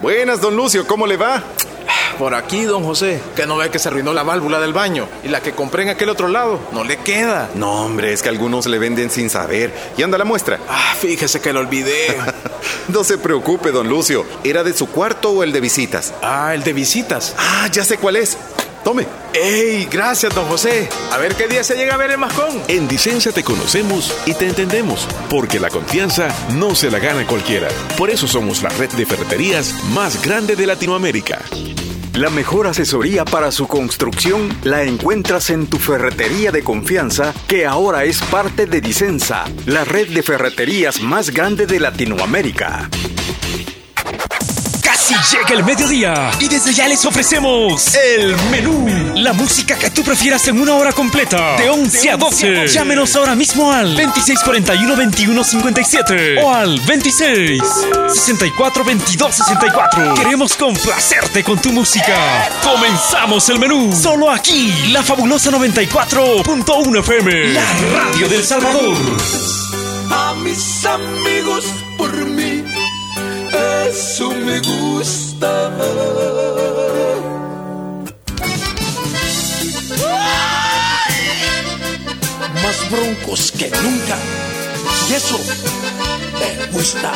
Buenas, don Lucio, ¿cómo le va? Por aquí, don José, que no ve que se arruinó la válvula del baño y la que compré en aquel otro lado no le queda. No, hombre, es que algunos le venden sin saber. ¿Y anda la muestra? Ah, fíjese que lo olvidé. no se preocupe, don Lucio. ¿Era de su cuarto o el de visitas? Ah, el de visitas. Ah, ya sé cuál es. Tome. ¡Ey! Gracias, don José. A ver qué día se llega a ver el mascón. En Dicenza te conocemos y te entendemos, porque la confianza no se la gana cualquiera. Por eso somos la red de ferreterías más grande de Latinoamérica. La mejor asesoría para su construcción la encuentras en tu ferretería de confianza, que ahora es parte de Dicenza, la red de ferreterías más grande de Latinoamérica. Casi llega el mediodía y desde ya les ofrecemos el menú. La música que tú prefieras en una hora completa, de 11 a 12. Llámenos ahora mismo al 2641-2157 o al 26 64 22 64. Queremos complacerte con tu música. Comenzamos el menú. Solo aquí, la fabulosa 94.1 FM, la radio del Salvador. A mis amigos por mí eso me gusta. Más broncos que nunca. Y eso me gusta.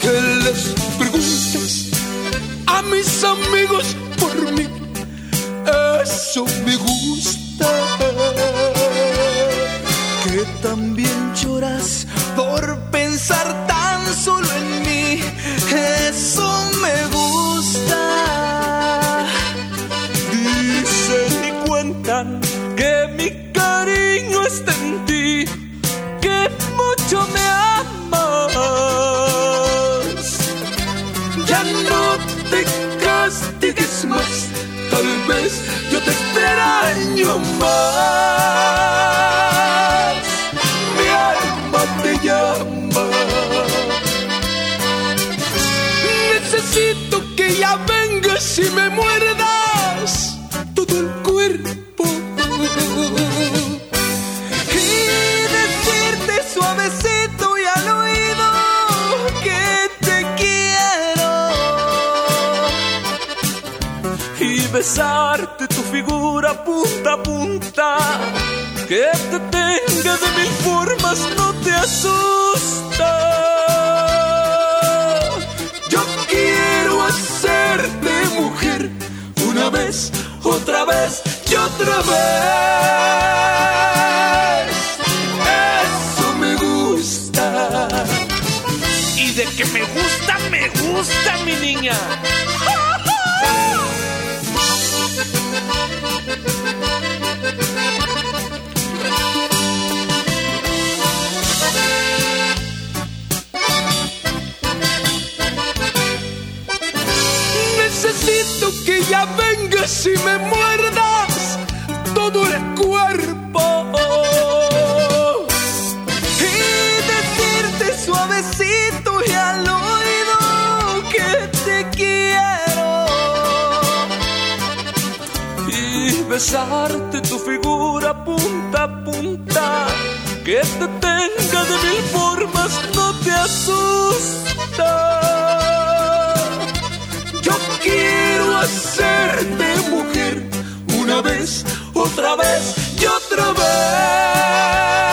Que les preguntes a mis amigos eso me gusta. Que también lloras por pensar tan te extraño más. Besarte tu figura punta a punta. Que te tenga de mil formas no te asusta. Yo quiero hacerte mujer una vez, otra vez y otra vez. Eso me gusta. Y de que me gusta, me gusta, mi niña. Necesito que ya vengas y me muerdas todo el cuerpo. besarte tu figura punta a punta. Que te tenga de mil formas no te asusta. Yo quiero hacerte mujer una vez, otra vez y otra vez.